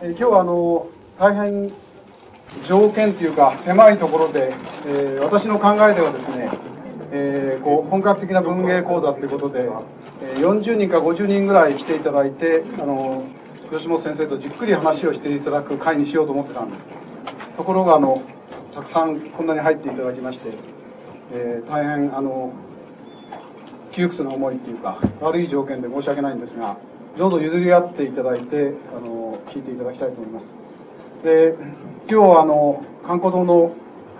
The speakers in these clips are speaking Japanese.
え今日はあの大変条件というか狭いところで、えー、私の考えではですね、えー、こう本格的な文芸講座ということで、え、40人か50人ぐらい来ていただいてあの吉本先生とじっくり話をしていただく会にしようと思ってたんです。ところがあのたくさんこんなに入っていただきまして、えー、大変あの窮屈な思いっていうか悪い条件で申し訳ないんですがどうぞ譲り合っていただいてあの聞いていただきたいと思います。で今日はあの観光堂の、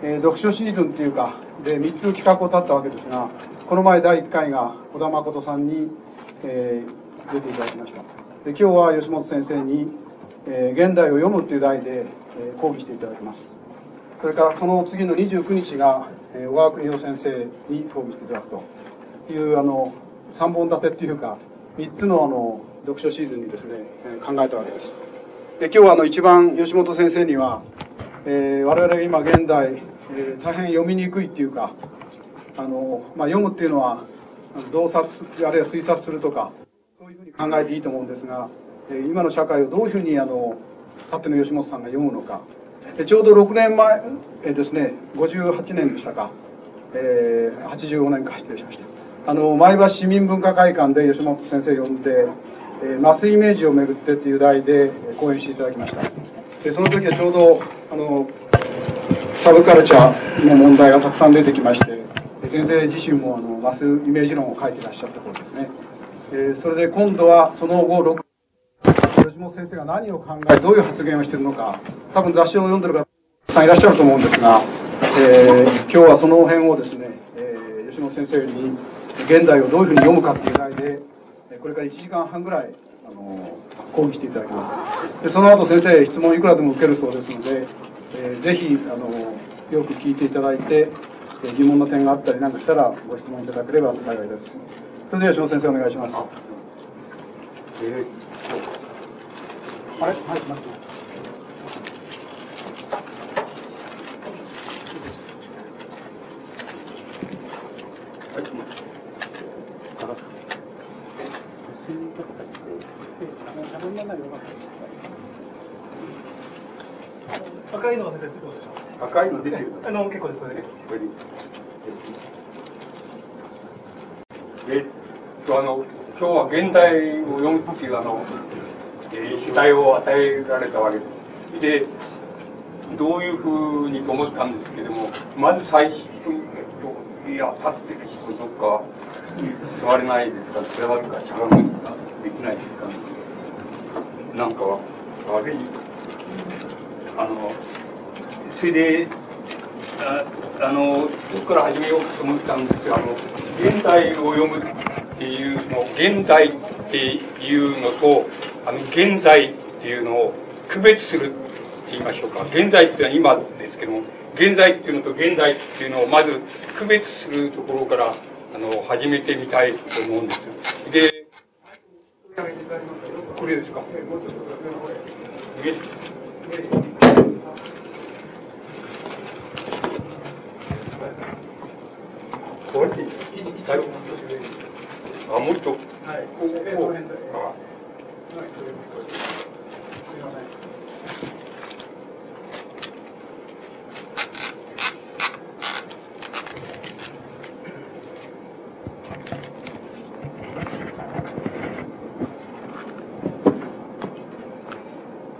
えー、読書シーズンっていうかで3つ企画を立ったわけですがこの前第1回が小田誠さんに、えー、出ていただきました。で今日は吉本先生に、えー、現代を読むっていう題で、えー、講義していただきます。それからその次の29日が、えー、小川邦夫先生に講義していただくというあの3本立てっていうか3つのあの読書シーズンにですね、えー、考えたわけです。で今日はあの一番吉本先生には、えー、我々今現代、えー、大変読みにくいっていうかあの、まあ、読むっていうのは洞察あるいは推察するとかそういうふうに考えていいと思うんですが、えー、今の社会をどういうふうにあの勝手の吉本さんが読むのか。でちょうど6年前、えー、ですね58年でしたか、えー、85年か失礼しました。あの前橋市民文化会館で吉本先生呼んで「えー、マスイメージをめぐって」っていう題で講演していただきました。でその時はちょうどあのサブカルチャーの問題がたくさん出てきまして先生自身もあのマスイメージ論を書いてらっしゃった頃ですね、え、それで今度はその後6吉本先生が何を考えどういう発言をしているのか多分雑誌を読んでる方たくさんいらっしゃると思うんですが、えー、今日はその辺をですね、えー、吉本先生に現代をどういうふうに読むかっていう題でこれから1時間半ぐらいあの講義していただきます。でその後先生質問いくらでも受けるそうですので、えー、ぜひあのよく聞いていただいて疑問の点があったりなんかしたらご質問いただければ幸いです。それでは吉野先生お願いします、えー、あれ？はい待って赤いのが先生ついてでしょ赤いの出てるあの結構ですね。えっとあの今日は現代を読むっていうあの、えー、主題を与えられたわけです。でどういうふうにと思ったんですけどもまず最初に、えっと、いや立ってる人どっか座れないですか？座るかしゃがむかできないですか、なんか悪いあのそれでああのどこから始めようと思ったんですがあの現代を読むっていうの現代っていうのとあの現在っていうのを区別するって言いましょうか。現在っていうのは今ですけども現在っていうのと現代っていうのをまず区別するところからあの始めてみたいと思うんですでこれですか？こうやってあもう一度はいこうこう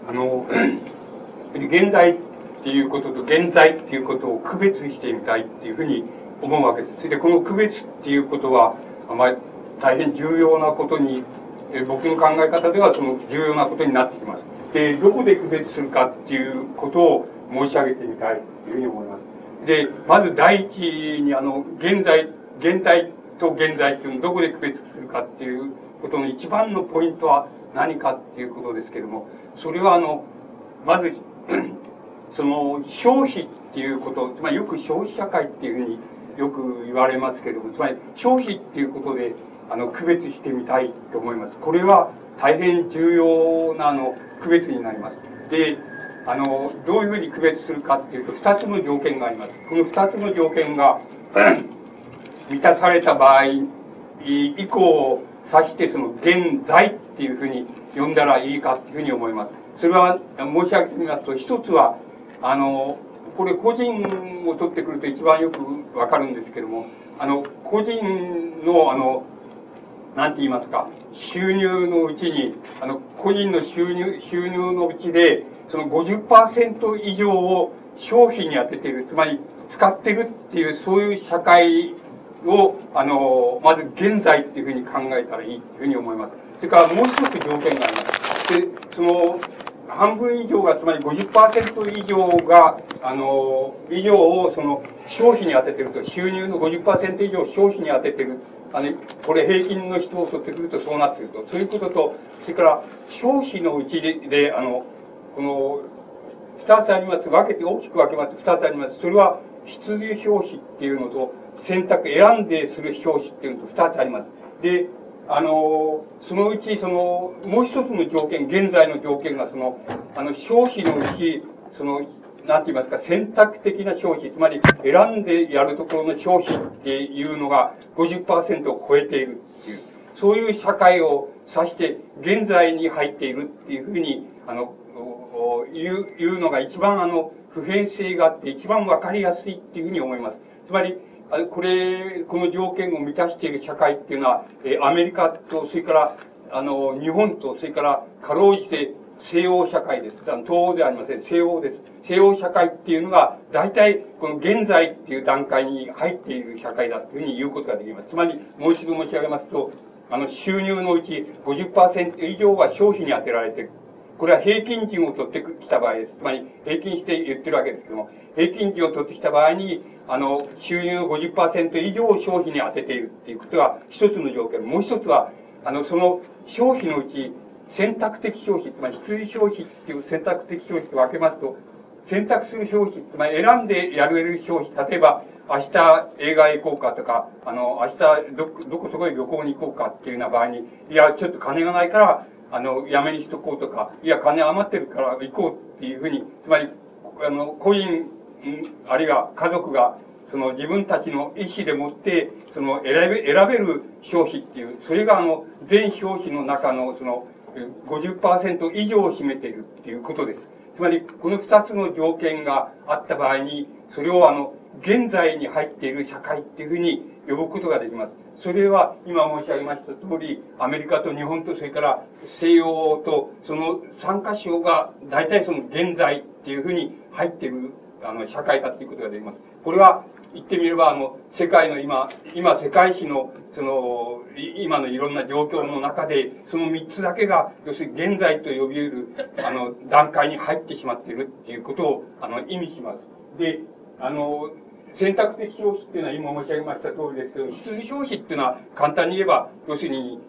あの 現在っていうことと現在っていうことを区別してみたいっていうふうに思うわけです。それでこの区別っていうことは、まあ、大変重要なことに、え僕の考え方ではその重要なことになってきます。で、どこで区別するかっていうことを申し上げてみたいというふうに思います。で、まず第一に、あの、現在、現代と現在っていうのをどこで区別するかっていうことの一番のポイントは何かっていうことですけれども、それはあの、まず、その消費っていうこと、まりよく消費社会っていうふうによく言われますけれどもつまり消費っていうことであの区別してみたいと思います。これは大変重要なの区別になります。であのどういうふうに区別するかっていうと2つの条件があります。この2つの条件が 満たされた場合以降を指してその現在っていうふうに呼んだらいいかっていうふうに思います。それは申し上げてみますと、一つは、あの、これ個人を取ってくると一番よくわかるんですけども、あの、個人の、あの、なんて言いますか、収入のうちに、あの、個人の収入、収入のうちで、その50%以上を消費に当てている、つまり使ってるっていう、そういう社会を、あの、まず現在っていうふうに考えたらいいっていうふうに思います。それからもう一つ条件があります。で、その、半分以上が、つまり50%以上が、あの、以上をその消費に当ててると、収入の50%以上を消費に当ててる。あの、これ平均の人を取ってくるとそうなってると。そういうことと、それから消費のうちで、あの、この、二つあります。分けて、大きく分けます二つあります。それは、必需消費っていうのと、選択、選んでする消費っていうのと二つあります。で、あの、そのうち、その、もう一つの条件、現在の条件が、その、あの、消費のうち、その、なんて言いますか、選択的な消費、つまり選んでやるところの消費っていうのが50%を超えているっていう、そういう社会を指して、現在に入っているっていうふうに、あの、いう、いうのが一番あの、普遍性があって一番わかりやすいっていうふうに思います。つまり、これ、この条件を満たしている社会っていうのは、えアメリカと、それから、あの、日本と、それから、かろうじて西欧社会です。東欧ではありません。西欧です。西欧社会っていうのが、大体、この現在っていう段階に入っている社会だというふうに言うことができます。つまり、もう一度申し上げますと、あの、収入のうち50%以上は消費に充てられている。これは平均値を取ってきた場合です。つまり、平均して言ってるわけですけども、平均値を取ってきた場合に、あの、収入の50%以上を消費に当てているっていうことが一つの条件。もう一つは、あの、その消費のうち、選択的消費、つまり必需消費っていう選択的消費と分けますと、選択する消費、つまり選んでやれる消費、例えば、明日映画へ行こうかとか、あの、明日ど、どこそこへ旅行に行こうかっていうような場合に、いや、ちょっと金がないから、あの、やめにしとこうとか、いや、金余ってるから行こうっていうふうに、つまり、あの、個人、あるいは家族が、その自分たちの意思でもって、その選べ、選べる消費っていう、それがあの、全消費の中のその50%以上を占めているっていうことです。つまり、この二つの条件があった場合に、それをあの、現在に入っている社会っていうふうに呼ぶことができます。それは今申し上げました通り、アメリカと日本とそれから西洋とその3カ所が大体その現在っていうふうに入っているあの社会だっていうことができます。これは言ってみればあの世界の今、今世界史のその今のいろんな状況の中でその3つだけが要するに現在と呼び得るあの段階に入ってしまっているっていうことをあの意味します。で、あの、選択的消費っていうのは今申し上げました通りですけど、必需消費っていうのは簡単に言えば、要するに、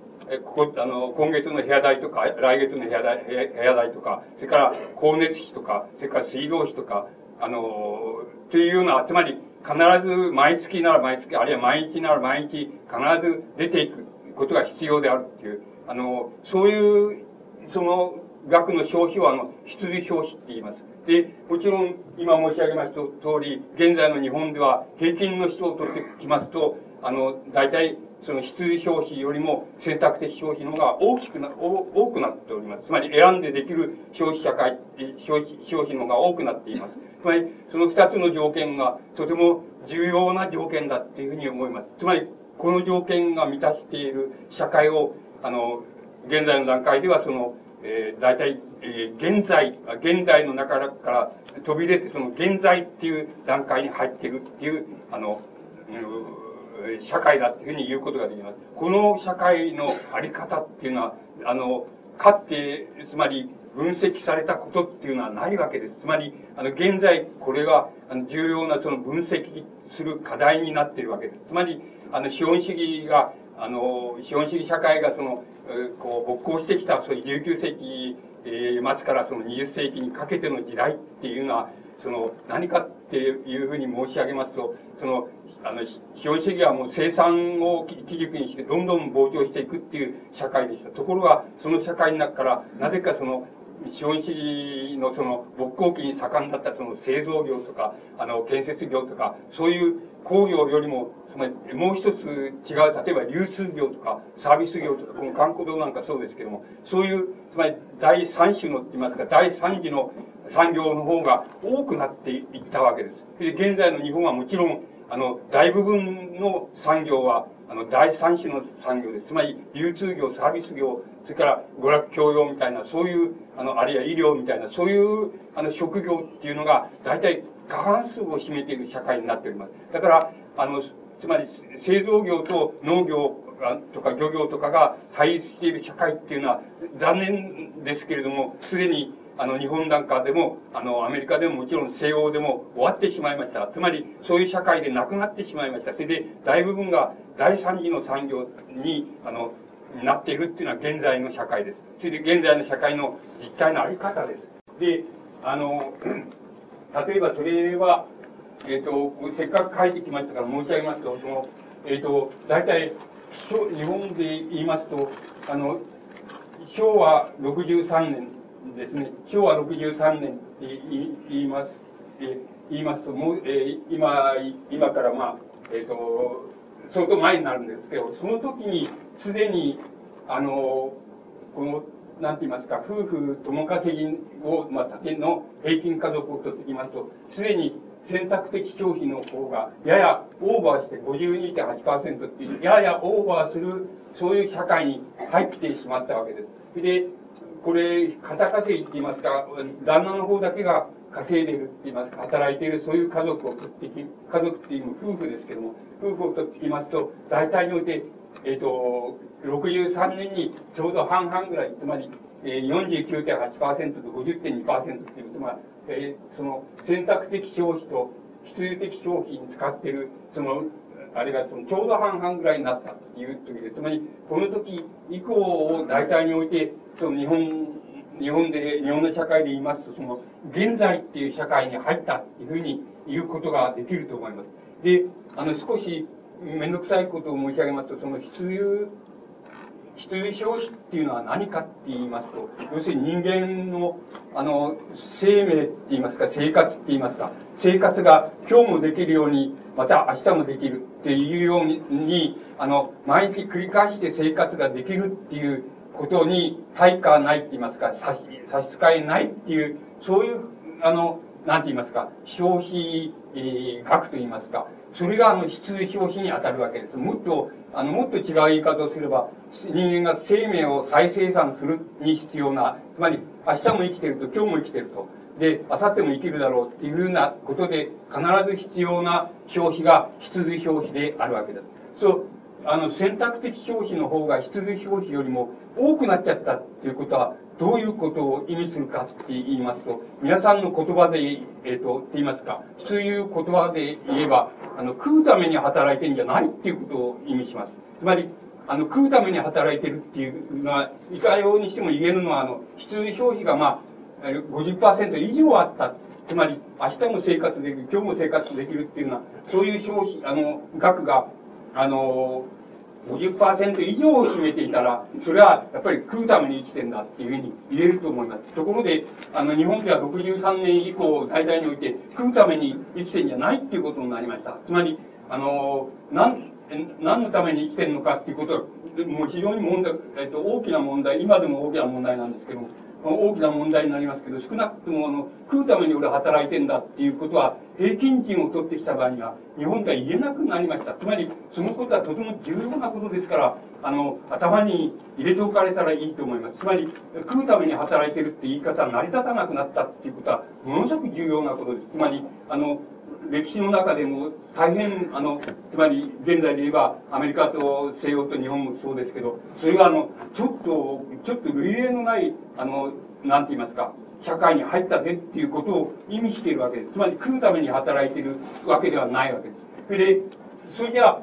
ここ、あの、今月の部屋代とか、来月の部屋代、部屋代とか、それから光熱費とか、それから水道費とか、あの、というような、つまり必ず毎月なら毎月、あるいは毎日なら毎日、必ず出ていくことが必要であるっていう、あの、そういう、その額の消費をあの、必需消費って言います。で、もちろん、今申し上げました通り、現在の日本では平均の人を取ってきますと、あの、大体、その必需消費よりも選択的消費の方が大きくな、多くなっております。つまり選んでできる消費社会、消費、消費の方が多くなっています。つまり、その二つの条件がとても重要な条件だっていうふうに思います。つまり、この条件が満たしている社会を、あの、現在の段階ではその、えー、大体、えー、現在、現代の中から飛び出て、その現在っていう段階に入っているっていう、あの、社会だっていうふうに言うことができます。この社会のあり方っていうのは、あの、かって、つまり、分析されたことっていうのはないわけです。つまり、あの、現在、これが、あの、重要なその分析する課題になっているわけです。つまり、あの、資本主義が、あの、資本主義社会がその、こう、勃興してきた、そういう19世紀、えー、末からその20世紀にかけての時代っていうのは、その、何かっていうふうに申し上げますと、その、あの、資本主義はもう生産を基軸にしてどんどん膨張していくっていう社会でした。ところが、その社会の中から、なぜかその、資本主義のその勃興期に盛んだったその製造業とか、あの、建設業とか、そういう工業よりも、つまりもう一つ違う、例えば流通業とかサービス業とか、この観光業なんかそうですけども、そういう、つまり第三種のって言いますか、第三次の産業の方が多くなっていったわけです。で、現在の日本はもちろん、あの、大部分の産業は、あの、第三種の産業で。つまり、流通業、サービス業、それから娯楽教養みたいな、そういう、あの、あるいは医療みたいな、そういう、あの、職業っていうのが、大体過半数を占めている社会になっております。だから、あの、つまり、製造業と農業とか漁業とかが対立している社会っていうのは、残念ですけれども、すでに、あの、日本なんかでも、あの、アメリカでももちろん西欧でも終わってしまいました。つまり、そういう社会でなくなってしまいました。それで、大部分が第三次の産業に、あの、なっているっていうのは現在の社会です。それで、現在の社会の実態のあり方です。で、あの、例えばそれは、えっ、ー、と、せっかく書いてきましたから申し上げますと、その、えっ、ー、と、大体、日本で言いますと、あの、昭和63年ですね、昭和63年って言います、え言いますと、もう、えー、今、今からまあ、えっ、ー、と、相当前になるんですけど、その時にすでに、あの、この、なんて言いますか、夫婦共稼ぎを、まあ、縦の平均家族をとってきますと、すでに選択的消費の方がややオーバーして52.8%っていう、ややオーバーする、そういう社会に入ってしまったわけです。で、これ、肩稼ぎって言いますか、旦那の方だけが稼いでるって言いますか、働いているそういう家族を取ってき、家族っていうの夫婦ですけども、夫婦を取ってきますと、大体において、えっ、ー、と、63年にちょうど半々ぐらい、つまり、えー、49.8%と50.2%っていう、つまり、えー、その選択的消費と必需的消費に使ってる、その、あれがそのちょうど半々ぐらいになったっていう時で、つまり、この時以降を大体において、その日本、日本で、日本の社会で言いますと、その、現在っていう社会に入ったっていうふうに言うことができると思います。で、あの、少しめんどくさいことを申し上げますと、その必需、必需消費っていうのは何かって言いますと、要するに人間の、あの、生命って言いますか、生活って言いますか、生活が今日もできるように、また明日もできるっていうように、あの、毎日繰り返して生活ができるっていうことに対価ないって言いますか、差し、差し支えないっていう、そういう、あの、なんて言いますか、消費、えー、額と言いますか、それがあの必需消費に当たるわけです。もっと、あの、もっと違う言い方をすれば、人間が生命を再生産するに必要な、つまり、明日も生きてると、今日も生きてると。で、明後日も生きるだろうっていうふうなことで、必ず必要な消費が必需消費であるわけです。そう、あの、選択的消費の方が必需消費よりも多くなっちゃったっていうことは、どういうことを意味するかって言いますと、皆さんの言葉で、えっ、ー、と、って言いますか、そういう言葉で言えば、あの、食うために働いてんじゃないっていうことを意味します。つまり、あの、食うために働いてるっていうのは、いかようにしても言えるのは、あの、必需消費がまあ、50%以上あった。つまり、明日も生活できる、今日も生活できるっていうのは、そういう消費、あの、額が、あの、50%以上を占めていたら、それはやっぱり食うために生きてんだっていうふうに言えると思います。ところで、あの、日本では63年以降、大体において、食うために生きてんじゃないっていうことになりました。つまり、あの、なん、何のために生きてるのかっていうことは、もう非常に問題、えっと、大きな問題、今でも大きな問題なんですけども、大きな問題になりますけど、少なくともあの食うために俺働いてんだっていうことは、平均値を取ってきた場合には、日本では言えなくなりました。つまり、そのことはとても重要なことですから、あの、頭に入れておかれたらいいと思います。つまり、食うために働いてるって言い方は成り立たなくなったっていうことは、ものすごく重要なことです。つまり、あの、歴史の中でも大変、あの、つまり現在で言えばアメリカと西洋と日本もそうですけど、それがあの、ちょっと、ちょっと類例のない、あの、なんて言いますか、社会に入ったぜっていうことを意味しているわけです。つまり食うために働いているわけではないわけです。それで、それじゃあ、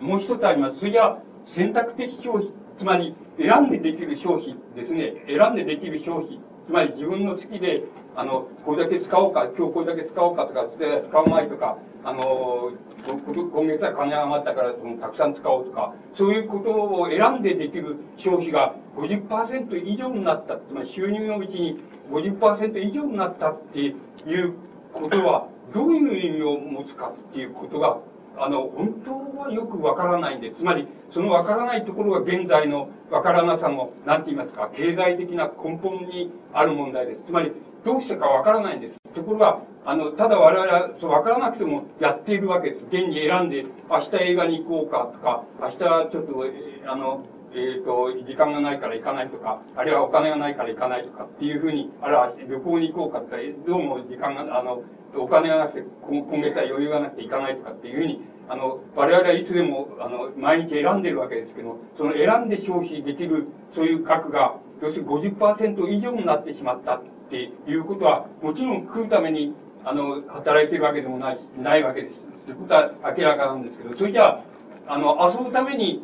もう一つあります。それじゃあ、選択的消費、つまり選んでできる消費ですね。選んでできる消費。つまり自分の好きで、あの、これだけ使おうか、今日これだけ使おうかとか、使うまいとか、あの、今月は金が余ったからたくさん使おうとか、そういうことを選んでできる消費が50%以上になった、つまり収入のうちに50%以上になったっていうことは、どういう意味を持つかっていうことが、あの、本当はよくわからないんです。つまり、そのわからないところが現在のわからなさの、なんて言いますか、経済的な根本にある問題です。つまり、どうしてかわからないんです。ところが、あの、ただ我々は、そう、わからなくてもやっているわけです。現に選んで、明日映画に行こうかとか、明日ちょっと、えあの、えっ、ー、と、時間がないから行かないとか、あるいはお金がないから行かないとかっていうふうに、あるいは旅行に行こうかとか、どうも時間が、あの、お金がなくて、今月は余裕がなくて行かないとかっていうふうに、あの、我々はいつでも、あの、毎日選んでるわけですけど、その選んで消費できる、そういう額が、要するに50%以上になってしまったっていうことは、もちろん食うために、あの、働いてるわけでもない、ないわけです。ということは明らかなんですけど、それじゃあ、あの、遊ぶために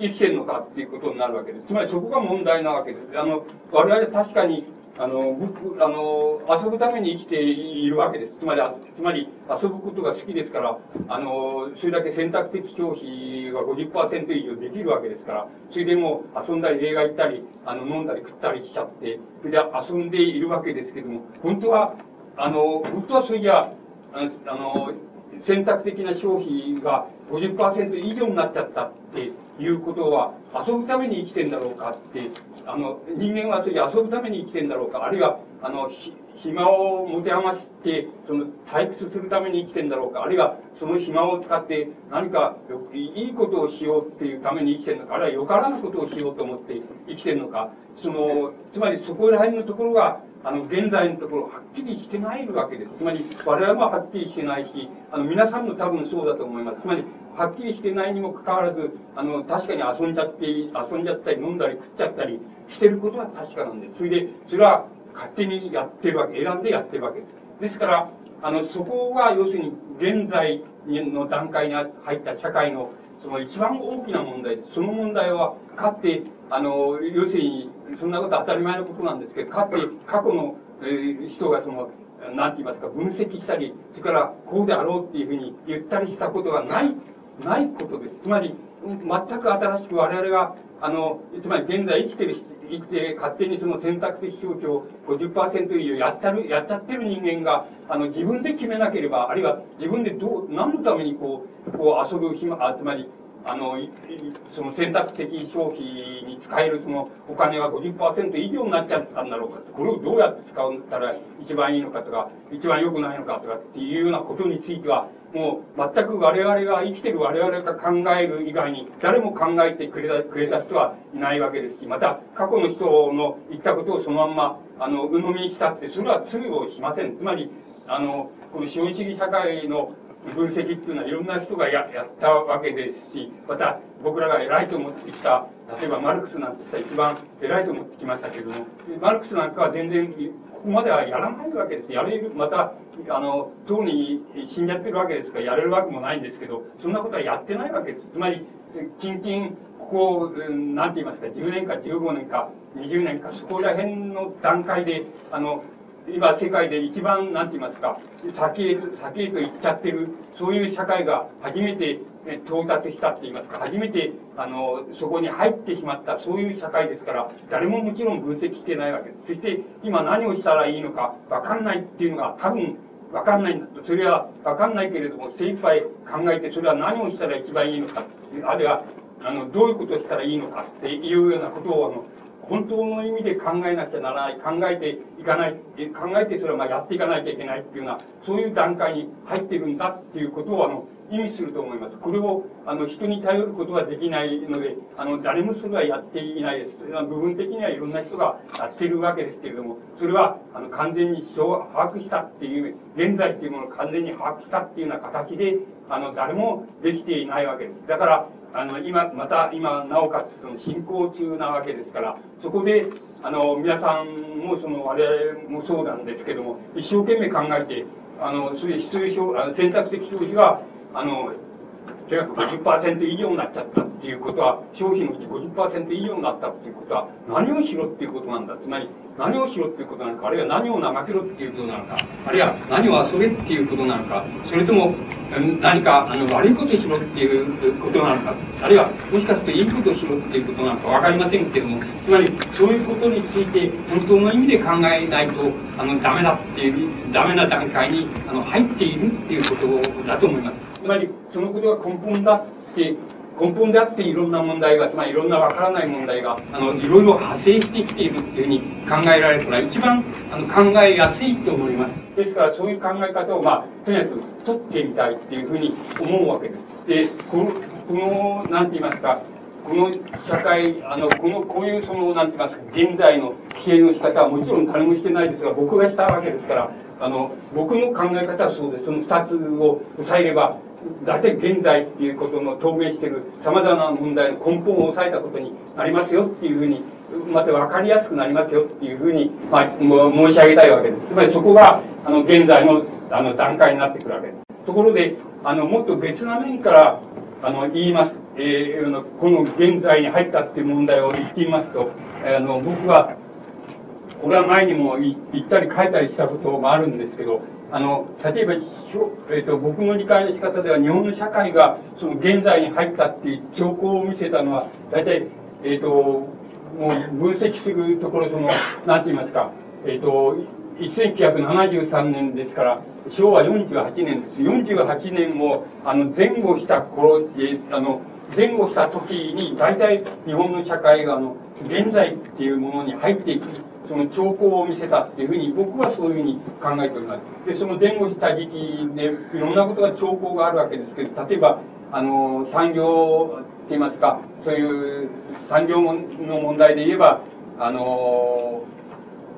生きてるのかっていうことになるわけです。つまりそこが問題なわけです。あの、我々確かに、あの、僕、あの、遊ぶために生きているわけです。つまり、つまり遊ぶことが好きですから、あの、それだけ選択的消費が50%以上できるわけですから、それでも遊んだり映画行ったり、あの、飲んだり食ったりしちゃって、それで遊んでいるわけですけども、本当は、あの、本当はそれじゃあ、の、選択的な消費が50%以上になっちゃったっていうことは、遊ぶために生きてんだろうかって、あの、人間はそれ遊ぶために生きてんだろうか、あるいは、あの、暇を持て余して、その、退屈するために生きてんだろうか、あるいは、その暇を使って何かいいことをしようっていうために生きてるのか、あるいはよからぬことをしようと思って生きてるのか、その、つまりそこら辺のところが、あの、現在のところはっきりしてないわけです。つまり、我々ははっきりしてないし、あの、皆さんも多分そうだと思います。つまり、はっきりしてないにもかかわらず、あの、確かに遊んじゃって、遊んじゃったり飲んだり食っちゃったりしてることは確かなんです。それで、それは勝手にやってるわけ、選んでやってるわけです。ですから、あの、そこが要するに現在の段階に入った社会のその一番大きな問題です。その問題は、かって、あの、要するに、そんなこと当たり前のことなんですけど、かって過去の、えー、人がその、なんて言いますか、分析したり、それからこうであろうっていうふうに言ったりしたことがないないことです。つまり、全く新しく我々が、あの、つまり現在生きてる、生きて勝手にその選択的消費を50%以上やったる、やっちゃってる人間が、あの、自分で決めなければ、あるいは自分でどう、何のためにこう、こう遊ぶ暇、あつまり、あの、その選択的消費に使えるそのお金が50%以上になっちゃったんだろうかこれをどうやって使ったら一番いいのかとか、一番良くないのかとかっていうようなことについては、もう全く我々が生きてる我々が考える以外に誰も考えてくれたくれた人はいないわけですしまた過去の人の言ったことをそのまんまあの鵜呑みにしたってそれは通用しません。つまりあのこの資本主義社会の分析っていうのはいろんな人がややったわけですしまた僕らが偉いと思ってきた例えばマルクスなんて一番偉いと思ってきましたけれどもマルクスなんかは全然ここまではやらないわけです。やれる、また、あの、党に死んじゃってるわけですから、やれるわけもないんですけど、そんなことはやってないわけです。つまり、近々、ここ、なんて言いますか、10年か15年か20年か、そこら辺の段階で、あの、今世界で一番、なんて言いますか、先へ、先へと行っちゃってる、そういう社会が初めて到達したって言いますか、初めて、あの、そこに入ってしまった、そういう社会ですから、誰ももちろん分析してないわけです。そして、今何をしたらいいのか、わかんないっていうのが多分、わかんないんだと。それはわかんないけれども、精一杯考えて、それは何をしたら一番いいのか、あるいは、あの、どういうことをしたらいいのかっていうようなことを、あの、本当の意味で考えなくちゃならない、考えていかない、考えてそれはまあやっていかなきゃいけないっていうような、そういう段階に入っているんだっていうことを、あの、意味すると思います。これを、あの、人に頼ることはできないので、あの、誰もそれはやっていないです。部分的にはいろんな人がやっているわけですけれども、それは、あの、完全に把握したっていう、現在っていうものを完全に把握したっていうような形で、あの、誰もできていないわけです。だから、あの、今、また、今、なおかつ、その、進行中なわけですから、そこで、あの、皆さんも、その、我々もそうなんですけども、一生懸命考えて、あの、そういう必要表、選択的消費は、あの、とにかく50%以上になっちゃったっていうことは、商品のうち50%以上になったっていうことは、何をしろっていうことなんだ。つまり、何をしろっていうことなのか、あるいは何を怠けろっていうことなのか、あるいは何を遊べっていうことなのか、それとも何かあの悪いことをしろっていうことなのか、あるいはもしかするといいことをしろっていうことなのかわかりませんけれども、つまりそういうことについて本当の意味で考えないと、あの、ダメだっていう、ダメな段階にあの入っているっていうことだと思います。つまりそのことが根本だって根本であっていろんな問題が、つまりいろんなわからない問題が、あの、いろいろ派生してきているっていうふうに考えられるから、一番、あの、考えやすいと思います。ですから、そういう考え方を、まあ、とにかく取ってみたいっていうふうに思うわけです。で、この、この、なんて言いますか、この社会、あの、この、こういうその、なんて言いますか、現在の規制の仕方はもちろん誰もしてないですが、僕がしたわけですから、あの、僕の考え方はそうです。その二つを抑えれば、大体現在っていうことの透明している様々な問題の根本を抑えたことになりますよっていうふうに、また分かりやすくなりますよっていうふうに、まあ、申し上げたいわけです。つまりそこが、あの、現在の、あの、段階になってくるわけです。ところで、あの、もっと別な面から、あの、言います。えー、この現在に入ったっていう問題を言ってみますと、あの、僕は、これは前にも言ったり書いたりしたことがあるんですけど、あの、例えば、えーと、僕の理解の仕方では日本の社会がその現在に入ったっていう兆候を見せたのは、大体、えっ、ー、と、もう分析するところ、その、なんて言いますか、えっ、ー、と、1973年ですから、昭和48年です。48年を、あの、前後した頃、えー、あの、前後した時に、大体日本の社会が、あの、現在っていうものに入っていくその兆候を見せたっていうふうに僕はそういうふうに考えております。でその前後した時期でいろんなことが兆候があるわけですけど例えばあの産業って言いますかそういう産業の問題で言えばあの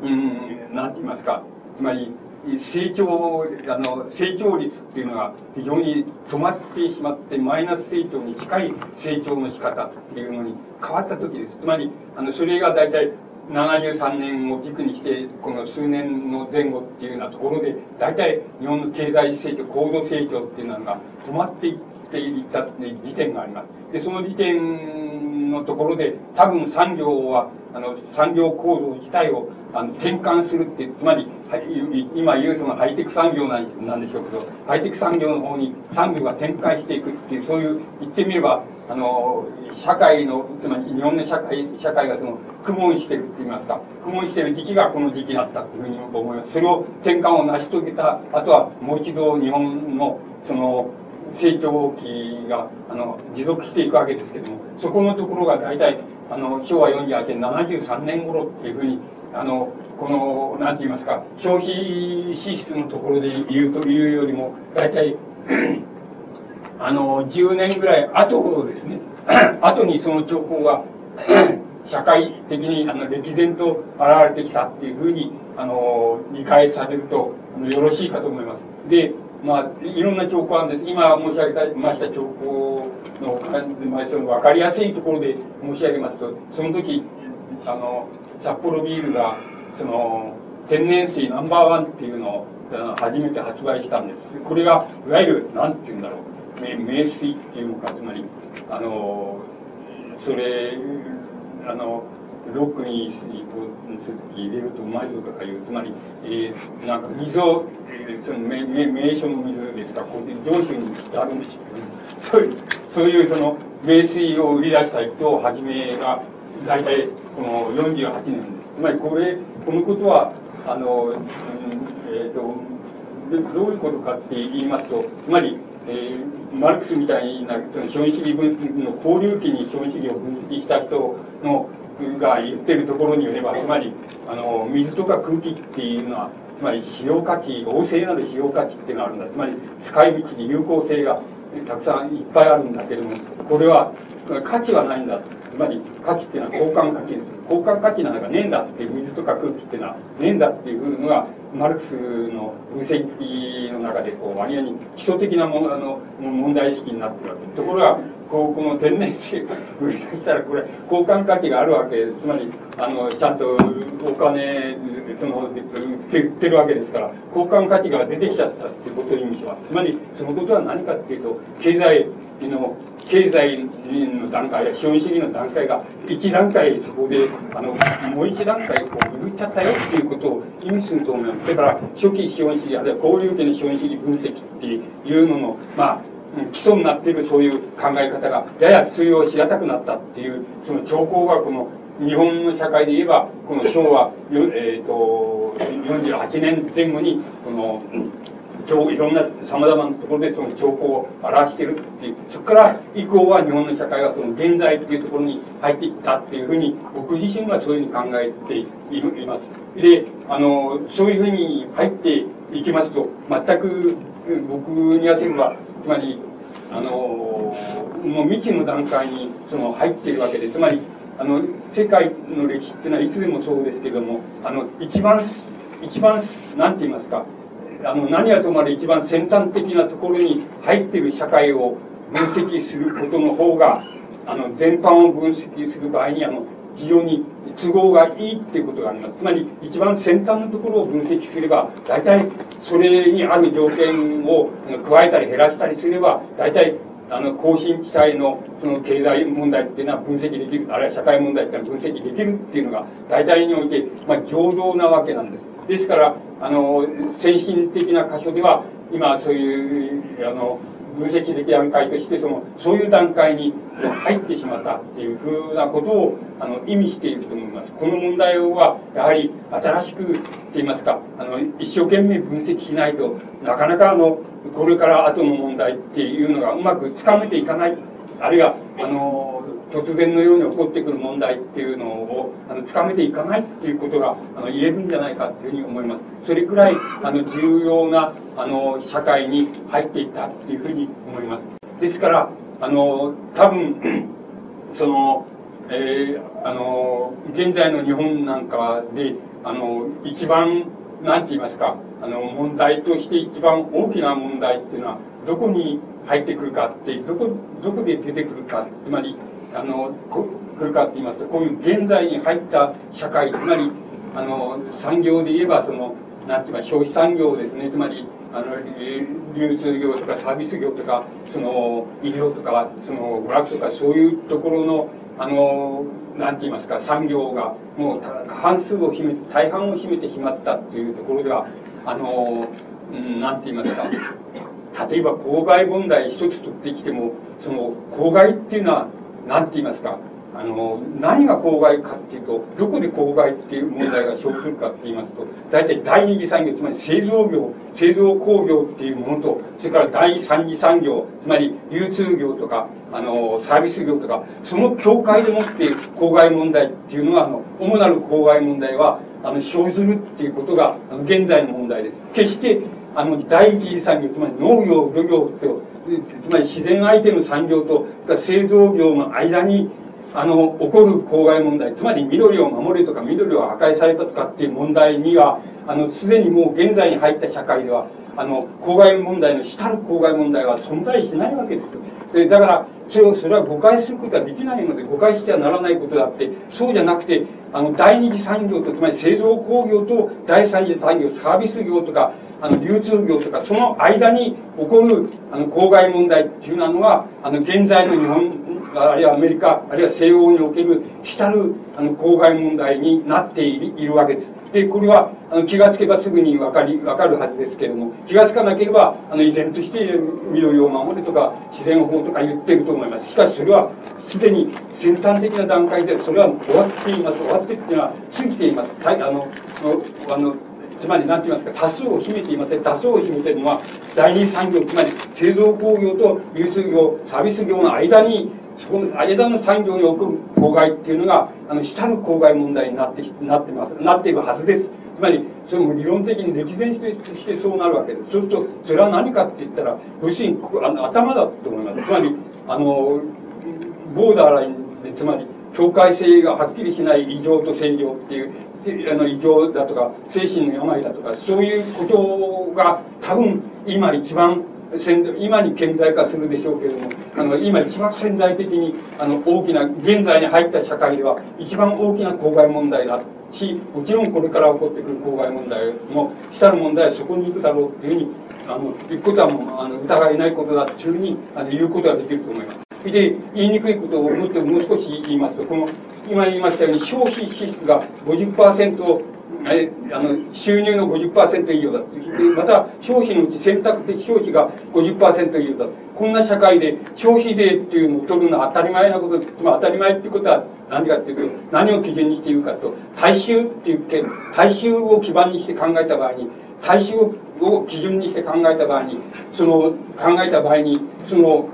うんなんて言いますかつまり成長あの成長率っていうのが非常に止まってしまってマイナス成長に近い成長の仕方っていうのに変わった時です。つまりあのそれが大体73年を軸にしてこの数年の前後っていうようなところで大体日本の経済成長高度成長っていうのが止まっていっていった時点がありますでその時点のところで多分産業はあの産業構造自体をあの転換するってつまり今言うそのハイテク産業なんでしょうけどハイテク産業の方に産業が展開していくっていうそういう言ってみればあの社会のつまり日本の社会社会がその苦悶してるって言いますか苦悶してる時期がこの時期だったというふうに思います。それを転換を成し遂げたあとはもう一度日本のその成長期があの持続していくわけですけどもそこのところが大体あの昭和48年73年頃っていうふうにあのこの何て言いますか消費支出のところで言うというよりも大体あの10年ぐらい後ですね 後にその兆候が 社会的にあの歴然と現れてきたっていうふうにあの理解されるとよろしいかと思います。でまあ、いろんな兆候あるんです。今申し上げました兆候の、その分かりやすいところで申し上げますと、その時、あの、札幌ビールが、その、天然水ナンバーワンっていうのを初めて発売したんです。これが、いわゆる、なんて言うんだろう、名水っていうのか、つまり、あの、それ、あの、ロックに入れるとうまいぞとかいう、つまり、えー、なんか水を、えー、その名名所の水ですか、こう上州にあるんですよ、そういう、そういうその名水を売り出した人をはじめが、大体この48年です。つまりこれ、このことは、あの、うん、えっ、ー、と、どういうことかって言いますと、つまり、えー、マルクスみたいなその資本主義分の交流期に資本主義を分析した人のが言ってるところによればつまりあの水とか空気っていうのはつまり使用価値旺盛なる使用価値っていうのがあるんだ。つまり使い道に有効性がたくさんいっぱいあるんだけどもこれは価値はないんだ。つまり価値っていうのは交換価値です。交換価値なんかねえんだっていう水とか空気っていうのはねえんだっていうのがマルクスの分析の中でこう割合に基礎的なものあの問題意識になってるわけところがこうこの天然水売り出したらこれ交換価値があるわけつまりあのちゃんとお金その売ってるわけですから交換価値が出てきちゃったってことを意味しますつまりそのことは何かっていうと経済の経済の段階や資本主義の段階が一段階そこであのもう一段階こう言っちゃったよっていうことを意味すると思いますだから初期資本主義あるいは交流権の資本主義分析っていうののまあ基礎になっているそういう考え方がやや通用しがたくなったっていうその兆候がこの日本の社会で言えばこの昭和、えーと、48年前後にこのいろんなさまざまなところでその兆候を表しているっていうそこから以降は日本の社会はその現在っていうところに入っていったっていうふうに僕自身はそういうふうに考えています。であのそういうふうに入っていきますと全く僕にはせればつまりあのもう未知の段階にその入っているわけでつまりあの世界の歴史っていうのはいつでもそうですけどもあの一番一番なんて言いますかあの何はともあれ一番先端的なところに入っている社会を分析することの方があの全般を分析する場合にあの非常に都合がいいっていうことがありますつまり一番先端のところを分析すれば大体それにある条件を加えたり減らしたりすれば大体あの更新地帯のその経済問題っていうのは分析できる。あるいは社会問題っていうのは分析できるっていうのが大体において、まあ、常道なわけなんです。ですからあの先進的な箇所では今そういうあの分析的段階としてそのそういう段階に入ってしまったっていうふうなことをあの意味していると思います。この問題はやはり新しくと言いますかあの一生懸命分析しないとなかなかあのこれから後の問題っていうのがうまくつかめていかないあるいはあの突然のように起こってくる問題っていうのをあのつかめていかないっていうことがあの言えるんじゃないかっていうふうに思います。それくらいあの重要なあの社会に入っていったっていうふうに思います。ですからあの多分 そのえー、あの現在の日本なんかであの一番何て言いますかあの問題として一番大きな問題っていうのはどこに入ってくるかってどこどこで出てくるかつまりあの来るかって言いますとこういう現在に入った社会つまりあの産業で言えばそのなんて言います消費産業ですね。つまりあの流通業とかサービス業とかその医療とかその娯楽とかそういうところのあのなんて言いますか産業がもう半数を占め大半を占めてしまったっていうところではあの、うん、なんて言いますか例えば公害問題一つ取ってきてもその公害っていうのは何て言いますか？あの何が公害かっていうとどこで公害っていう問題が生ずるかって言いますと大体第二次産業つまり製造業製造工業っていうものとそれから第三次産業つまり流通業とかあのサービス業とかその境界でもって公害問題っていうのがあの主なる公害問題はあの生ずるっていうことが現在の問題です。決してあの第一次産業つまり農業漁業とつまり自然相手の産業と製造業の間にあの起こる公害問題つまり緑を守れとか緑を破壊されたとかっていう問題にはあのすでにもう現在に入った社会ではあの公害問題の主たる公害問題は存在しないわけですでだからそれをそれは誤解することはできないので誤解してはならないことであってそうじゃなくてあの第二次産業とつまり製造工業と第三次産業サービス業とかあの流通業とかその間に起こるあの公害問題っていうのはあの現在の日本あるいはアメリカあるいは西欧における主たるあの公害問題になっているいるわけです。でこれはあの気がつけばすぐに分かり分かるはずですけれども気がつかなければあの依然として緑を守れとか自然法とか言ってると思います。しかしそれはすでに先端的な段階でそれは終わっています。終わってっていうのは過ぎています。あのあのつまり何て言いますか多数を占めていません。多数を占めているのは第二産業つまり製造工業と流通業サービス業の間にそこの間の産業における公害っていうのがあの下の公害問題になってなってます。なっているはずです。つまりそれも理論的に歴然してしてそうなるわけです。そうするとそれは何かって言ったら要するにあの頭だと思います。つまりあのボーダーラインでつまり境界性がはっきりしない異常と正常っていうあの異常だとか精神の病だとかそういうことが多分今一番今に顕在化するでしょうけれどもあの今一番潜在的にあの大きな現在に入った社会では一番大きな公害問題だと。しもちろんこれから起こってくる公害問題も下の問題はそこに行くだろうっていうふうにあの行くことはもうあの疑いないことだというふうにあの言うことができると思います。で、言いにくいことをもっともう少し言いますと、この、今言いましたように消費支出が50%えあの収入の50%以上だまた消費のうち選択的消費が50%以上だこんな社会で消費税っていうのを取るのは当たり前なこと。つまり当たり前ってことは何かっていうと何を基準にして言うかと。大衆っていうけ大衆を基盤にして考えた場合に大衆を基準にして考えた場合にその考えた場合にその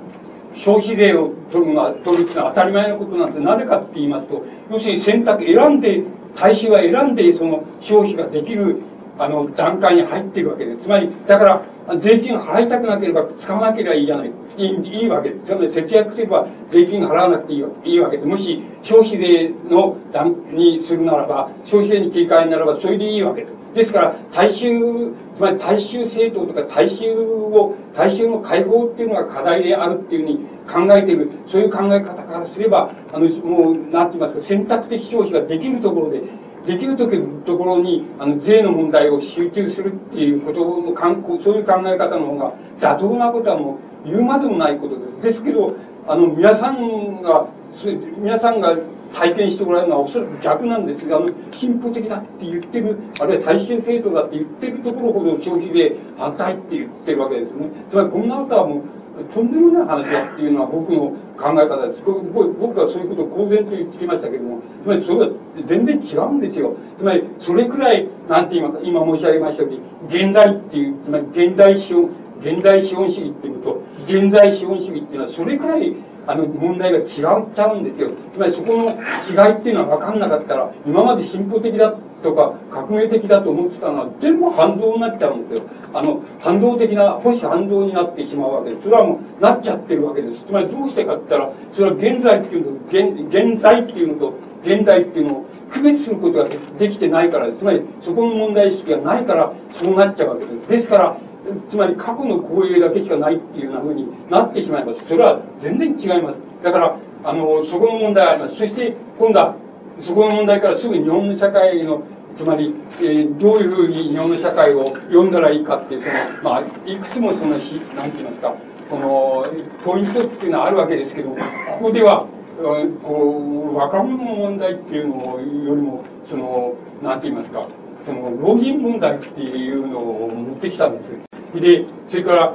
消費税を取るのは取るっていうのは当たり前のことなんてなぜかって言いますと要するに選択選んで大衆は選んでその消費ができるあの段階に入っているわけですつまりだから税金払いたくなければ使わなければいいじゃないいいいいわけです。つまり節約すれば税金払わなくていいいいわけでもし消費税の段にするならば消費税に切り替えならばそれでいいわけです。ですから大衆つまり大衆政党とか大衆を大衆の解放っていうのが課題であるっていうふうに考えているそういう考え方からすればあのもう何て言いますか選択的消費ができるところでできるとところにあの税の問題を集中するっていうことの観光そういう考え方の方が妥当なことはもう言うまでもないことです。ですけどあの皆さんが皆さんが体験しておられるのはおそらく逆なんですがあの進歩的だって言ってるあるいは大衆制度だって言ってるところほど消費税反対って言ってるわけですねつまりこんなことはもうとんでもない話だっていうのは僕の考え方です。僕はそういうことを公然と言ってきましたけども、つまりそれは全然違うんですよ。つまりそれくらい、なんて言いますか、今申し上げましたように、現代っていう、つまり現代資本、現代資本主義っていうのと、現在資本主義っていうのはそれくらいあの問題が違っちゃうんですよ。つまりそこの違いっていうのは分かんなかったら、今まで進歩的だとか革命的だと思ってたのは全部反動になっちゃうんですよ。あの、反動的な、保守反動になってしまうわけです。それはもうなっちゃってるわけです。つまりどうしてかって言ったら、それは現在っていうのと、現在っていうのと、現代っていうのを区別することができてないからつまりそこの問題意識がないからそうなっちゃうわけです。ですから、つまり過去の光栄だけしかないっていうようなふうになってしまいます。それは全然違います。だから、あの、そこの問題があります。そして、今度は、そこの問題からすぐ日本の社会の、つまり、えー、どういうふうに日本の社会を読んだらいいかっていう、その、まあ、いくつもその、しなんて言いますか、この、ポイントっていうのはあるわけですけど、ここでは、こう、若者の問題っていうのよりも、その、なんて言いますか、その、老人問題っていうのを持ってきたんです。で、それから、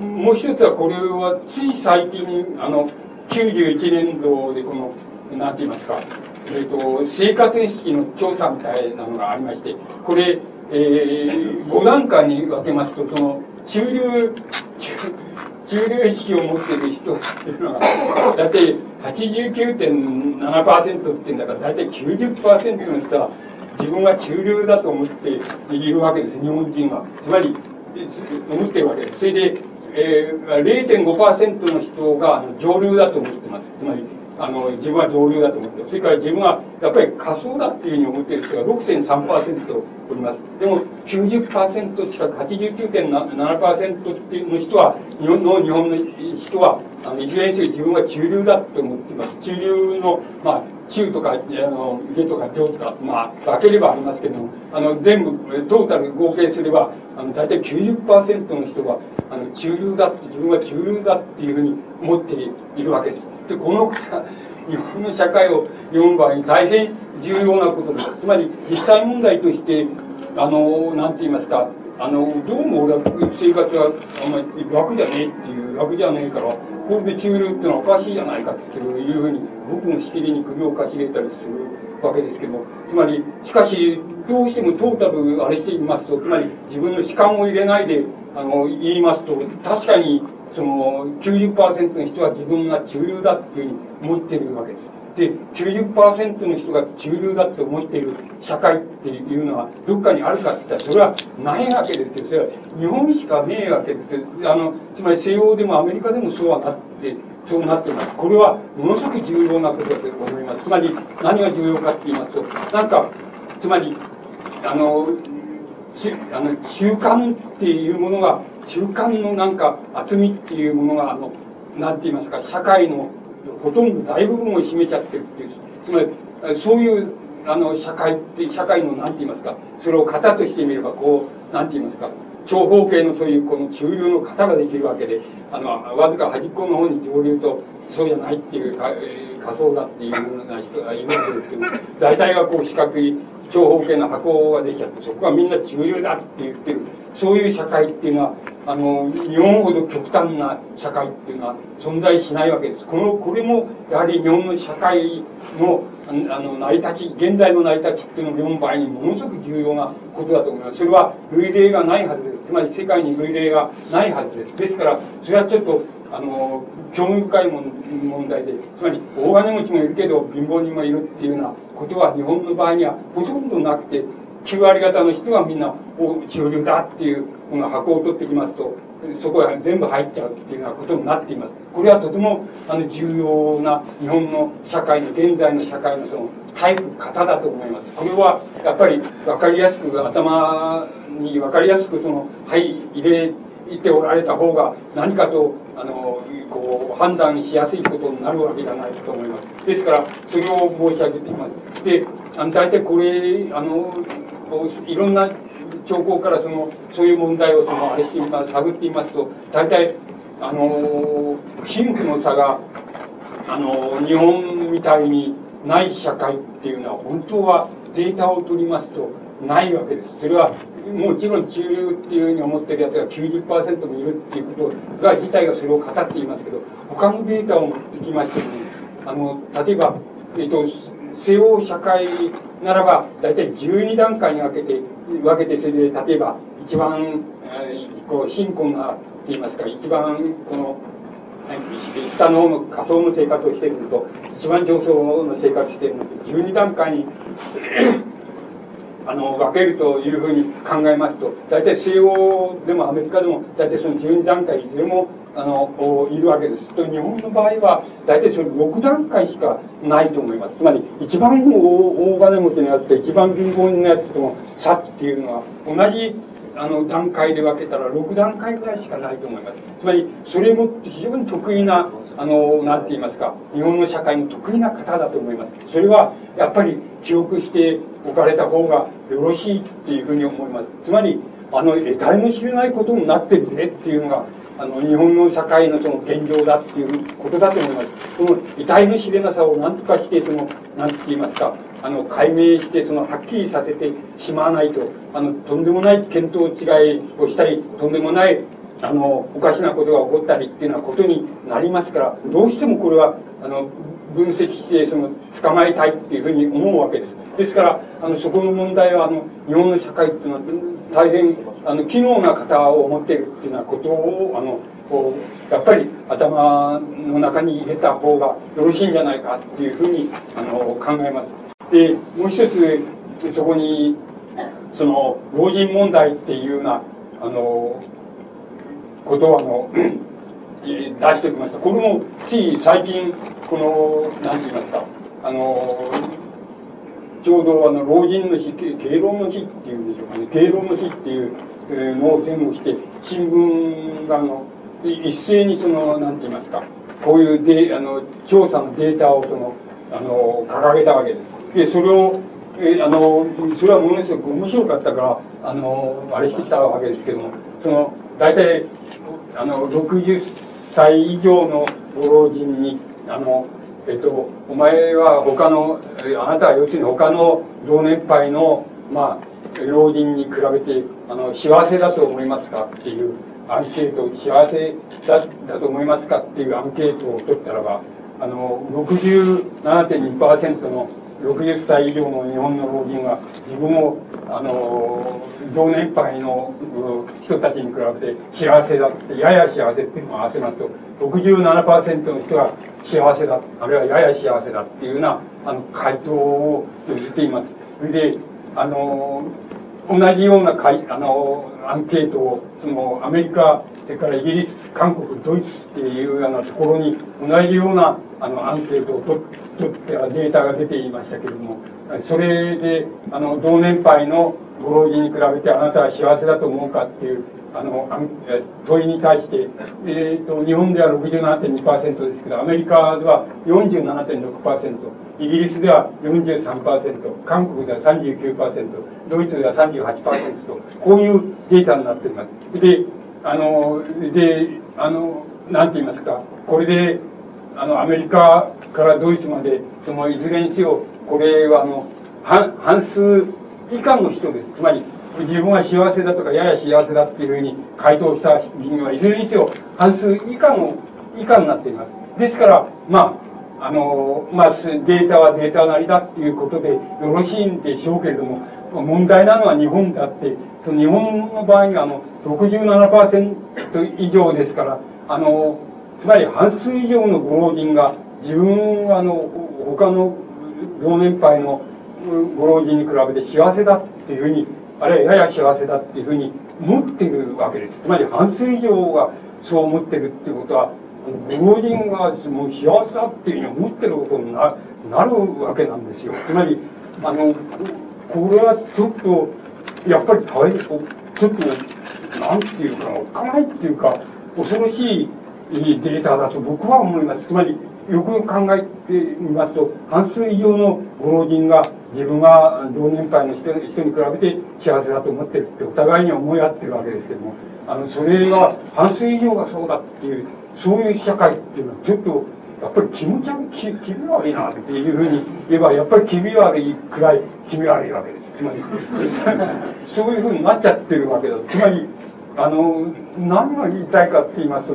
もう一つはこれはつい最近、あの、91年度でこの、なんて言いますか、えっ、ー、と、生活意識の調査みたいなのがありまして、これ、えー、5段階に分けますと、その、中流、中流意識を持っている人っていうのが、だいたい89.7%っていうんだから、だいたい90%の人は、自分は中流だと思っているわけです、日本人は。つまり、思ってるわけです。それで、えー、0.5%の人が上流だと思ってます。つまり、あの、自分は上流だと思ってる。それから自分は、やっぱり仮想だっていうふうに思ってる人が6.3%おります。でも、90%近く89.7%っていうの人は、日本の日本の人は、あのいずれにせよ自分は中流だと思っています。中流の、まあ、中とか、あの、下とか上とか、まあ、分ければありますけども、あの、全部、トータル合計すれば、あの、大体90%の人が、あの、中流だって、自分は中流だっていうふうに思っているわけです。で、このことは、日本の社会を読む場合に大変重要なことです。つまり、実際問題として、あの、なんて言いますか、あの、どうも俺は生活はあんまり楽じゃねえっていう、楽じゃねえから、これで中流ってのはおかしいじゃないかっていうふうに、僕もしきりに首をかしげたりするわけですけど、つまり、しかし、どうしてもトータルあれしていますと、つまり自分の主観を入れないで、あの、言いますと、確かに、その90%の人は自分が中流だっていうふうに思ってるわけです。で、90%の人が中流だと思っている社会っていうのはどっかにあるかって言ったらそれはないわけですよ。それは日本しかねえわけですあの、つまり西欧でもアメリカでもそうはなって、そうなってます。これはものすごく重要なことだと思います。つまり何が重要かって言いますと、なんか、つまり、あの、あの中間っていうものが、中間のなんか厚みっていうものが、あの、なんて言いますか、社会のほとんど大部分を占めちゃってるっていうつまりそういうあの社会って社会の何て言いますかそれを型としてみればこう何て言いますか長方形のそういうこの中流の型ができるわけであのわずか端っこの方に上流とそうじゃないっていうか、え、仮想だっていうような人がいるわけですけど大体がこう四角い長方形の箱ができちゃってそこはみんな中流だって言ってる。そういう社会っていうのはあの日本ほど極端な社会っていうのは存在しないわけです。このこれもやはり日本の社会のあの成り立ち現在の成り立ちっていうのを読む場合にものすごく重要なことだと思います。それは類例がないはずです。つまり世界に類例がないはずです。ですからそれはちょっとあの興味深い問題でつまり大金持ちもいるけど貧乏人もいるっていうようなことは日本の場合にはほとんどなくて9割方の人がみんな中流だっていうこの箱を取ってきますとそこへ全部入っちゃうっていうようなことになっています。これはとてもあの重要な日本の社会の現在の社会のそのタイプ型だと思います。これはやっぱり分かりやすく頭に分かりやすくそのはい入れておられた方が何かとあのこう判断しやすいことになるわけじゃないと思います。ですからそれを申し上げています。であの大体これあのいろんな兆候からそのそういう問題をそのあれして探っていますと大体あの貧富の差があの日本みたいにない社会っていうのは本当はデータを取りますとないわけです。それはもちろん中流っていうふうに思ってるやつが90%もいるっていうことが自体がそれを語っていますけど他のデータを持ってきましても、ね、あの例えば、えっと、西欧社会ならば大体12段階に分けて分けてそれで例えば一番、えー、こう貧困なって言いますか一番この下の方の仮想の生活をしているのと一番上層の生活をしているのと12段階にあの分けるというふうに考えますと大体西欧でもアメリカでも大体その12段階いずれもあのいるわけです。と日本の場合は大体その6段階しかないと思います。つまり一番大金持ちのやつと一番貧乏人のやつとの差っていうのは同じあの段階で分けたら6段階ぐらいしかないと思います。つまりそれも非常に得意なあの何て言いますか日本の社会の得意な方だと思います。それはやっぱり記憶しておかれた方がよろしいっていうふうに思います。つまりあの得体の知れないことになってるぜっていうのがあの日本の社会のその現状だっていうことだと思います。その得体の知れなさを何とかしてその何て言いますかあの解明してそのはっきりさせてしまわないとあのとんでもない見当違いをしたりとんでもないあのおかしなことが起こったりっていうようなことになりますからどうしてもこれはあの分析してその捕まえたいっていうふうに思うわけです。ですからあのそこの問題はあの日本の社会っていうのは大変あの機能な方を持っているっていうようなことをあのこうやっぱり頭の中に入れた方がよろしいんじゃないかっていうふうにあの考えます。でもう一つそこにその老人問題っていうようなあのことをあの 出してきました。これもつい最近この何て言いますかあのちょうどあの老人の日敬老の日っていうんでしょうかね。敬老の日っていうのを前後して新聞があの一斉にその何て言いますかこういうであの調査のデータをそのあの掲げたわけです。でそれをえあのそれはものすごく面白かったからあのあれしてきたわけですけどもその大体あの60歳以上のご老人にあのえっとお前は他のあなたは要するに他の同年配のまあ老人に比べてあの幸せだと思いますかっていうアンケート幸せだだと思いますかっていうアンケートを取ったらばあの67.2%の60歳以上の日本の老人は自分をあの同年配の人たちに比べて幸せだってやや幸せっていうのを合わせますと67%の人が幸せだあるいはやや幸せだっていうようなあの回答を寄せています。それであの同じようなかいあのアンケートをそのアメリカそれからイギリス韓国ドイツっていうようなところに同じようなあのアンケートを取ってデータが出ていましたけれどもそれであの同年配のご老人に比べてあなたは幸せだと思うかっていうあの問いに対して、えーと、日本では67.2%ですけどアメリカでは47.6%イギリスでは43%韓国では39%ドイツでは38%とこういうデータになっています。であのであのなんて言いますかこれであのアメリカからドイツまでそのいずれにせよこれはあの半半数以下の人です。つまり自分は幸せだとかやや幸せだっていうふうに回答した人はいずれにせよ半数以下の以下になっています。ですからまああのまあデータはデータなりだっていうことでよろしいんでしょうけれども問題なのは日本であってその日本の場合にあの67%以上ですからあのつまり半数以上のご老人が自分はあの他の同年配のご老人に比べて幸せだっていうふうにあるいはやや幸せだっていうふうに思ってるわけです。つまり半数以上がそう思ってるっていうことは老人がもう幸せだっていうふうに思ってることにななるわけなんですよ。つまりあのこれはちょっとやっぱり大変ちょっとなんていうかおっかないっていうか恐ろしいデータだと僕は思います。つまりよく考えてみますと半数以上のご老人が自分は同年配の人に比べて幸せだと思ってるってお互いに思い合ってるわけですけどもあのそれが半数以上がそうだっていうそういう社会っていうのはちょっとやっぱり気持ち悪い気気味悪いなっていうふうに言えばやっぱり気味悪いくらい気味悪いわけです。つまり そういうふうになっちゃってるわけだ。つまりあの何が言いたいかって言いますと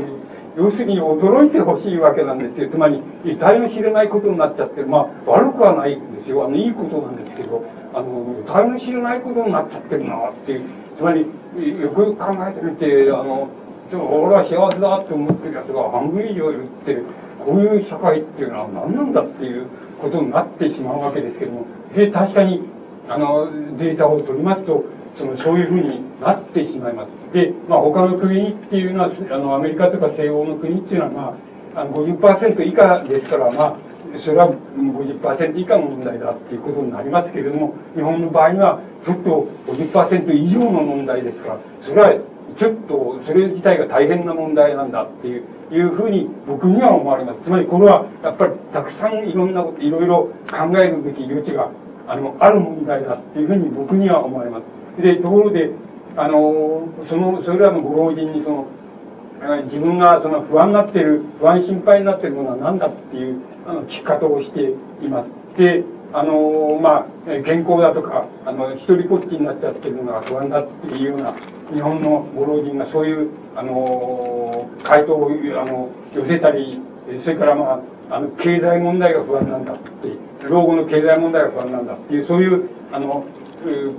要するに驚いてほしいわけなんですよ。つまり得体の知れないことになっちゃってるまあ悪くはないんですよ。あのいいことなんですけどあの得体の知れないことになっちゃってるなっていう。つまりよく考えてみてあの俺は幸せだって思ってるやつが半分以上いるってこういう社会っていうのは何なんだっていうことになってしまうわけですけども。で確かにあのデータを取りますとそのそういうふうになってしまいます。で、まあ、他の国っていうのはあのアメリカとか西欧の国っていうのは、まあ、あの50%以下ですから、まあ、それは50%以下の問題だっていうことになりますけれども日本の場合にはちょっと50%以上の問題ですからそれはちょっとそれ自体が大変な問題なんだっていういうふうに僕には思われますつまりこれはやっぱりたくさんいろんなこといろいろ考えるべき余地があのある問題だっていうふうに僕には思われますでところであのそのそれらのご老人にその自分がその不安になってる不安心配になってるものは何だっていうあの聞き方をしています。であのまあ健康だとかあの一人ぽっちになっちゃってるのが不安だっていうような日本のご老人がそういうあの回答をあの寄せたりそれからまああの経済問題が不安なんだって老後の経済問題が不安なんだっていうそういうあの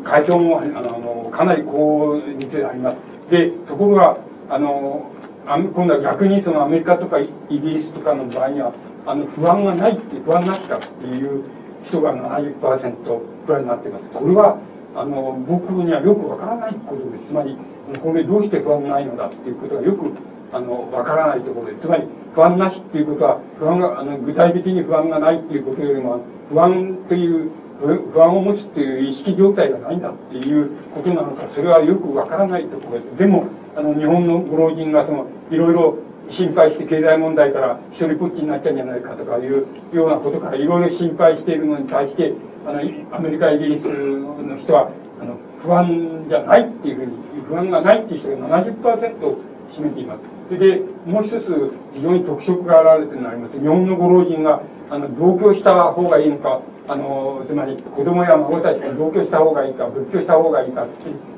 回答もあのかなり高率であります。でところがあの今度は逆にそのアメリカとかイギリスとかの場合にはあの不安がないって不安なしだっていう人が70%くらいになっています。これはあの僕にはよくわからないことです。つまりこれどうして不安がないのだっていうことがよくあのわからないところでつまり不安なしっていうことは不安があの具体的に不安がないっていうことよりも不安という不安を持つっていう意識状態がないんだっていうことなのかそれはよくわからないところです。でもあの日本のご老人がそのいろいろ心配して経済問題から一人ぽっちになっちゃうんじゃないかとかいうようなことからいろいろ心配しているのに対してあのアメリカイギリスの人はあの不安じゃないっていうふうに不安がないっていう人が70%を占めています。それでもう一つ非常に特色が現れてるのがあります。日本のご老人があの同居した方がいいのかあのつまり子供や孫たちと同居した方がいいか仏居した方がいいかって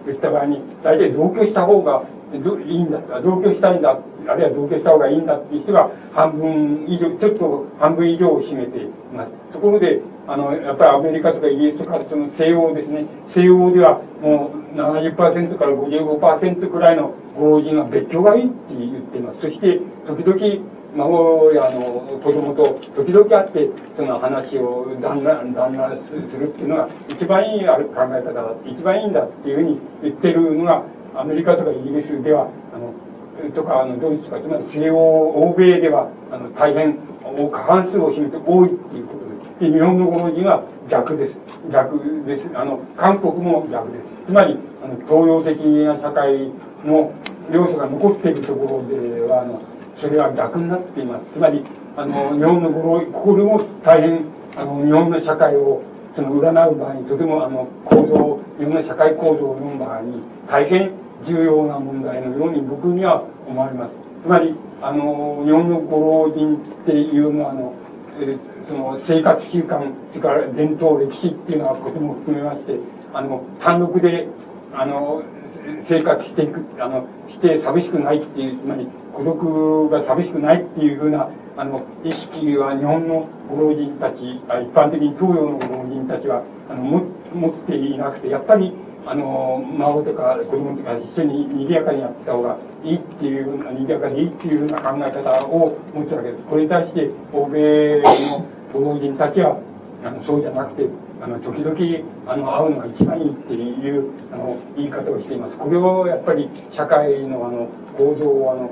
言った場合に大体同居した方がいいんだ同居したいんだあるいは同居した方がいいんだっていう人が半分以上ちょっと半分以上を占めています。ところであのやっぱりアメリカとかイギリスとかその西欧ですね。西欧ではもう70%から55%くらいのご老人が別居がいいって言っています。そして時々孫やの子供と時々会ってその話を旦那旦那するっていうのが一番いい考え方だ一番いいんだっていうふうに言ってるのがアメリカとかイギリスではあのとかあのドイツとかつまり西欧欧米ではあの大変過半数を占めて多いっていうことですで日本のご老人は逆です。逆です。あの韓国も逆です。つまりあの東洋的な社会の要素が残っているところではあのそれは逆になっています。つまりあの日本のこのここでも大変あの日本の社会をその占う場合にとてもあの構造日本の社会構造を読む場合に大変重要な問題のように僕には思われます。つまりあの日本のご老人っていうのはあの、えー、その生活習慣それから伝統歴史っていうのはことも含めましてあの単独であの生活していくあのして寂しくないっていうつまり孤独が寂しくないっていうふうなあの意識は日本のご老人たち一般的に東洋のご老人たちはあのも持っていなくてやっぱりあの孫とか子供とか一緒に賑やかにやってた方がいいっていうような賑やかにいいっていうような考え方を持つわけです。これに対して欧米のご老人たちはあのそうじゃなくてあの時々あの会うのが一番いいっていうあの言い方をしています。これをやっぱり社会のあの構造をあの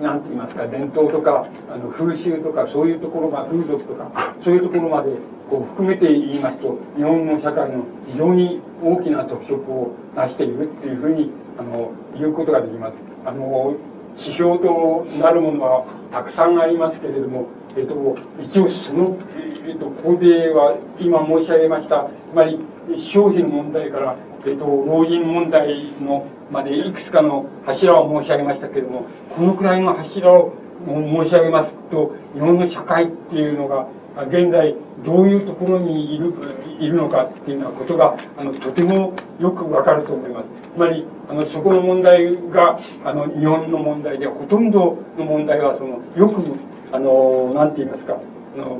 なんて言いますか伝統とかあの風習とかそういうところが風俗とかそういうところまでこう含めて言いますと日本の社会の非常に大きな特色を成しているっていうふうにあの言うことができます。あの指標となるものはたくさんありますけれども、えっと、一応その、えっと、ここでは今申し上げましたつまり消費の問題からえっと、老人問題のまでいくつかの柱を申し上げましたけれどもこのくらいの柱を申し上げますと日本の社会っていうのが現在どういうところにいるいるのかっていうようなことがあのとてもよくわかると思います。つまりあのそこの問題があの日本の問題でほとんどの問題はそのよくあのなんて言いますかあの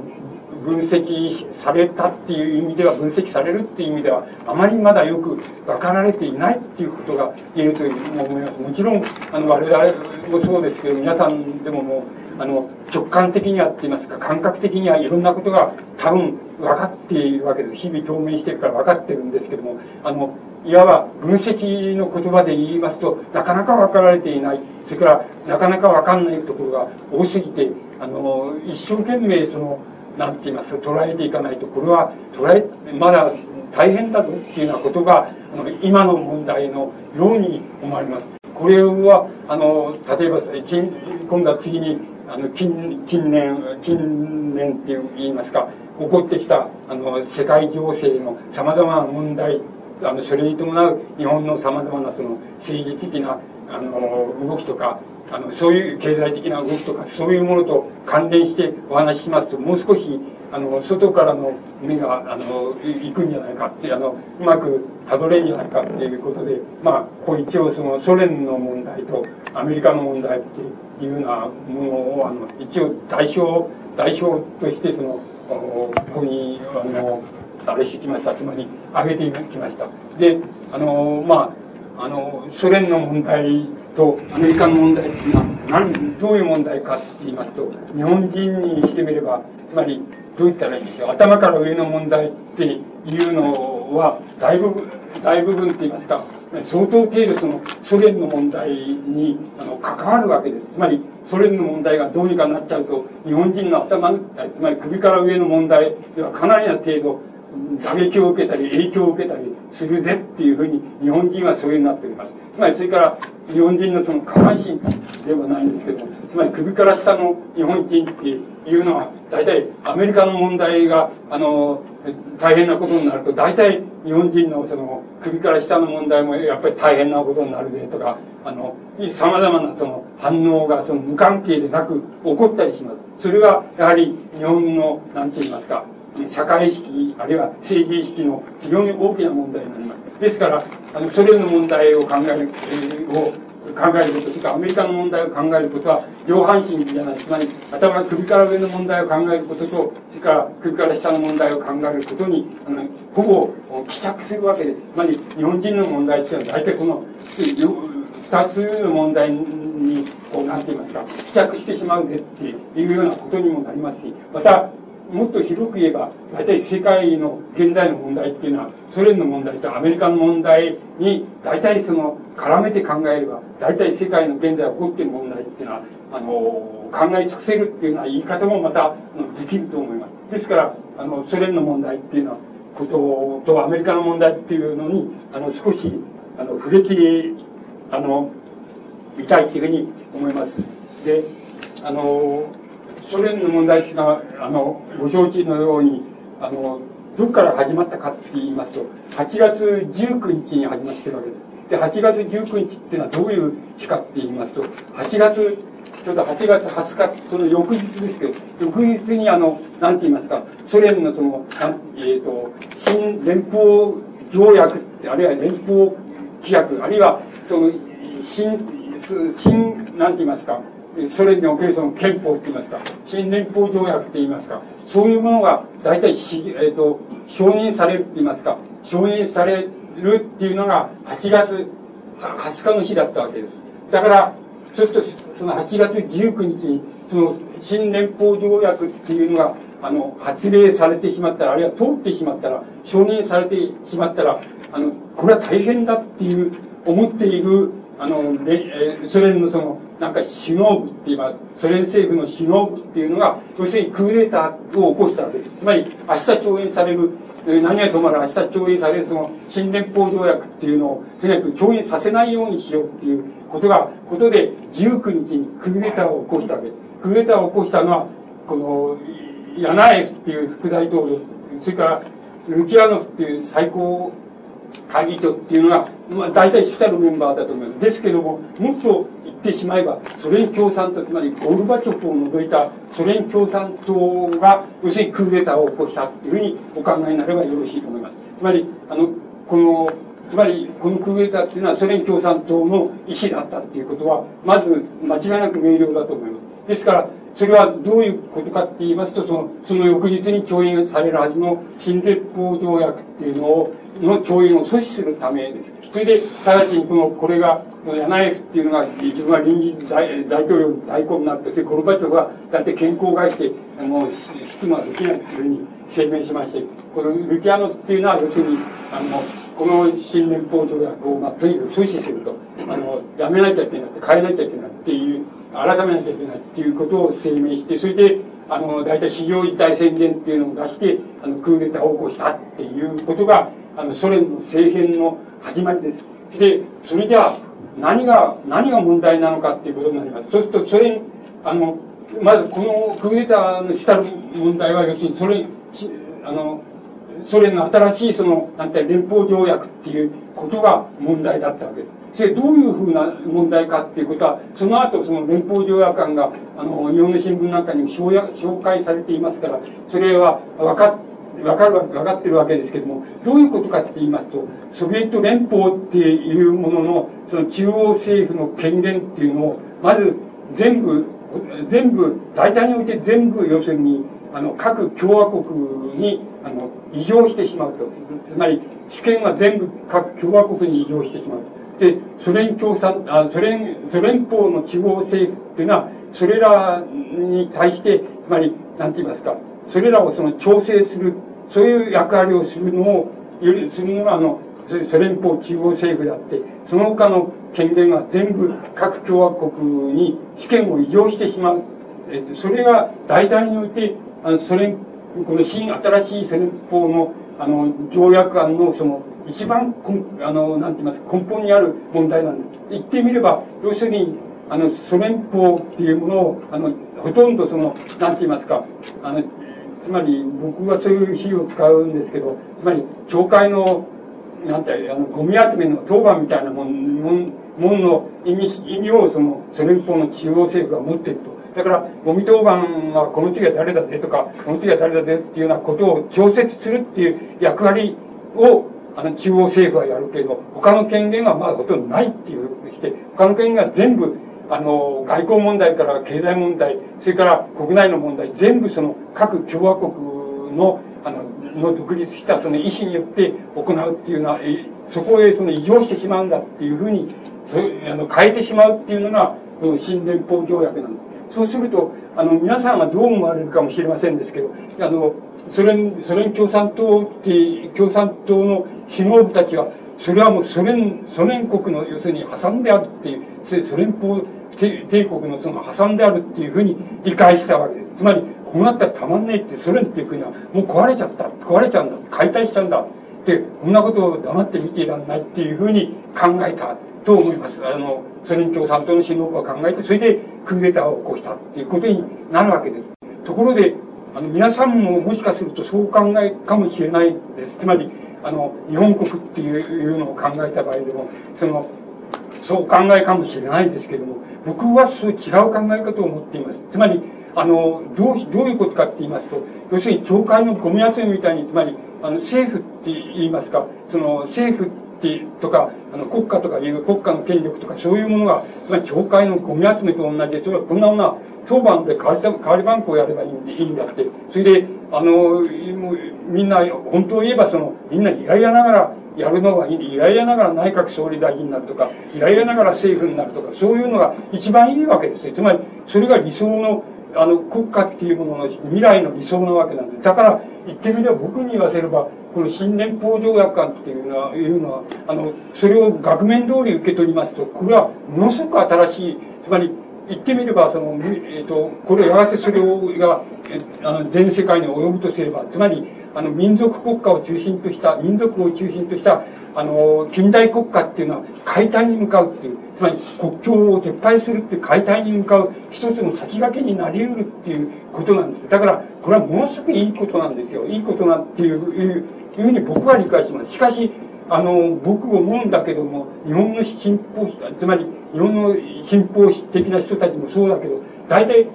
分析されたっていう意味では分析されるっていう意味ではあまりまだよく分かられていないっていうことが言えるというふうに思います。もちろんあの我々もそうですけど皆さんでももうあの直感的にはって言いますか感覚的にはいろんなことが多分分かっているわけです。日々当面してるから分かってるんですけどもあのいわば分析の言葉で言いますとなかなか分かられていない。それからなかなか分かんないところが多すぎてあの一生懸命そのなんて言います？捉えていかないとこれは捉えまだ大変だぞっていうようなことがあの今の問題のように思われます。これはあの例えば今度は次にあの近近年近年っていう言いますか起こってきたあの世界情勢のさまざまな問題あのそれに伴う日本のさまざまなその政治的なあの動きとかあのそういう経済的な動きとかそういうものと関連してお話ししますともう少しあの外からの目があの行くんじゃないかってあのうまくたどれんじゃないかっていうことでまあこう一応そのソ連の問題とアメリカの問題っていうようなものをあの一応代表代表としてそのここにあのあれしてきましたつまり挙げてきました。であのまああのソ連の問題とアメリカの問題っていうのは何どういう問題かって言いますと日本人にしてみればつまりどう言ったらいいんでしょう頭から上の問題っていうのは大部分大部分って言いますか相当程度そのソ連の問題にあの関わるわけです。つまりソ連の問題がどうにかなっちゃうと日本人の頭つまり首から上の問題ではかなりな程度打撃を受けたり影響を受けたりするぜっていうふうに日本人はそういうになっております。つまりそれから日本人のその下半身ではないんですけどつまり首から下の日本人っていうのは大体アメリカの問題があの大変なことになると大体日本人のその首から下の問題もやっぱり大変なことになるぜとかあのさまざまなその反応がその無関係でなく起こったりします。それがやはり日本の何て言いますか社会意識あるいは政治意識の非常に大きな問題になります。ですからあのソ連の問題を考える、えー、を考えることそれかアメリカの問題を考えることは上半身じゃないつまり頭首から上の問題を考えることとそれから首から下の問題を考えることにあのほぼ帰着するわけです。つまり日本人の問題っていうのは大体この2つの問題にこうなんて言いますか帰着してしまうぜっていうようなことにもなりますしまたもっと広く言えば大体世界の現在の問題っていうのはソ連の問題とアメリカの問題に大体その絡めて考えれば大体世界の現在起こっている問題っていうのはあの考え尽くせるっていうような言い方もまたできると思いますですからあのソ連の問題っていうのはこととアメリカの問題っていうのにあの少しあの触れてあのみたいというふうに思います。で、あの、ソ連の問題っていうのは、あの、ご承知のように、あの、どこから始まったかって言いますと、8月19日に始まってるわけです。で、8月19日っていうのはどういう日かって言いますと、8月、ちょうど8月20日、その翌日ですけど、翌日にあの、なんて言いますか、ソ連のその、えっ、ー、と、新連邦条約、あるいは連邦規約、あるいは、その、新、新、なんて言いますか、ソ連におけるその憲法って言いますか、新連邦条約って言いますか、そういうものが大体し、えーと、承認されるっていますか、承認されるっていうのが8月20日の日だったわけです。だから、そうすると、その8月19日に、その新連邦条約っていうのが、あの、発令されてしまったら、あるいは通ってしまったら、承認されてしまったら、あの、これは大変だっていう思っているあの、えー、ソ連のその、なんか首脳部って言います、ソ連政府の首脳部っていうのが、要するにクーデターを起こしたわけです。つまり、明日調印される、何が止まる明日調印されるその新連邦条約っていうのを、とにかく調印させないようにしようっていうことが、ことで、19日にクーデターを起こしたわけです。クーデターを起こしたのは、この、ヤナエフっていう副大統領、それから、ルキアノフっていう最高会議長っていうのが、まあ、大体主たるメンバーだと思います。ですけども、もっと言ってしまえば、ソ連共産党、つまりゴルバチョフを除いたソ連共産党が、要するにクーデターを起こしたというふうにお考えになればよろしいと思います。つまり、あの、この、つまり、このクーデターっていうのはソ連共産党の意思だったっていうことは、まず間違いなく明瞭だと思います。ですから、それはどういうことかって言いますと、その、その翌日に調印されるはずの新列邦条約っていうのを、の調印を阻止するためです。それで、直ちにこの、これが、ヤナエフっていうのが、自分は臨時大大統領の代行になって、ゴルバチョフが、だって健康を害して、あの、出馬できないっていうふうに声明しまして、このルキアノフっていうのは、要するに、あの、この新連邦条約を、まあ、とにかく阻止すると、あの、やめなきゃいけないって、変えなきゃいけないっていう、改めなきゃいけないっていうことを声明して、それで、あの、大体市場事態宣言っていうのを出して、あの、クーデターを起こしたっていうことが、あの、ソ連の政変の始まりです。で、それじゃあ、何が、何が問題なのかっていうことになります。そうすると、それあの、まずこのクーデターのしたる問題は、要するに、それ、あの、ソ連の新しいその、なんて連邦条約っていうことが問題だったわけです。それどういうふうな問題かっていうことは、その後その連邦条約案が、あの、日本の新聞なんかにも紹介されていますから、それは分かっわかるわ、分かってるわけですけども、どういうことかって言いますと、ソビエト連邦っていうものの、その中央政府の権限っていうのを、まず全部、全部、大体において全部、要するに、あの、各共和国に、あの、異常してしまうと。つまり、主権は全部各共和国に異常してしまう。で、ソ連共産、あソ連、ソ連邦の地方政府っていうのは、それらに対して、つまり、なんて言いますか、それらをその調整する、そういう役割をするのを、よりするのが、あの、ソ連邦中央政府であって、その他の権限は全部各共和国に主権を移譲してしまう。えっと、それが大体において、あの、ソ連、この新、新しいソ連邦の、あの、条約案の、その、一番、あの、なんて言いますか、根本にある問題なんです。言ってみれば、要するに、あの、ソ連邦っていうものを、あの、ほとんどその、なんて言いますか、あの、つまり僕はそういう比喩を使うんですけど、つまり町会の、なんて、あの、ゴミ集めの当番みたいなもん、もん、もんの意味、意味をその、ソ連邦の中央政府が持っていると。だから、ゴミ当番はこの次は誰だぜとか、この次は誰だぜっていうようなことを調節するっていう役割を、あの、中央政府はやるけど、他の権限はまだほとんどないっていうして、他の権限が全部あの、外交問題から経済問題、それから国内の問題、全部その各共和国の、あの、の独立したその意思によって行うっていうのは、そこへその異常してしまうんだっていうふうに、そあの変えてしまうっていうのが、この新連邦条約なんで。そうすると、あの、皆さんはどう思われるかもしれませんですけど、あの、ソ連、ソ連共産党って、共産党の首脳部たちは、それはもうソ連、ソ連国の要するに挟んであるっていう、ソ連邦帝国のその破産であるっていうふうに理解したわけです。つまり、こうなったらたまんねえって、ソ連っていう国はもう壊れちゃった。壊れちゃうんだ。解体しちゃうんだ。で、こんなことを黙って見ていらんないっていうふうに考えた。と思います。あの、ソ連共産党の首脳が考えて、それでクーデターを起こしたっていうことになるわけです。ところで、あの、皆さんももしかするとそう考えかもしれないです。つまり、あの、日本国っていうのを考えた場合でも、その、そう考えかもしれないですけども、僕はそう違う考え方を持っています。つまり、あの、どう、どういうことかって言いますと、要するに懲戒のゴミ集めみたいに、つまり、あの、政府って言いますか、その、政府ってとか、あの、国家とかいう国家の権力とか、そういうものが、つまり懲戒のゴミ集めと同じで、それはこんなものは、当番で代わり、代わり番号をやればいいんで、いいんだって。それで、あの、もうみんな、本当を言えば、その、みんな嫌々ながら、やるのがいい。いやいやながら内閣総理大臣になるとか、いやいやながら政府になるとか、そういうのが一番いいわけですよ。つまり、それが理想の、あの、国家っていうものの未来の理想なわけなんで。だから、言ってみれば僕に言わせれば、この新年法条約案っていうのは、いうのは、あの、それを額面通り受け取りますと、これはものすごく新しい、つまり、言ってみれば、その、え、ー、と、これやがてそれを、が、あの、全世界に及ぶとすれば、つまり、あの、民族国家を中心とした、民族を中心とした、あの、近代国家っていうのは解体に向かうっていう、つまり国境を撤廃するっていう解体に向かう一つの先駆けになり得るっていうことなんです。だから、これはものすごくいいことなんですよ。いいことなんていう、いうふうに僕は理解します。しかし、あの、僕思うんだけども、日本の進歩、つまり日本の進歩的な人たちもそうだけど、大体、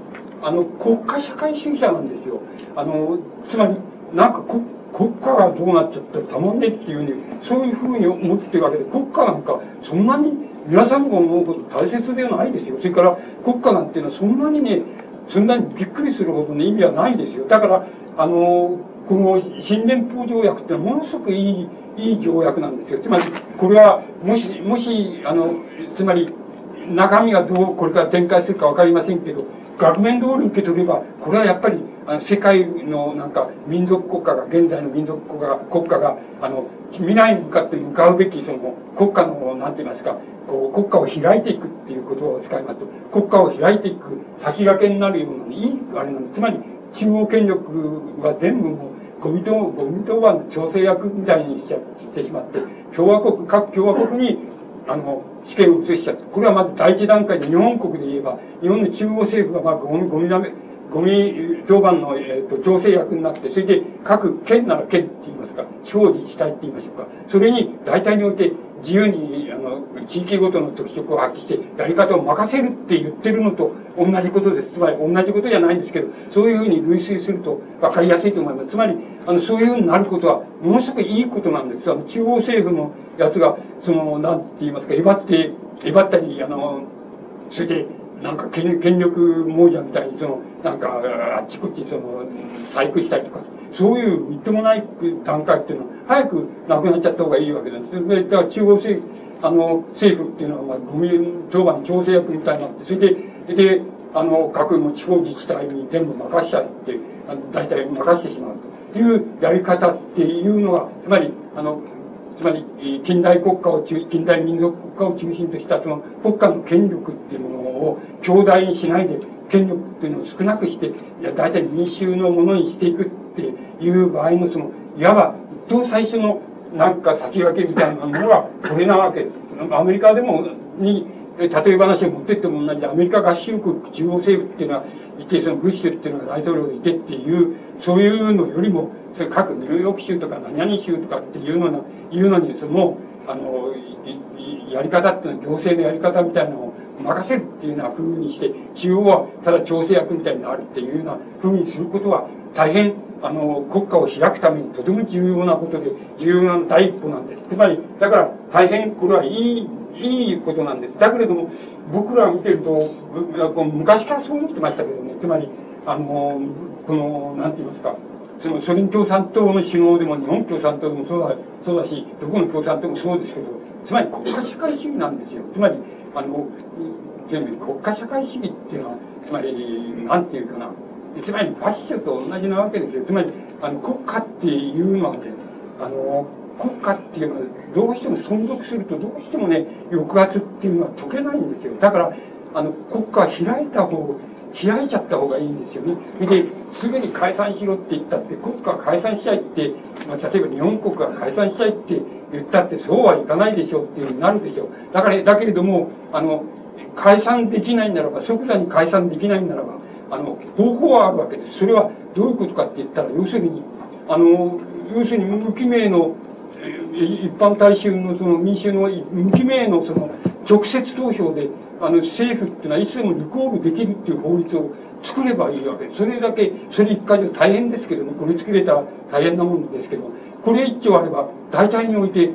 あの、国家社会主義者なんですよ。あの、つまり、なんか国国家がどうなっちゃったらたまんねっていうふうに、そういうふうに思ってるわけで、国家なんかそんなに皆さんが思うほど大切ではないですよ。それから国家なんていうのはそんなにね、そんなにびっくりするほどの意味はないですよ。だから、あの、この新連邦条約ってのはものすごくいい、いい条約なんですよ。つまり、これは、もし、もし、あの、つまり、中身がどうこれから展開するかわかりませんけど、額面通り受け取れば、これはやっぱり、あの世界のなんか民族国家が、現在の民族国家が、国家が、あの、未来に向かって向かうべき、その、国家の、なんて言いますか、こう、国家を開いていくっていうことを使いますと、国家を開いていく先駆けになるような、いい、あれなんです。つまり、中央権力は全部もう、ゴミと、ゴミ当番の調整役みたいにしちゃしてしまって、共和国、各共和国にあの、試験を移しちゃった。これはまず第一段階で日本国で言えば、日本の中央政府がまあゴミ、ゴミだめ、ゴミ当番の、えーと、調整役になって、それで各県なら県って言いますか、地方自治体って言いましょうか。それに大体において自由に、あの、地域ごとの特色を発揮して、やり方を任せるって言ってるのと同じことです。つまり同じことじゃないんですけど、そういうふうに類推すると分かりやすいと思います。つまり、あの、そういうふうになることは、ものすごくいいことなんです。あの、中央政府のやつが、その、なんて言いますか、えばって、えばったり、あの、それで、なんか権権力亡者みたいに、その、なんか、あっちこっち、その、細工したりとか、そういうみっともない段階っていうのは、早くなくなっちゃった方がいいわけなんです。で、だから中央政府、あの、政府っていうのは、まあ、ゴミ当番調整役みたいになって、それで、で、あの、各の地方自治体に全部任しちゃって、あ大体任してしまうというやり方っていうのが、つまり、あの、つまり、近代国家を中、近代民族国家を中心としたその国家の権力っていうものを強大にしないで、権力っていうのを少なくして、いや、大体民衆のものにしていくっていう場合のその、いわば、一等最初のなんか先駆けみたいなものがこれなわけです。アメリカでも、に、例え話を持ってっても同じで、アメリカ合衆国中央政府っていうのは、いて、そのブッシュっていうのが大統領がいてっていう、そういうのよりも、それ各ニューヨーク州とか何々州とかっていうのの、いうのに、その、あの、やり方っていうのは行政のやり方みたいなのを任せるっていうような風にして、中央はただ調整役みたいになるっていうような風にすることは、大変、あの、国家を開くためにとても重要なことで、重要な第一歩なんです。つまり、だから大変これはいい、いいことなんです。だけれども、僕ら見てると、昔からそう思ってましたけどね、つまり、あの、この、なんて言いますか、そのソ連共産党の首脳でも日本共産党でもそうだそうだし、どこの共産党もそうですけど、つまり国家社会主義なんですよ。つまり、あの、国家社会主義っていうのは、つまり、なんていうかな、つまりファッションと同じなわけですよ。つまり、あの、国家っていうのはね、あの、国家っていうのはどうしても存続するとどうしてもね、抑圧っていうのは解けないんですよ。だから、あの、国家は開いた方、開いちゃった方がいいんですよね。で、すぐに解散しろって言ったって、国家解散しちゃいって、まあ、例えば日本国が解散しちゃいって言ったって、そうはいかないでしょっていうになるでしょう。だから、だけれども、あの、解散できないならば、即座に解散できないならば、あの、方法はあるわけです。それはどういうことかって言ったら、要するに、あの、要するに無記名の、一般大衆のその民衆の無記名のその直接投票であの政府っていうのはいつでもリコールできるっていう法律を作ればいいわけで。それだけ、それ一回で大変ですけども、これ作れたら大変なもんですけど、これ一丁あれば、大体において、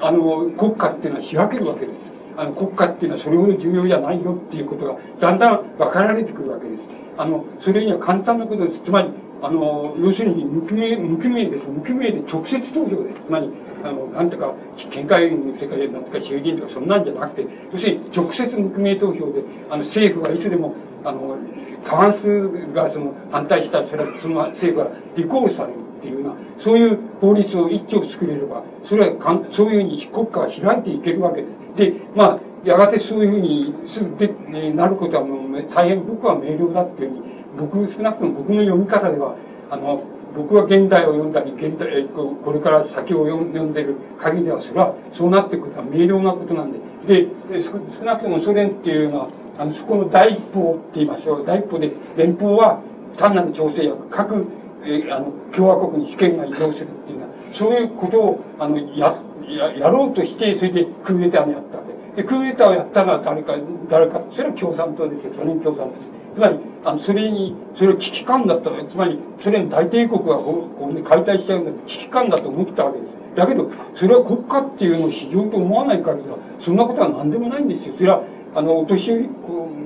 あの、国家っていうのは開けるわけです。あの、国家っていうのはそれほど重要じゃないよっていうことが、だんだん分かられてくるわけです。あの、それには簡単なことです。つまり、あの、要するに無記名、無記名です。無記名で直接投票です。つまり、あの、なんとか、県会の世界でなんとか衆議院とかそんなんじゃなくて、要するに直接無記名投票で、あの、政府はいつでも、あの、過半数がその反対したら、それはその政府はリコールされるっていうような、そういう法律を一丁作れれば、それはかんそういうふうに国家は開いていけるわけです。で、まあ、やがてそういうふうにすぐで、ね、なることはもう大変僕は明瞭だっていうふうに、僕、少なくとも僕の読み方では、あの、僕は現代を読んだり、現代、これから先を読んでる限りでは、それはそうなってくことは明瞭なことなんで。で、少なくともソ連っていうのは、あの、そこの第一歩って言いましょう。第一歩で、連邦は単なる調整役、各、え、あの、共和国に主権が移動するっていうのは、そういうことを、あの、や、や、やろうとして、それでクーデターをやったわけ。で、クーデターをやったのは誰か、誰か、それは共産党ですよ。ソ連共産党です。つまり、あの、それに、それを危機感だったつまり、ソ連大帝国がこう、ね、解体しちゃうの危機感だと思ったわけです。だけど、それは国家っていうのを非常と思わない限りは、そんなことは何でもないんですよ。それは、あの、お年寄り、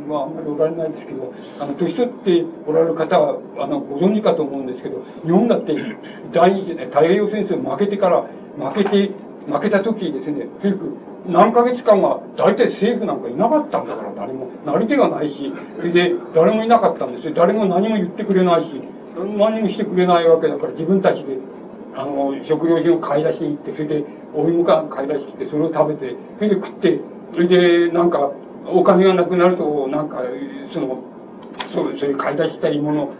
まあ、あんまりおられないですけど、あの、年取っておられる方は、あの、ご存知かと思うんですけど、日本だって、第二次、太平洋戦争負けてから、負けて、負けた時ですね、結局、何ヶ月間は大体政府なんかいなかったんだから誰もなり手がないしそれで誰もいなかったんですよ。誰も何も言ってくれないし何もしてくれないわけだから自分たちであの食料品を買い出しに行ってそれでお芋か買い出してきてそれを食べてそれで食ってそれでなんかお金がなくなるとなんかそのそうそういう買い出したいもの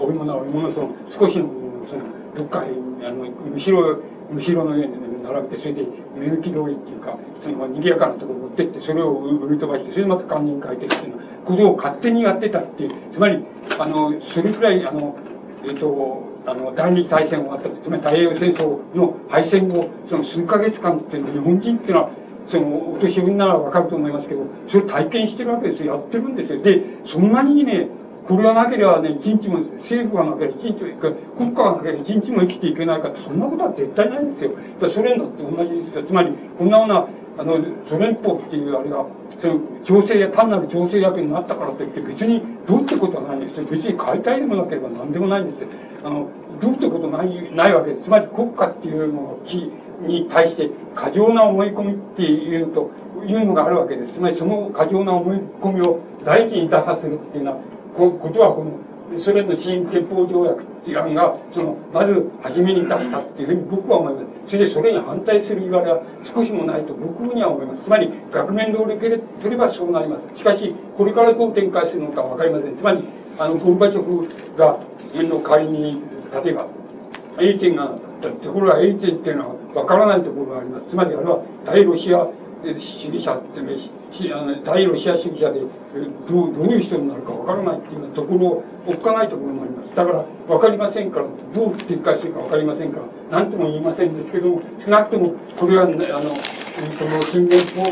お芋なお芋のその少しのそのどっかあの後ろ後ろの上に並べてそれで目抜き通りっていうかその賑やかなところに持ってってそれを売り飛ばしてそれでまた堪忍書いてっていうことを勝手にやってたっていうつまりあのそれくらいあのえっ、とあの第二次大戦終わったつまり太平洋戦争の敗戦後その数ヶ月間っていうのは日本人っていうのはそのお年寄りならわかると思いますけどそれ体験してるわけですよ。やってるんですよ。でそんなにねこれがなければね、一日も、政府がなければ一日も、国家がなければ一日も生きていけないかって、そんなことは絶対ないんですよ。だソ連だって同じですよ。つまり、こんなような、あの、ソ連邦っていうあれが、その、調整や、単なる調整役になったからといって、別に、どうってことはないんですよ。別に解体でもなければ何でもないんですよ。あの、どうってことない、ないわけです。つまり、国家っていうのに対して、過剰な思い込みっていうと、いうのがあるわけです。つまり、その過剰な思い込みを第一に出させるっていうのは、ことはこのソ連の新憲法条約っていう案がそのまず初めに出したっていうふうに僕は思います。それでそれに反対する言われは少しもないと僕には思います。つまり額面通り取ればそうなります。しかしこれからどう展開するのか分かりません。つまりあのゴルバチョフがの代わりに例えばエリツェンがところがエリツェンっていうのは分からないところがあります。つまりあれは大ロシア主義者ってあの対ロシア主義者でどうどういう人になるかわからないっていうところをおっかないところもあります。だから分かりませんからどう展開するか分かりませんから何とも言いませんですけども少なくともこれは、ね、あのその新連邦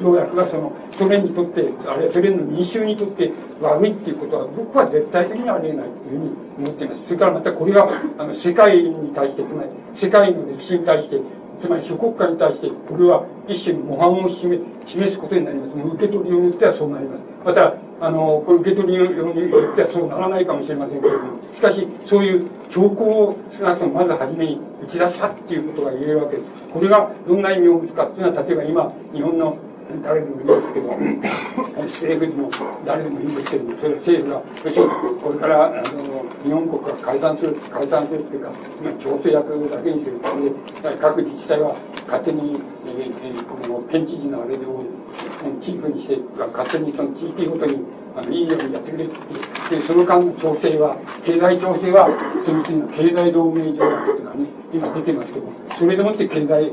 条約がそのソ連にとってあるいはソ連の民衆にとって悪いっていうことは僕は絶対的にありえないというふうに思っています。それからまたこれがあの世界に対してつまり世界の歴史に対してつまり諸国家に対してこれは一種模範を示示すことになります。受け取りによってはそうなります。またあのこれ受け取りによってはそうならないかもしれませんけれども。しかしそういう兆候を少なくともまず初めに打ち出したっていうことが言えるわけです。これがどんな意味を持つかっていうのは例えば今日本の誰でもいいんですけど政府でも誰でもいいんですけどそれ政府がこれからあの日本国が解散する解散するっていうか調整役だけにするで各自治体は勝手に、えー、この県知事のあれをチーフにして勝手にその地域ごとにあのいいようにやってくれってでその間の調整は経済調整はその次の経済同盟条約っていうのはね今出てますけどそれでもって経済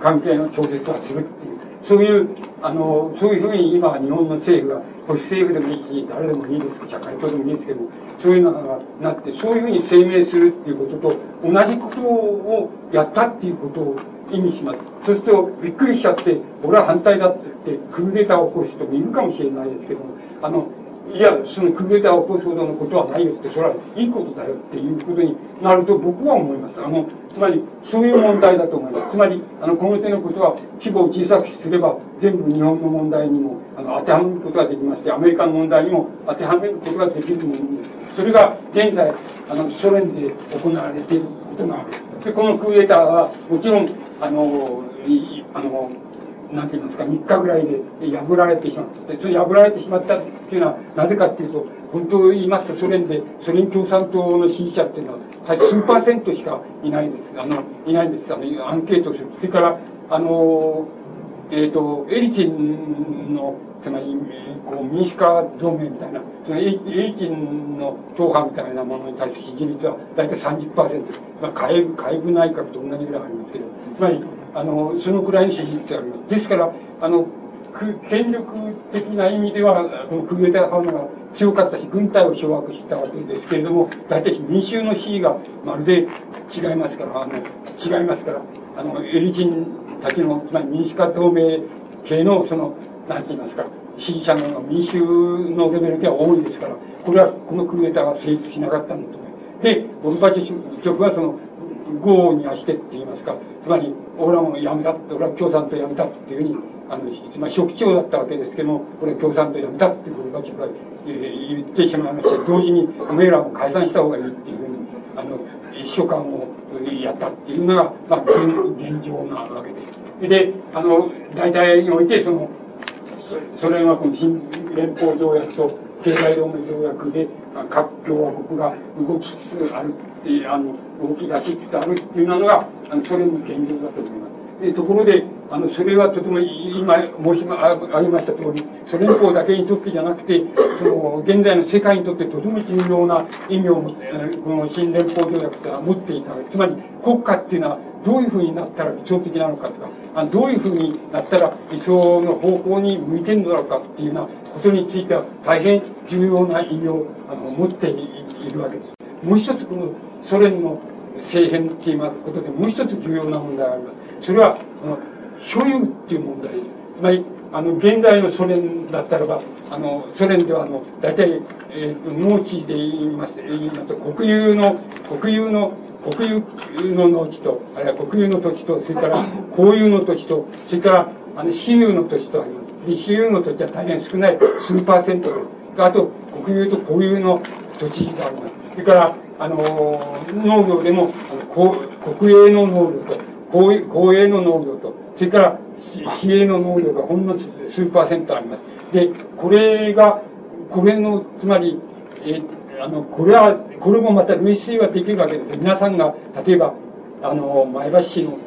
関係の調節はするっていう。そういうあのそういうふうに今日本の政府が保守政府でもいいし誰でもいいですけど社会党でもいいですけどそういうのがなってそういうふうに声明するっていうことと同じことをやったっていうことを意味します。そうするとびっくりしちゃって俺は反対だって言ってクーデターを起こす人もいるかもしれないですけどあのいや、そのクーデターを起こすほどのことはないよって、それはいいことだよっていうことになると僕は思います。あの、つまり、そういう問題だと思います。つまり、あの、この手のことは規模を小さくすれば、全部日本の問題にもあの当てはめることができまして、アメリカの問題にも当てはめることができるものです。それが現在、あの、ソ連で行われていることなわけです。で、このクーデターは、もちろん、あの、あの、なんて言いますか、3日ぐらいで破られてしまった。それ破られてしまったっていうのは、なぜかっていうと、本当言いますと、ソ連で、ソ連共産党の支持者っていうのは、数パーセントしかいないです。あの、いないんです。あの、アンケートする。それから、あの、えっ、ー、と、エリツィンの、つまり、こう、民主化同盟みたいな、そのエリツィンの党派みたいなものに対する支持率は大体30%。まあ、外部、外部内閣と同じぐらいありますけど、つまり、あの、そのくらいの支持率があります。ですから、あの、権力的な意味では、このクーデター派が強かったし、軍隊を掌握したわけですけれども、大体民衆の支持がまるで違いますから、あの、違いますから、あの、エリジンたちの、つまり民主化同盟系の、その、なんて言いますか、支持者の民衆のレベルでは多いですから、これは、このクーデターが成立しなかったんだと思います。で、ゴルバチョフはその、豪にしてって言いますか、つまり、俺はもう辞めた、俺は共産党辞めたっていうふうに、あの、つまり職長だったわけですけども、俺は共産党辞めたっていうゴルバチョフが、え、言ってしまいまして、同時に、おめえらも解散した方がいいっていうふうに、あの、一週間をやったっていうのが、まあ、現状なわけです。で、あの、大体において、その、それはこの新連邦条約と経済同盟条約で各共和国が動きつつあるあの動き出しつつあるっていうのがあのソ連の現状だと思います。でところであのそれはとても今申し上げました通りソ連邦だけにとってじゃなくてその現在の世界にとってとても重要な意味をこの新連邦条約とは持っていたつまり国家っていうのはどういうふうになったら理想的なのかとかあどういうふうになったら理想の方向に向いてるのだろうかっていうようなことについては大変重要な意味をあの持っているわけです。もう一つこのソ連の政変って言いますことでもう一つ重要な問題があります。それは、あの、所有っていう問題です。つまり、あの、現在のソ連だったらば、あの、ソ連では、あの、大体、えー、農地で言います、言いますと、国有の、国有の、国有の農地と、あるいは国有の土地と、それから公有の土地と、それから、あの、私有の土地とあります。で、私有の土地は大変少ない、数パーセント、あと、国有と公有の土地があります。それから、あの農業でもあの国営の農業と公公営の農業とそれから市営の農業がほんの数パーセントあります。でこれがこれのつまりえあのこれはこれもまた類推はできるわけです皆さんが例えばあの前橋市の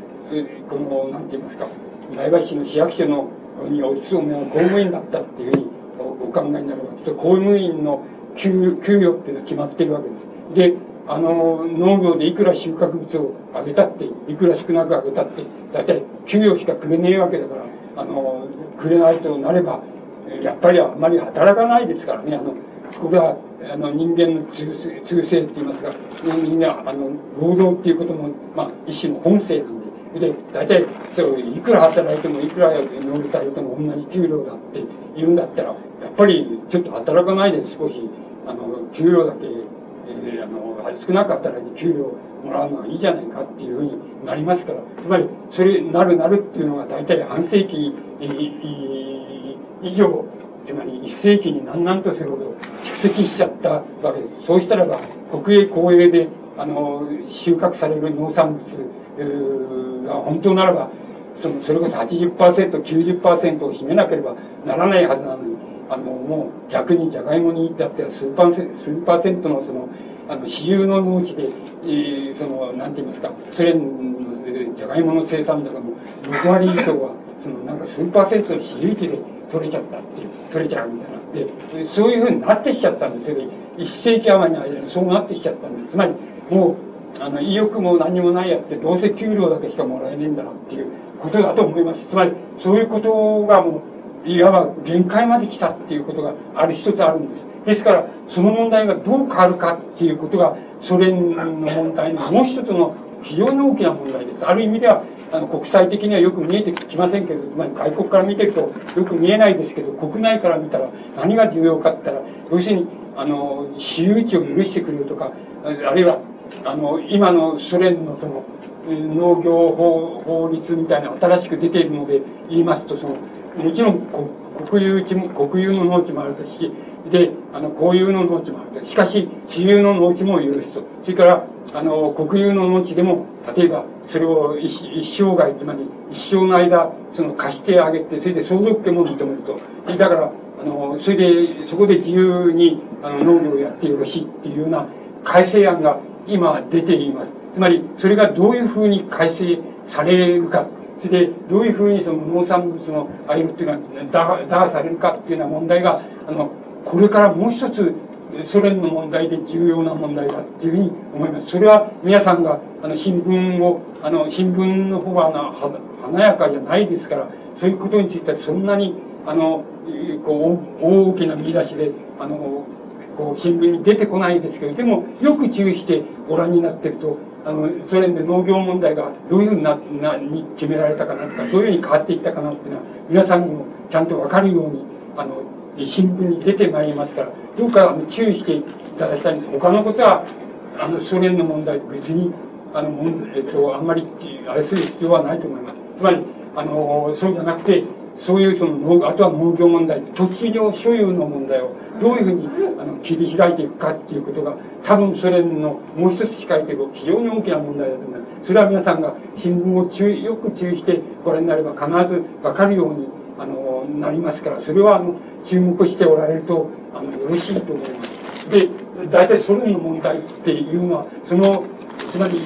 このなんて言いますか前橋市の市役所のにお勤めの公務員だったっていうふうにお考えになれば公務員の給給与っていうのは決まってるわけです。で、あの、農業でいくら収穫物を上げたって、いくら少なく上げたって、大体給与しかくれねえわけだから、あの、くれないとなれば、やっぱりあんまり働かないですからね、あの、ここが、あの、人間の通性って言いますか、人間は、あの、労働っていうことも、まあ、一種の本性なんで、で、大体、そう、いくら働いても、いくら農業されても同じ給料だって言うんだったら、やっぱりちょっと働かないで少し、あの、給料だけ、えー、あの、少なかったら給料もらうのがいいじゃないかっていうふうになりますから、つまり、それ、なるなるっていうのが大体半世紀以上、つまり一世紀に何々とするほど蓄積しちゃったわけです。そうしたらば、国営公営で、あの、収穫される農産物が本当ならば、そのそれこそ80%、90%を占めなければならないはずなのに、あの、もう逆にじゃがいもにだっては数パーセント、数パーセントのその、あの、私有の農地で、えー、その、なんて言いますか、ソ連のじゃがいもの生産高の6割以上はそのなんか数パーセントの私有地で取れちゃったって、取れちゃうみたいな。で、そういうふうになってきちゃったんですよ。一世紀余りの間にそうなってきちゃったんです。つまり、もう、あの、意欲も何もないやって、どうせ給料だけしかもらえねえんだなっていうことだと思います。つまり、そういうことがもう、いわば限界まで来たっていうことがある一つあるんです。ですから、その問題がどう変わるかっていうことが、ソ連の問題のもう一つの非常に大きな問題です。ある意味では、あの、国際的にはよく見えてきませんけど、まり外国から見てるとよく見えないですけど、国内から見たら何が重要かって言ったら、要するに、あの、私有地を許してくれるとか、あるいは、あの、今のソ連のその、農業法法律みたいな新しく出ているので言いますと、その、もちろん国有地も、国有の農地もあるし、で、あの、公有の農地もある。しかし、私有の農地も許すと。それから、あの、国有の農地でも、例えば、それを一一生涯、つまり一生の間、その貸してあげて、それで相続権も認めると。だから、あの、それで、そこで自由に、あの、農業をやってよろしいっていうような改正案が今出ています。つまり、それがどういうふうに改正されるか。それで、どういうふうにその農産物のあれっていうのは打破されるかっていうような問題が、あの、これからもう一つソ連の問題で重要な問題だっていうふうに思います。それは皆さんがあの新聞を、あの新聞の方は華やかじゃないですから、そういうことについてはそんなにあのこう大きな見出しであのこう新聞に出てこないですけど、でもよく注意してご覧になってると、あのソ連で農業問題がどういうふうにななに決められたかなとか、どういうふうに変わっていったかなっていうのは皆さんにもちゃんとわかるようにあの新聞に出てまいりますから、どうか注意していただきたいんです。他のことは、あの、ソ連の問題と別に、あの、えっと、あんまり、あれする必要はないと思います。つまり、あの、そうじゃなくて、そういうその、あとは農業問題、土地の所有の問題をどういうふうにあの切り開いていくかっていうことが、多分ソ連のもう一つ近いけど、非常に大きな問題だと思います。それは皆さんが新聞を注意、よく注意してご覧になれば必ずわかるように、あの、なりますから、それはあの、注目しておられると、あの、よろしいと思います。で、大体ソ連の問題っていうのは、その、つまり、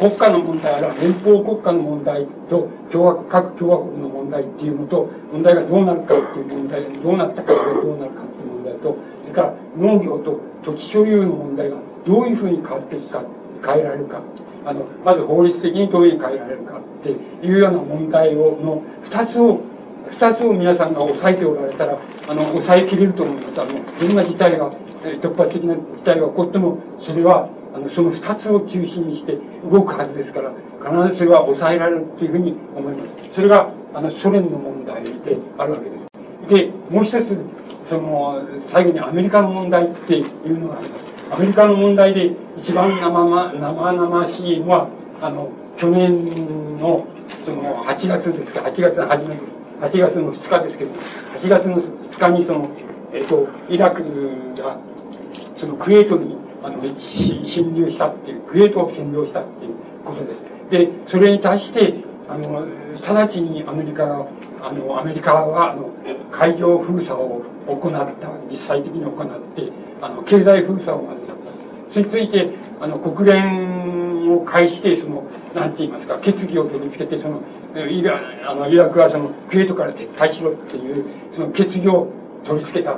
国家の問題あるいは連邦国家の問題と共和各共和国の問題っていうのと問題がどうなるかっていう問題どうなったかどうなるかっていう問題とそれから農業と土地所有の問題がどういうふうに変わっていくか変えられるかあのまず法律的にどういうふうに変えられるかっていうような問題をの2つを2つを皆さんが抑えておられたらあの抑えきれると思います。あのどんな事態が突発的な事態が起こってもそれはあのその2つを中心にして動くはずですから必ずそれは抑えられるというふうに思います。それがあのソ連の問題であるわけです。でもう一つその最後にアメリカの問題っていうのがあります。アメリカの問題で一番生生々しいのはあの去年のその8月ですか8月の初めです。8月の2日ですけど8月の2日にそのえっとイラクがそのクウェートにあの侵入したっていうクウェートを占領したっていうことです。でそれに対してあの直ちにアメリカあのアメリカはあの海上封鎖を行った実際的に行ってあの経済封鎖をまずやった。それについてあの国連を介してそのなんて言いますか決議を取り付けてそのイラあのイラクはそのクウェートから撤退しろっていうその決議を取り付けた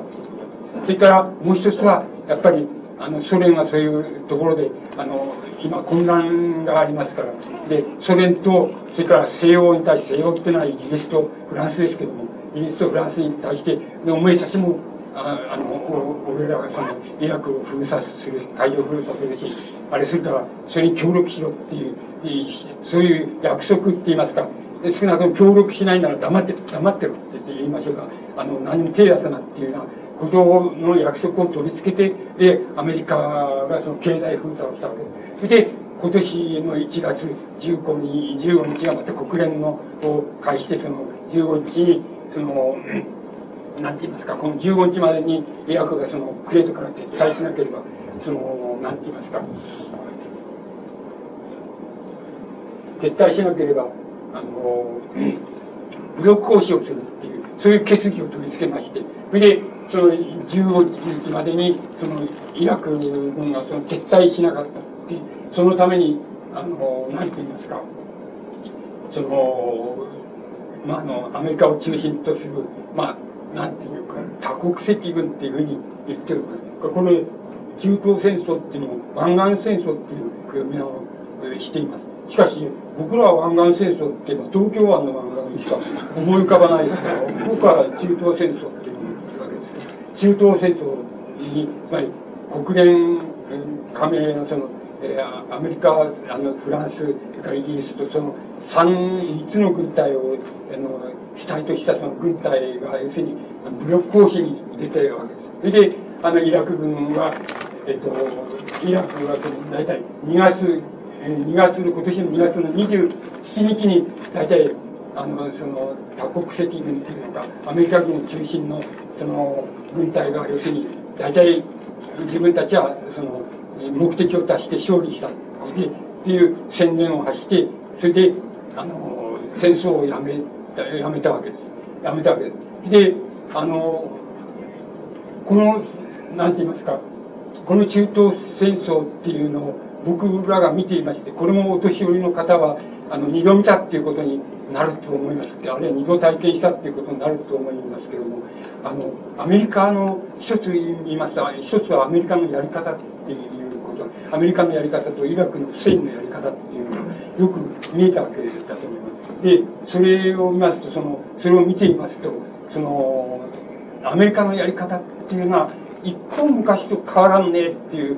それからもう一つはやっぱりあのソ連はそういうところであの今混乱がありますから。でソ連とそれから西欧に対して西欧っていうのはイギリスとフランスですけどもイギリスとフランスに対してお前たちもああの俺らがそのイラクを封鎖する海上封鎖するしあれするからそれに協力しろっていうそういう約束って言いますか。少なくとも協力しないなら黙って黙ってろって言いましょうかあの何も手出すなっていうようなこの約束を取り付けてでアメリカがその経済封鎖をしたわけです。で今年の1月15日 ,15 日がまた国連のを介してその15日にそのなんて言いますかこの15日までにイラクがそのクウェートから撤退しなければそのなんて言いますか撤退しなければあの武力行使をするっていうそういう決議を取り付けましてそれでその15日までにそのイラク軍がその撤退しなかったそのためにあのなんて言いますかそのまあ、あのアメリカを中心とする、まあ、なんていうか多国籍軍っていうふうに言っております。これ中東戦争っていうのを湾岸戦争っていう読みをしています。しかし僕らは湾岸戦争って言えば東京湾の湾岸しか思い浮かばないですから僕は中東戦争って中東戦争につまり国連加盟のその、えー、アメリカあのフランスそれからイギリスとその 3, 3つの軍隊をあの主体としたその軍隊が要するに武力行使に出てるわけです。であのイラク軍は、えっと、イラクはその大体2月2月の今年の2月の27日に大体あのその多国籍軍というのかアメリカ軍中心のその軍隊が要するに大体自分たちはその目的を達して勝利したでっていう宣言を発してそれであの戦争をやめやめたわけですやめたわけです。であのこのなんて言いますかこの中東戦争っていうのを僕らが見ていましてこれもお年寄りの方はあの二度見たっていうことになると思いますあるいは二度体験したっていうことになると思いますけどもあのアメリカの一つ言いますと一つはアメリカのやり方っていうことアメリカのやり方とイラクのフセインのやり方っていうのがよく見えたわけだと思いますでそれを見ますとそのそれを見ていますとそのアメリカのやり方っていうのは一個昔と変わらんねっていう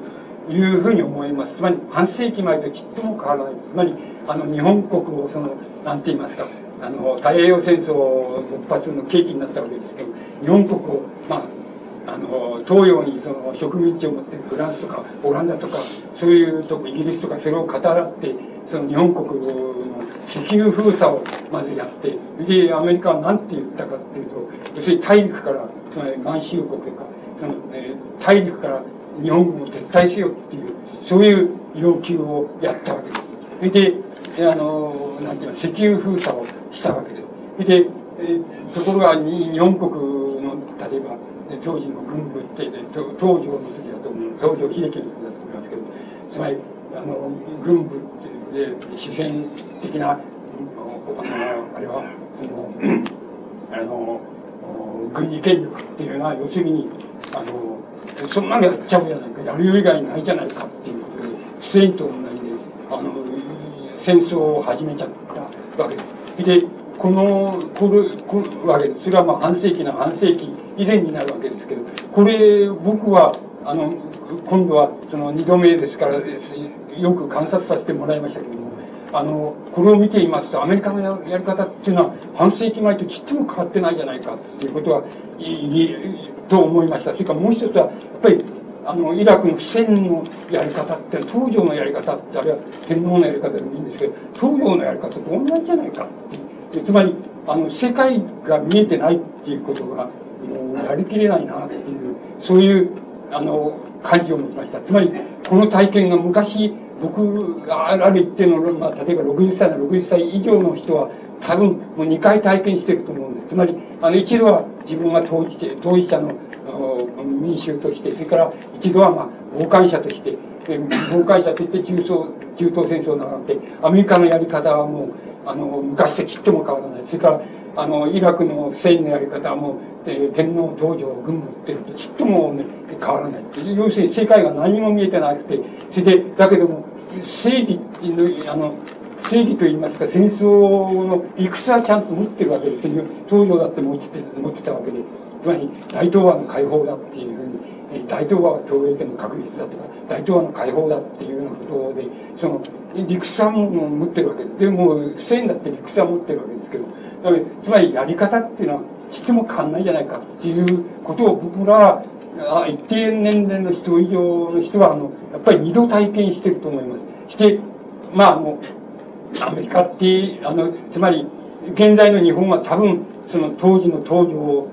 いうふうに思います。つまり、半世紀前とちっとも変わらない。つまり、あの、日本国を、その、なんて言いますか、あの、太平洋戦争勃発の契機になったわけですけど、日本国を、まあ、あの、東洋にその植民地を持ってるフランスとかオランダとか、そういうとこ、イギリスとか、それを語らって、その日本国の石油封鎖をまずやって、で、アメリカは何て言ったかっていうと、要するに大陸から、つまり満州国というか、その、えー、大陸から日本軍を撤退せよっていう、そういう要求をやったわけです。それで、あの、なんていうの、石油封鎖をしたわけです。で、ところが日本国の、例えば、当時の軍部って、東条の時だと思う、東条英機の時だと思いますけど、つまり、あの、軍部っていうで、主戦的な、あの、あれは、その、あの、軍事権力っていうのは、要するに、あの、そんなのやっちゃうじゃないか、やる以外ないじゃないかっていうことで、スペインと同じで、あの、戦争を始めちゃったわけです。で、この、これ、こわけです。それはまあ半世紀の半世紀以前になるわけですけど、これ、僕は、あの、今度はその二度目ですから、よく観察させてもらいましたけども、あの、これを見ていますと、アメリカのやり方っていうのは、半世紀前とちっとも変わってないじゃないかっていうことは、いと思いました。それからもう一つは、やっぱり、あの、イラクの不戦のやり方って、東条のやり方って、あるいは天皇のやり方でもいいんですけど、東条のやり方と同じじゃないかって。つまり、あの、世界が見えてないっていうことが、もうやりきれないなっていう、そういう、あの、感じを持ちました。つまり、この体験が昔、僕がある一定の、まあ、例えば60歳の60歳以上の人は多分もう2回体験してると思うんです。つまりあの一度は自分が当事者当事者の民衆としてそれから一度はまあ傍観者として傍観者として中東中東戦争なのでアメリカのやり方はもうあの昔とちっとも変わらない。それからあのイラクのフセインのやり方はもう、え天皇東条軍部っていうとちっとも、ね、変わらない。要するに世界が何も見えてなくてそれでだけども正義のあの正義といいますか戦争の理屈はちゃんと持ってるわけです。よ東条だって持って持ってたわけで。つまり大東亜の解放だっていうふうに大東亜は共栄権の確立だとか大東亜の解放だっていうようなことでその理屈はも持ってるわけ。ででも不正だって理屈は持ってるわけですけど。つまりやり方っていうのはちっとも変わんないじゃないかっていうことを僕らは一定年齢の人以上の人はあのやっぱり二度体験してると思います。してまああのアメリカってあのつまり現在の日本は多分その当時の東条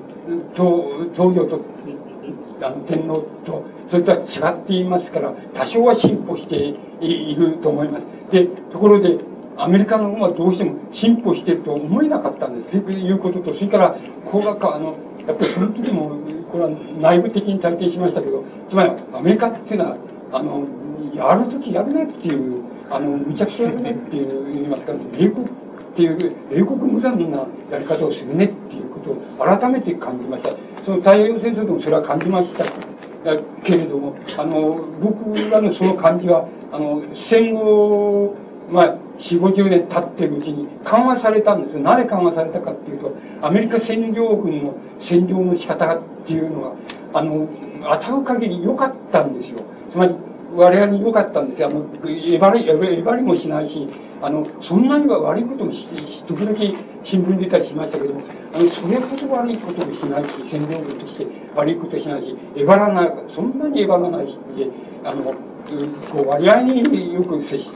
東条と天皇とそれとは違っていますから多少は進歩していると思います。でところでアメリカの方はどうしても進歩してると思えなかったんです。ということとそれから工学あのやっぱりその時もこれは内部的に体験しましたけどつまりアメリカっていうのはあのやる時やるねっていうあのむちゃくちゃやるねっていう言いますか米国っていう冷酷無残なやり方をするねっていうことを改めて感じました。その太平洋戦争でもそれは感じました。けれどもあの僕らのその感じはあの戦後まあ、4、50年経ってるうちに緩和されたんです。なぜ緩和されたかっていうと、アメリカ占領軍の占領の仕方っていうのは、あの、当たる限り良かったんですよ。つまり、我々に良かったんですよ。あの、えばり、えばりもしないし、あの、そんなには悪いこともして、時々新聞出たりしましたけども、あの、それほど悪いこともしないし、占領軍として悪いことしないし、えばらない、そんなにえばらないし、あの、こう割合によく接し、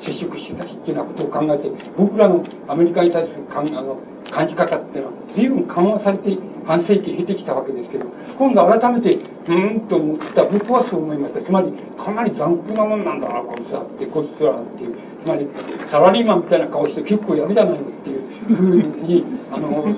接触してたしっていうようなことを考えて、僕らのアメリカに対するかんあの感じ方っていうのは、随分緩和されて半世紀経てきたわけですけど、今度改めて、うんと思った僕はそう思いました。つまり、かなり残酷なもんなんだな、こいつらって、こいつらっていう。つまり、サラリーマンみたいな顔して結構やるじゃないのっていうふうに、あの、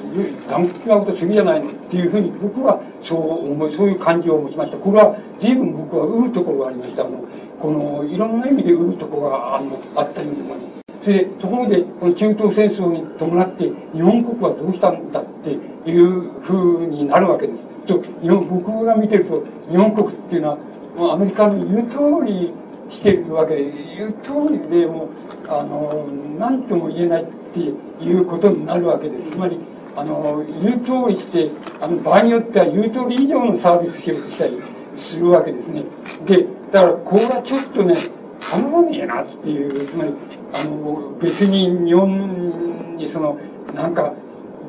残酷なことするじゃないのっていうふうに、僕はそう思い、そういう感じを持ちました。これは随分僕はうるところがありました。あのこのいろんな意味で売るところがあのあったように思います。でところでこの中東戦争に伴って日本国はどうしたんだっていうふうになるわけです。と日本僕が見てると日本国っていうのはアメリカの言う通りしてるわけで言う通りでもあの何とも言えないっていうことになるわけです。つまりあの言う通りしてあの場合によっては言う通り以上のサービスしようとしたりするわけですね。でだからこれはちょっとね頼まねえなっていうつまりあの別に日本にそのなんか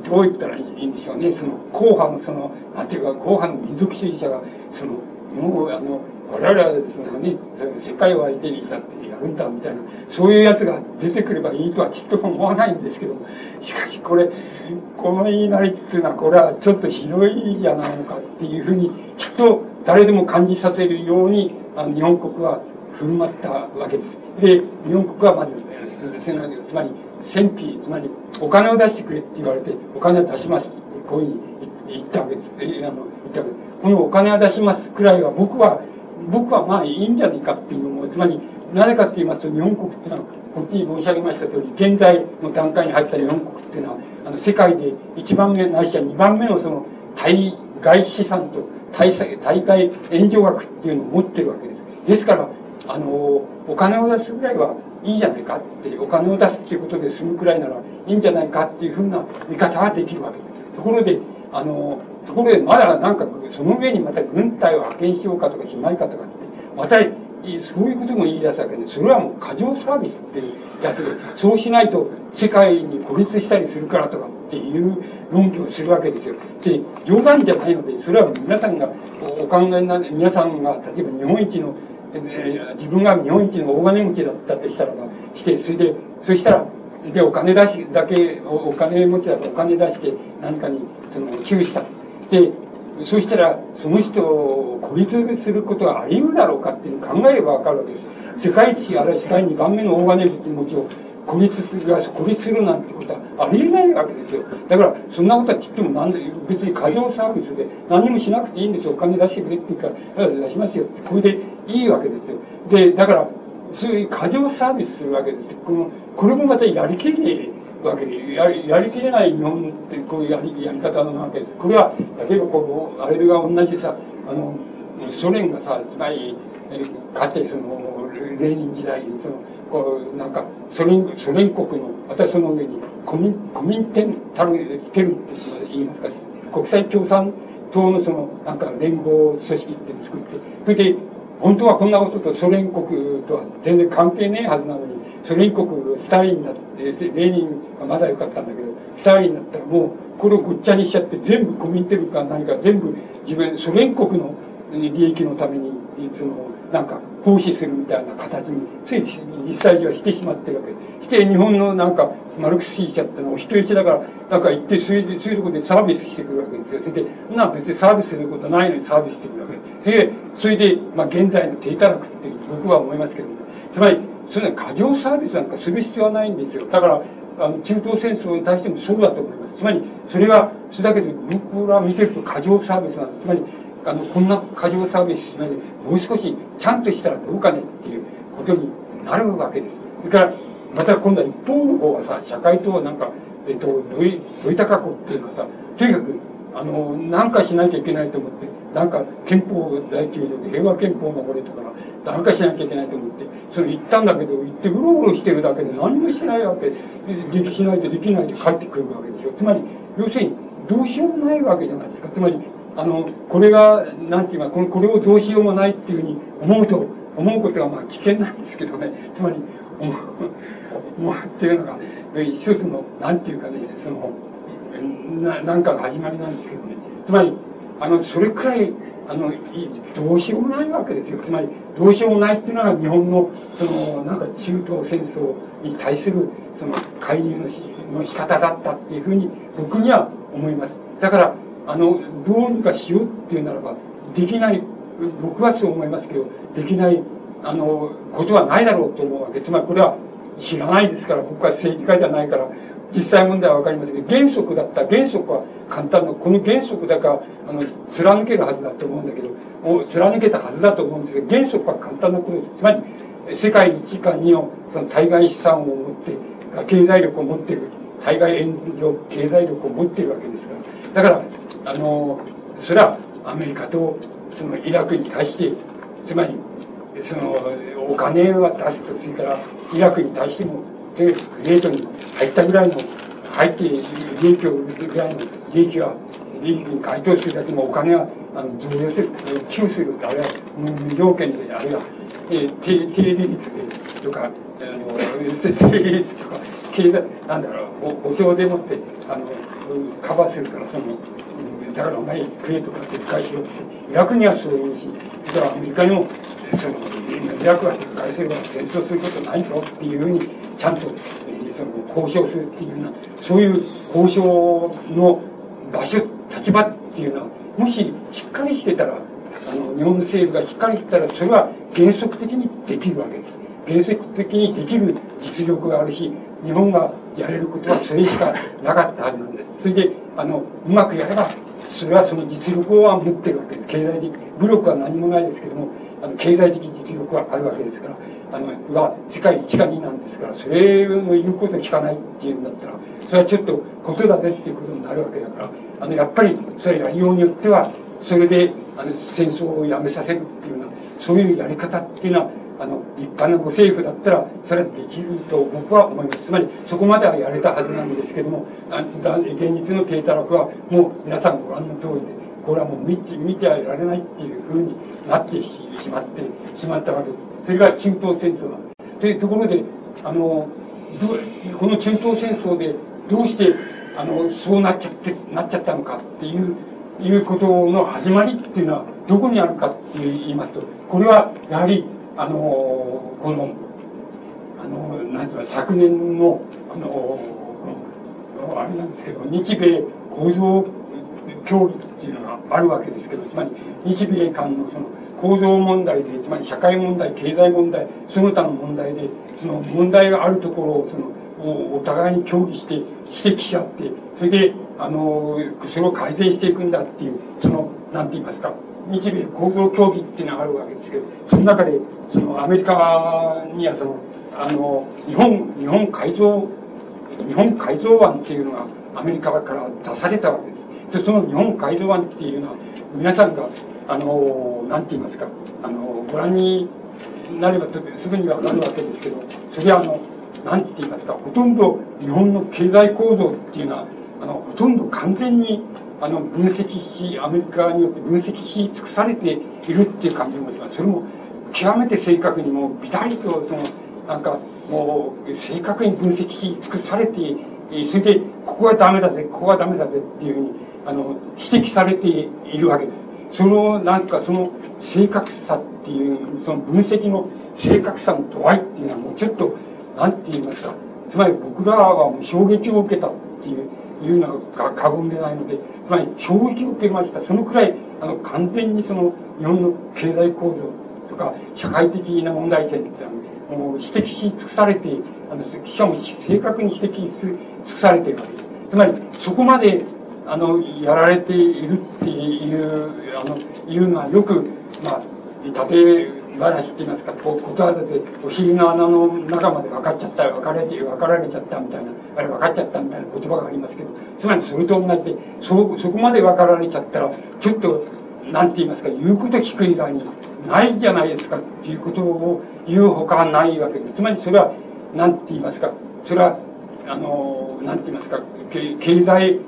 どう言ったらいいんでしょうね。その硬派のそのなんていうか硬派の民族主義者がそのもうあの我々はですね世界を相手にしたってやるんだみたいなそういうやつが出てくればいいとはちっとも思わないんですけどしかしこれこの言いなりっていうのはこれはちょっとひどいじゃないのかっていうふうにきっと誰でも感じさせるようにあの日本国は振る舞ったわけです。で、日本国はまず、つまり、戦費、つまり、お金を出してくれって言われて、お金を出しますって、こういうふうに言ったわけです。あの言ったわけです。このお金を出しますくらいは、僕は、僕はまあいいんじゃないかっていうのも、つまり、なぜかって言いますと、日本国っていうのは、こっちに申し上げました通り、現在の段階に入った日本国っていうのは、あの、世界で1番目、ないしは2番目のその、対外資産と大大会援助額っていうのを持ってるわけです。ですから、あの、お金を出すぐらいはいいじゃないかって、お金を出すっていうことで済むくらいならいいんじゃないかっていうふうな見方ができるわけです。ところで、あの、ところでまだなんかその上にまた軍隊を派遣しようかとかしないかとかって、またそういうことも言い出すわけで、それはもう過剰サービスっていうやつ、そうしないと世界に孤立したりするからとかっていう論拠をするわけですよ。で、冗談じゃないので、それは皆さんがお考えにな、皆さんが例えば日本一の、えー、自分が日本一の大金持ちだったとしたらば、して、それで、そしたら、で、お金出し、だけ、お金持ちだとお金出して何かに、その、寄付した。で、そしたら、その人を孤立することはあり得るだろうかっていうのを考えればわかるわけです。世界一、あるいは世界2番目の大金持ちを孤立する、孤立するなんてことはありえないわけですよ。だから、そんなことはちっともなんで、別に過剰サービスで何もしなくていいんですよ。お金出してくれって言うから、出しますよって、これでいいわけですよ。で、だから、そういう過剰サービスするわけです。この、これもまたやりきれないわけで、やりやりきれない日本ってこういうやりやり方なわけです。これは、例えばこう、あれが同じさ、あの、ソ連がさ、つまり、かつてその、レーニン時代にその、こう、なんか、ソ連、ソ連国の、またその上に、コミ、コミンテンタルテルって言いますか、国際共産党のその、なんか連合組織っていうのを作って、それで、本当はこんなこととソ連国とは全然関係ねえはずなのに、ソ連国スターリンだって、レーニンはまだ良かったんだけど、スターリンだったらもう、これをぐっちゃにしちゃって、全部コミンテルか何か全部自分、ソ連国の利益のために、その、なんか、奉仕するみたいな形に、つい実際にはしてしまってるわけして、日本のなんか、マルクス主義者ってのはお人よしだから、なんか行って、そういう、そういうところでサービスしてくるわけですよ。それで、な別にサービスすることないのにサービスしてくるわけで。それで、それでまあ、現在の低たらくって僕は思いますけど、つまり、それは過剰サービスなんかする必要はないんですよ。だから、あの中東戦争に対してもそうだと思います。つまり、それは、それだけで僕ら見てると過剰サービスなんです。つまり、あの、こんな過剰サービスしないで、もう少しちゃんとしたらどうかねっていうことになるわけです。それから、また今度は一方の方はさ社会となんか、えっと、どいどいた過去っていうのはさとにかくあの何かしなきゃいけないと思ってなんか憲法第9条で平和憲法を守れたから何かしなきゃいけないと思ってそれ言ったんだけど言ってうろうろしてるだけで何もしないわけ。できしないでできないで帰ってくるわけでしょ。つまり要するにどうしようもないわけじゃないですか。つまりあのこれがなんていますかこれをどうしようもないっていうふうに思うと思うことがまあ危険なんですけどね。つまり思う思うっていうのが一つのなんていうかねそのななんかが始まりなんですけどね。つまりあのそれくらいあのどうしようもないわけですよ。つまりどうしようもないっていうのが日本のそのなんか中東戦争に対するその介入のしの仕方だったっていうふうに僕には思います。だからあのどうにかしようっていうならばできない僕はそう思いますけどできないあのことはないだろうと思うわけ。つまりこれは知らないですから僕は政治家じゃないから。実際問題は分かりませんけど原則だ。った原則は簡単なこの原則だからあの貫けるはずだと思うんだけどもう貫けたはずだと思うんですけど原則は簡単なことです。つまり世界一か二のその対外資産を持って経済力を持っている。対外援助経済力を持っているわけですから。だからあのそれはアメリカとそのイラクに対してつまりそのお金は出すとそれからイラクに対してもでレートに入ったぐらいの入って利益を売るぐらいの利益は利益に該当するだけのお金はあの増量する寄付するあるいは無条件であるいは、えー、低利率でとかあの低利率とか経済なんだろう保証でもってあのカバーするからそのだからお前クエとか撤回しろってイラクにはそういうしじゃあアメリカにもそのイラクは撤回すれば戦争することないぞっていうふうにちゃんと、え、その交渉するっていうようなそういう交渉の場所立場っていうのはもししっかりしてたらあの日本の政府がしっかりしてたらそれは原則的にできるわけです原則的にできる実力があるし日本がやれることはそれしかなかったはずなんです。それであのうまくやればそれはその実力は持ってるわけです。経済的武力は何もないですけどもあの経済的実力はあるわけですからあのは世界一か二なんですからそれの言うことを聞かないっていうんだったらそれはちょっとことだぜっていうことになるわけだからあのやっぱりそれやりようによってはそれであの戦争をやめさせるっていうようなそういうやり方っていうのはあの立派なご政府だったらそれはできると僕は思います。つまりそこまではやれたはずなんですけども現実の低たらくはもう皆さんご覧の通りでこれはもう見見てはいられないっていうふうになってしまってしまったわけです。それが中東戦争なんですというところであのこの中東戦争でどうしてあのそうなっちゃってなっちゃったのかっていういうことの始まりっていうのはどこにあるかって言いますとこれはやはりあのこのあのなんていうか昨年のあのあれなんですけど日米構造協議っていうのがあるわけですけどつまり日米間のその構造問題でつまり社会問題経済問題その他の問題でその問題があるところをそのお互いに協議して指摘し合ってそれであのそれを改善していくんだっていうそのなんて言いますか日米構造協議っていうのがあるわけですけどその中でそのアメリカにはそのあの日本日本改造日本改造案っていうのがアメリカから出されたわけです。でその日本改造案っていうのは皆さんがあのなんて言いますか。あのご覧になればすぐにはなるわけですけどそれはあのなんて言いますか。ほとんど日本の経済構造っていうのはあのほとんど完全にあの分析しアメリカによって分析し尽くされているっていう感じもしますそれも極めて正確にもうビタリとそのなんかもう正確に分析し尽くされてそれでここはダメだぜここはダメだぜっていうふうにあの指摘されているわけですそのなんかその正確さっていうその分析の正確さの度合いっていうのはもうちょっと何て言いますかつまり僕らはもう衝撃を受けたっていう。いうのが過言でないのでつまり衝撃を受けました。そのくらいあの完全にその日本の経済構造とか社会的な問題点ってもう指摘し尽くされてあのしかも正確に指摘し尽くされているわけです。つまりそこまであのやられているっていうあのいうのはよくまあ例え話って言いますか、こう、ことわざで、お尻の穴の中まで分かっちゃった、分かれて、分かられちゃったみたいな、あれ分かっちゃったみたいな言葉がありますけど、つまりそれと同じで、そ、そこまで分かられちゃったら、ちょっと、なんて言いますか、言うこと聞く以外にないじゃないですかっていうことを言うほかないわけで。つまりそれは、なんて言いますか、それは、あの、なんて言いますか、経済、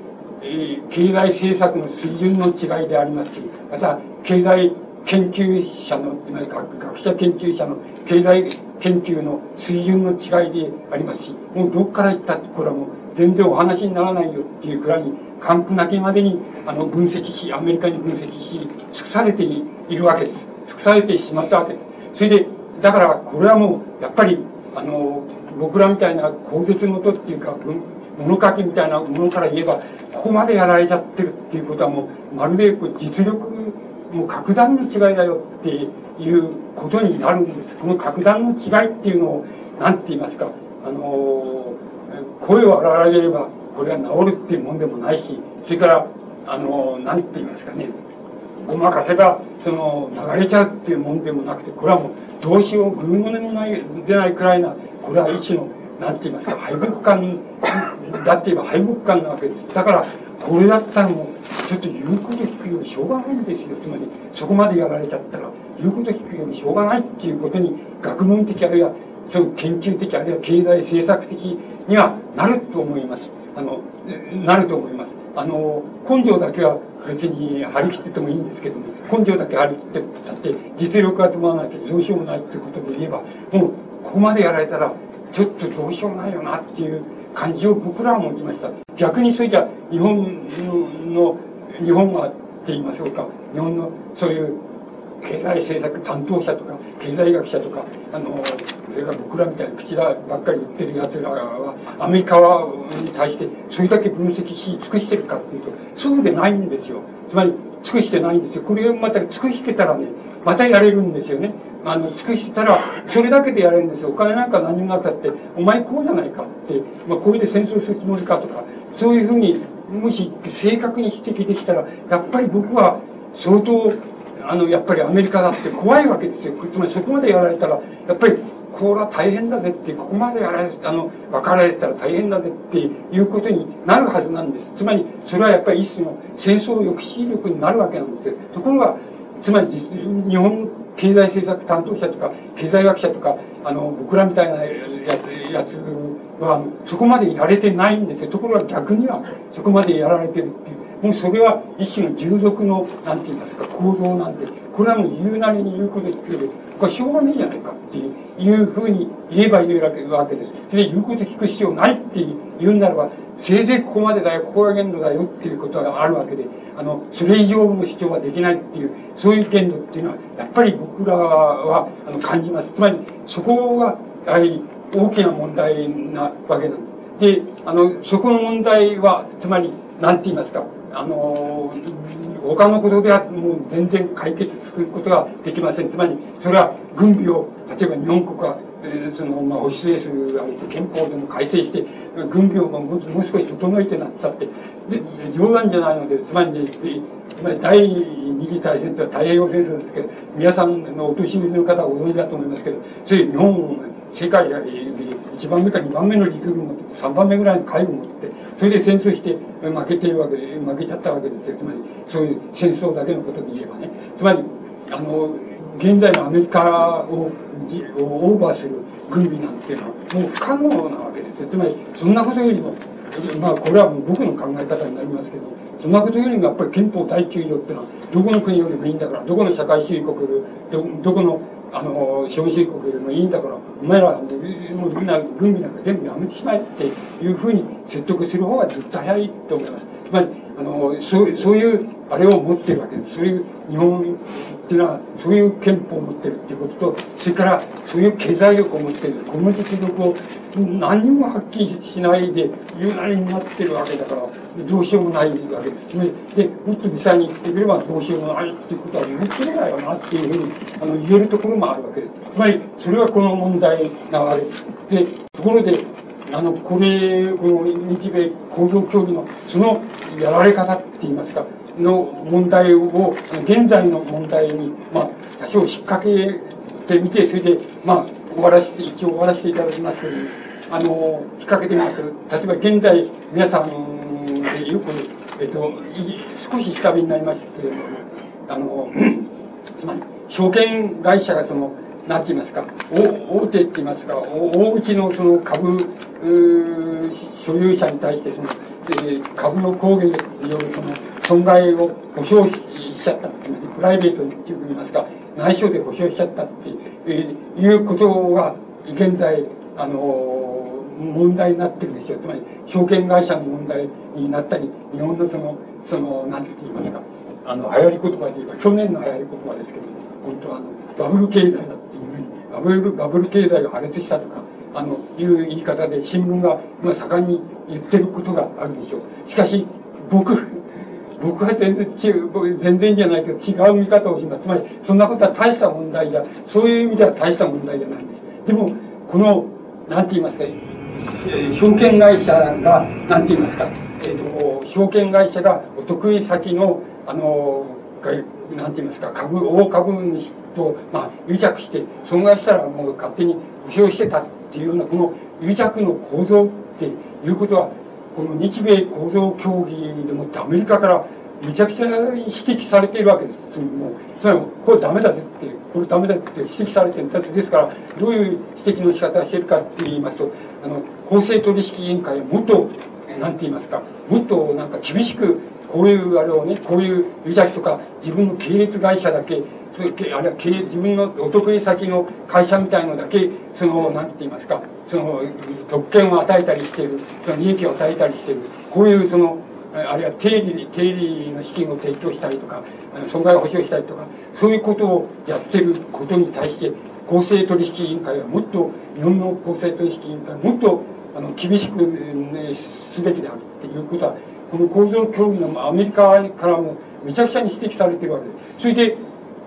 経済政策の水準の違いでありますし、また、経済研究者の、つまり学者研究者の経済研究の水準の違いでありますし、もうどっから行ったってこれはもう全然お話にならないよっていうくらいに、完膚なきまでにあの分析し、アメリカに分析し、尽くされているわけです。尽くされてしまったわけです。それで、だからこれはもう、やっぱり、あの、僕らみたいな口述元っていうか、物書きみたいなものから言えば、ここまでやられちゃってるっていうことはもう、まるで実力もう格段の違いだよっていうことになるんです。この格段の違いっていうのを、なんて言いますか、あの声を荒らげれば、これは治るっていうもんでもないし、それから、あのなんて言いますかね、ごまかせば、その、流れちゃうっていうもんでもなくて、これはもう、どうしよう、ぐうの音もない、出ないくらいな、これは一種の、なんて言いますか、敗北感だって言えば敗北感なわけです。だから、これだったらもう、ちょっと言うこと聞くよりしょうがないんですよ。つまり、そこまでやられちゃったら、言うこと聞くよりしょうがないっていうことに、学問的あるいは、そういう研究的あるいは経済政策的にはなると思います。あの、なると思います。あの、根性だけは別に張り切っててもいいんですけども、根性だけ張り切ってだって、実力が伴わなきゃどうしようもないっていうことで言えば、もう、ここまでやられたら、ちょっとどうしようもないよなっていう感じを僕らは持ちました。逆にそれじゃ、日本の日本がって言いましょうか。日本のそういう経済政策担当者とか経済学者とかあのそれから僕らみたいな口だばっかり言ってるやつらはアメリカに対してそれだけ分析し尽くしてるかっていうとそうでないんですよ。つまり尽くしてないんですよ。これまた尽くしてたらねまたやれるんですよね。あの尽くしたらそれだけでやれるんですよ。お金なんか何もなかってお前こうじゃないかって、まあ、こういうで戦争するつもりかとかそういうふうにもし正確に指摘できたらやっぱり僕は相当あのやっぱりアメリカだって怖いわけですよ。つまりそこまでやられたらやっぱりこれは大変だぜってここまでやられあの分かられたら大変だぜっていうことになるはずなんです。つまりそれはやっぱり一種の戦争抑止力になるわけなんですよ。ところがつまり日本経済政策担当者とか経済学者とかあの僕らみたいなやつやつはそこまでやれてないんですよ。ところが逆にはそこまでやられてるっていう。もうそれは一種の従属のなんて言いますか構造なんでこれはもう言うなりに言うことですけどこれしょうがないじゃないかっていういうふうに言えば言うわけです。で言うこと聞く必要ないって言うならばせいぜいここまでだよここが限度だよっていうことがあるわけであのそれ以上の主張はできないっていうそういう限度っていうのはやっぱり僕らはあの感じます。つまりそこがやはり大きな問題なわけなんであのそこの問題はつまり何て言いますかあの他のことではもう全然解決することができません。つまりそれは軍備を例えば日本国はその、まあ、保守ベースあれして憲法でも改正して軍備をもう少し整えてなってたってで冗談じゃないのでつまりねつまり第二次大戦というのは太平洋戦争ですけど皆さんのお年寄りの方はご存知だと思いますけどそうい日本世界が1番目か2番目の陸軍を持って3番目ぐらいの海軍を持っててそれで戦争して負けてるわけで負けちゃったわけです。よつまりそういう戦争だけのことで言えばね。つまりあの現在のアメリカをオーバーする軍備なんていうのはもう不可能なわけですつまりそんなことよりもまあこれはもう僕の考え方になりますけどそんなことよりもやっぱり憲法第9条っていうのはどこの国よりもいいんだからどこの社会主義国よりどどこのあの資本主義国よりもいいんだからお前らもうみんな軍備なんか全部やめてしまえっていうふうに説得する方がずっと早い。と思います。つまりあのそうそういうあれを持ってるわけです。そういう日本っていうのはそういう憲法を持ってるっていうこととそれからそういう経済力を持ってるこの実力を何にも発揮しないで言うなりになってるわけだからどうしようもないわけです。ねでもっと実際に言ってくればどうしようもないっていうことは言ってないよなっていうふうにあの言えるところもあるわけです。つまりそれはこの問題なわけでところであのこれこの日米工業協議のそのやられ方って言いますかの問題を現在の問題に、まあ、多少引っ掛けてみて、それで、まあ、終わらせて、一応終わらせていただきますけど、あの、引っ掛けてみますと、例えば現在、皆さんでよく、えっと、少し下火になりましたけれども、あの、つまり、証券会社がその、なんて言いますか、大手って言いますか、大口のその株、所有者に対してその、え株の攻撃によるその損害を保証しちゃったっていうプライベートって言いますか、内緒で保証しちゃったって、いうことが現在、あの問題になってるんですよ。つまり、証券会社の問題になったり、日本のその、その、なんて言いますか、あの、流行り言葉で言えば、去年の流行り言葉ですけど、本当はあの、バブル経済だっていうふうに、バブル、バブル経済が破裂したとか、あの、いう言い方で新聞が今盛んに言ってることがあるでしょう。しかし、僕、僕は全然違う、僕全然じゃないけど違う見方をします。つまり、そんなことは大した問題じゃ、そういう意味では大した問題じゃないんです。でも、この、なんて言いますか、証券会社が、なんて言いますか、えっ、ー、と、証券会社がお得意先の、あの、なんて言いますか、株、大株主と、まあ、癒着して、損害したらもう勝手に保証してたっていうような、この癒着の構造っていうことは、この日米構造協議でもってアメリカからめちゃくちゃ指摘されているわけです。もう、それはこれダメだぜって、これダメだって指摘されてるん。ですから、どういう指摘の仕方をしているかって言いますと、あの、公正取引委員会はもっと、なんて言いますか、もっとなんか厳しく、こういうあれをね、こういう癒着とか、自分の系列会社だけ、それあるいは自分のお得意先の会社みたいのだけその何て言いますかその特権を与えたりしているその利益を与えたりしているこういうそのあるいは定理定理の資金を提供したりとか損害を保証したりとかそういうことをやってることに対して公正取引委員会はもっと日本の公正取引委員会はもっとあの厳しく、ね、すべきであるっていうことはこの構造協議のアメリカからもめちゃくちゃに指摘されてるわけです。それで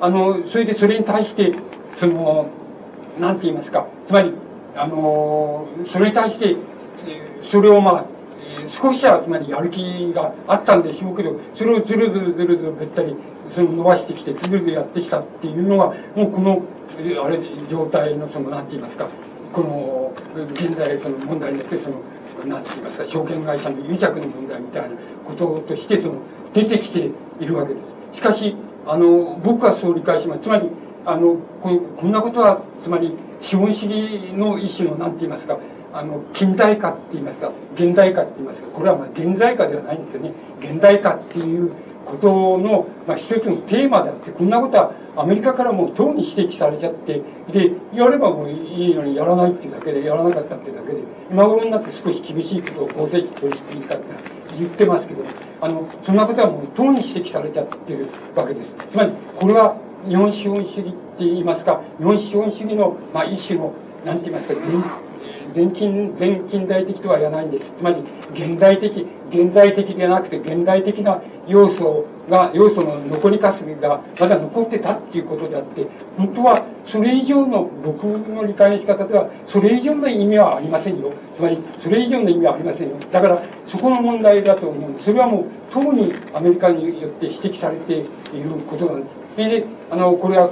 あの、それでそれに対して、その、なんて言いますか、つまり、あの、それに対して、それをまあ、少しはつまりやる気があったんでしょうけど、それをずるずるずるずるべったり、その伸ばしてきて、ずるずるやってきたっていうのは、もうこの、あれ、状態のその、なんて言いますか、この、現在その問題になって、その、なんて言いますか、証券会社の癒着の問題みたいなこととして、その、出てきているわけです。しかし、あの僕はそう理解しますつまりあのここんなことはつまり資本主義の一種の何て言いますかあの近代化って言いますか現代化って言いますかこれはまあ現在化ではないんですよね現代化っていうことの、まあ、一つのテーマであってこんなことはアメリカからもう党に指摘されちゃってでやればもういいのにやらないっていうだけでやらなかったっていうだけで今頃になって少し厳しいことを公正取引委員会って言ってますけどあのそんなことはもう党に指摘されちゃってるわけです。つまりこれは日本資本主義って言いますか日本資本主義の、まあ、一種の何て言いますか全近全近代的とは言わないんです。つまり現代的現在的ではなくて現代的な要素が要素の残りかすがまだ残ってたっていうことであって本当はそれ以上の僕の理解の仕方ではそれ以上の意味はありませんよ。つまりそれ以上の意味はありませんよ。だからそこの問題だと思うんでそれはもうとうにアメリカによって指摘されていることなんです。であのこれは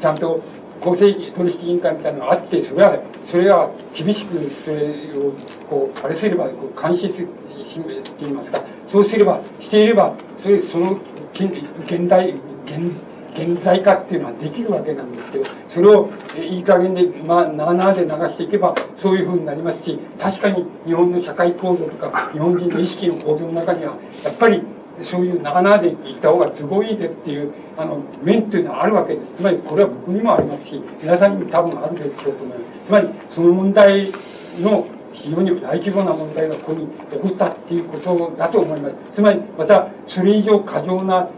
ちゃんと公正取引委員会みたいなのがあってそれはそれは厳しくそれをこうあれすればこう監視するって言いますかそうすればしていればそれその現代現現在化っていうのはできるわけなんですけどそれをいい加減でまあなあなあで流していけばそういうふうになりますし確かに日本の社会構造とか日本人の意識の構造の中にはやっぱりそういうなあなあでいった方が都合いいでっていうあの面っていうのはあるわけです。つまりこれは僕にもありますし皆さんにも多分あるでしょうと思います。つまりその問題の非常に大規模な問題がここに起こったっていうことだと思います。つまりまたそれ以上過剰な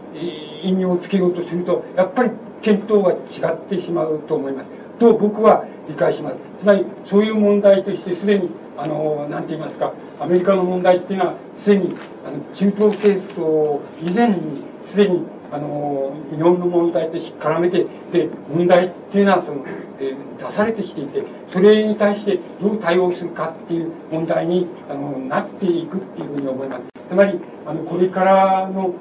意味をつけようとするとやっぱり検討が違ってしまうと思います。と僕は理解します。つまりそういう問題としてすでにあの何て言いますかアメリカの問題っていうのはすでにあの中東戦争以前にすでにあの日本の問題と絡めてで問題っていうのはその、え出されてきていてそれに対してどう対応するかっていう問題にあのなっていくっていうふうに思います。つまりあのこれからの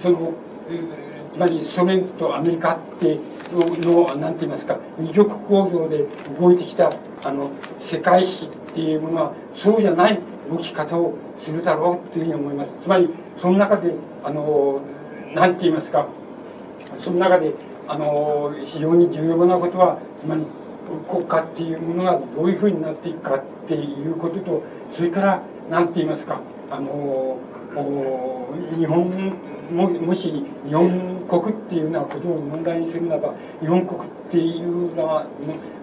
そのえつまりソ連とアメリカっての、なんて言いますか、二極構造で動いてきた、あの、世界史っていうものは、そうじゃない動き方をするだろうっていうふうに思います。つまり、その中で、あの、なんて言いますか、その中で、あの、非常に重要なことは、つまり、国家っていうものがどういうふうになっていくかっていうことと、それから、なんて言いますか、あの、日本ももし日本国っていうようなことを問題にするならば日本国っていうような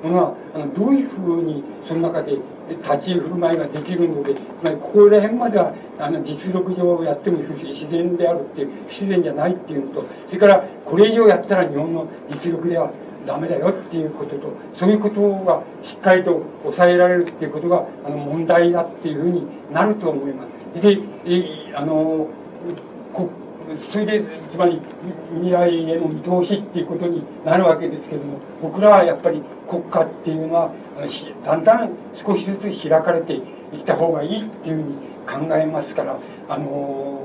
ものはあのどういうふうにその中で立ち居振る舞いができるので、まあ、ここら辺まではあの実力上やっても自然であるっていう不自然じゃないっていうのとそれからこれ以上やったら日本の実力ではダメだよっていうこととそういうことがしっかりと抑えられるっていうことがあの問題だっていうふうになると思います。であのそれでつまり未来への見通しっていうことになるわけですけども僕らはやっぱり国家っていうのはだんだん少しずつ開かれていった方がいいっていうふうに考えますからあの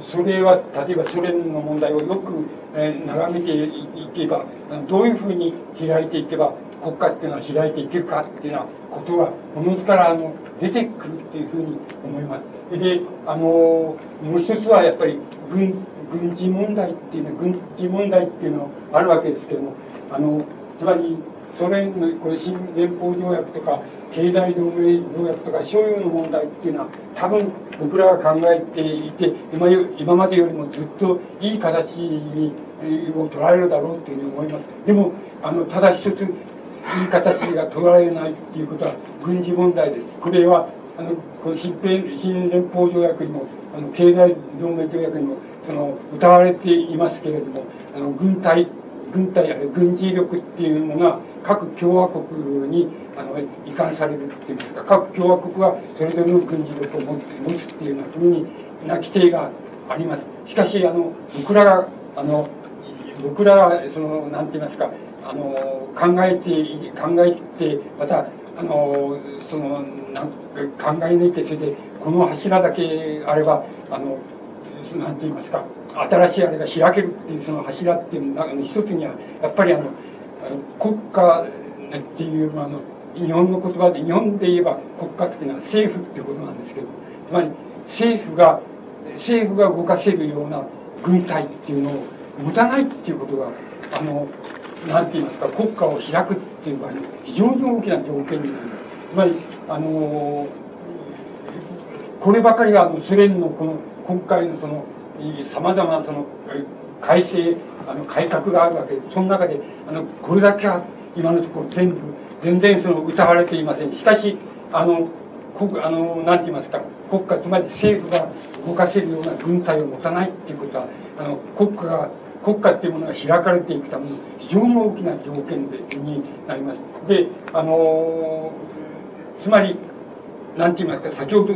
それは例えばソ連の問題をよく、え眺めていけばどういうふうに開いていけば国家っていうのは開いていけるかっていうようなことがおのずからあの出てくるっていうふうに思います。であのもう一つはやっぱり軍軍事問題っていうの軍事問題っていうのあるわけですけどもあのつまりソ連のこれ新連邦条約とか経済同盟条約とか所有の問題っていうのは多分僕らが考えていて今今までよりもずっといい形にを取られるだろうというふうに思います。でもあのただ一ついい形が取られないっていうことは軍事問題です。これはあのこの新新連邦条約にもあの経済同盟条約にもその謳われていますけれどもあの軍隊軍隊ある軍事力っていうのが各共和国にあの移管されるっていうか各共和国はそれぞれの軍事力を持って持つっていうようなふうにな規定があります。しかしあの僕らがあの僕らがそのなんて言いますかあの考えて考えてまたあのそのなん考え抜いてそれでこの柱だけあればあのなんて言いますか新しいあれが開けるっていうその柱っていうのの一つにはやっぱりあの国家っていうあの日本の言葉で日本で言えば国家っていうのは政府っていうことなんですけどつまり政府が政府が動かせるような軍隊っていうのを持たないっていうことがあのなんて言いますか国家を開くっていう場合に非常に大きな条件になりますつまりあのこればかりはあのソ連のこの今回のそのさまざまなその改正あの改革があるわけでその中であのこれだけは今のところ全部全然その歌われていませんしかしあの国あのなんて言いますか国家つまり政府が動かせるような軍隊を持たないっていうことはあの国家が国家っていうものが開かれていくために非常に大きな条件でになります。で、あのつまり、なんて言いますか、先ほど、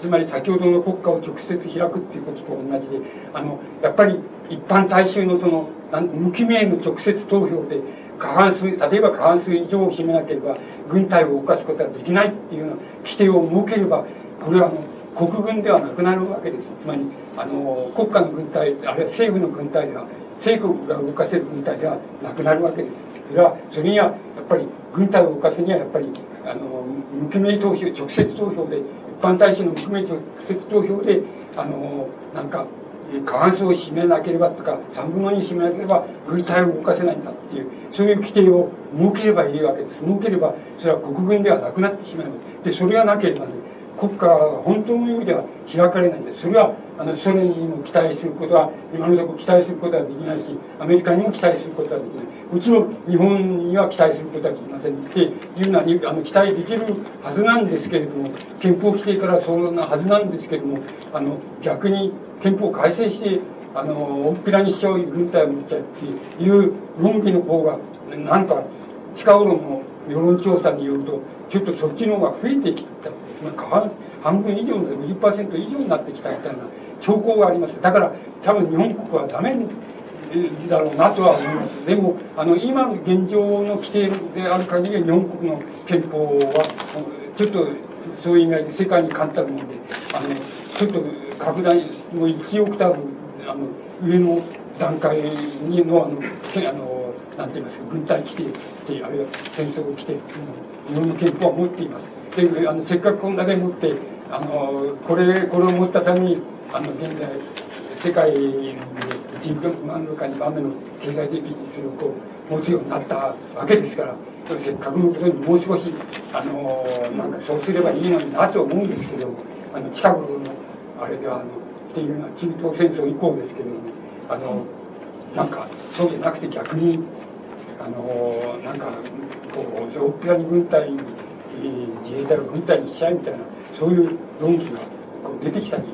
つまり先ほどの国家を直接開くっていうことと同じで、あの、やっぱり一般大衆のその、無記名の直接投票で、過半数、例えば過半数以上を占めなければ、軍隊を動かすことができないっていうような規定を設ければ、これはあの、国軍ではなくなるわけです。つまり、あの、国家の軍隊、あるいは政府の軍隊では、政府が動かせる軍隊ではなくなるわけです。それは、それには、やっぱり、軍隊を動かすには、やっぱり、あの、無記名投票、直接投票で、一般大使の無記名直接投票で、あの、なんか、過半数を占めなければとか、3分の2占めなければ、軍隊を動かせないんだっていう、そういう規定を設ければいいわけです。設ければ、それは国軍ではなくなってしまいます。で、それがなければね、国家は本当の意味では開かれないんです。それはあのソ連にも期待することは今のところ期待することはできないしアメリカにも期待することはできないもちろん日本には期待することはできませんっていうのはあの期待できるはずなんですけれども憲法規定からそんなはずなんですけれどもあの逆に憲法改正してあのおっぴらにしちゃう軍隊を持っちゃうっていう論議の方がなんか近頃の世論調査によるとちょっとそっちの方が増えてきた、まあ、半分以上の50%以上になってきたみたいな兆候があります。だから多分日本国はダメだろうなとは思います。でもあの今の現状の規定である限りは日本国の憲法はちょっとそういう意味合いで世界に簡単なもんであのちょっと拡大もう1オクターブあの上の段階にのあのあのなんて言いますか軍隊規定あるいは戦争規定日本の憲法は持っています。であのせっかくこんだけ持ってあのこれこれを持ったためにあの現在世界で人万のか2番目の経済的実力を持つようになったわけですからせっかくのことにもう少しあのなんかそうすればいいのになと思うんですけどあの近頃のあれではあのっていうのは中東戦争以降ですけどもあのなんかそうじゃなくて逆にあのなんかこう大っぴらに軍隊に自衛隊を軍隊にしちゃえみたいなそういう論議がこう出てきたり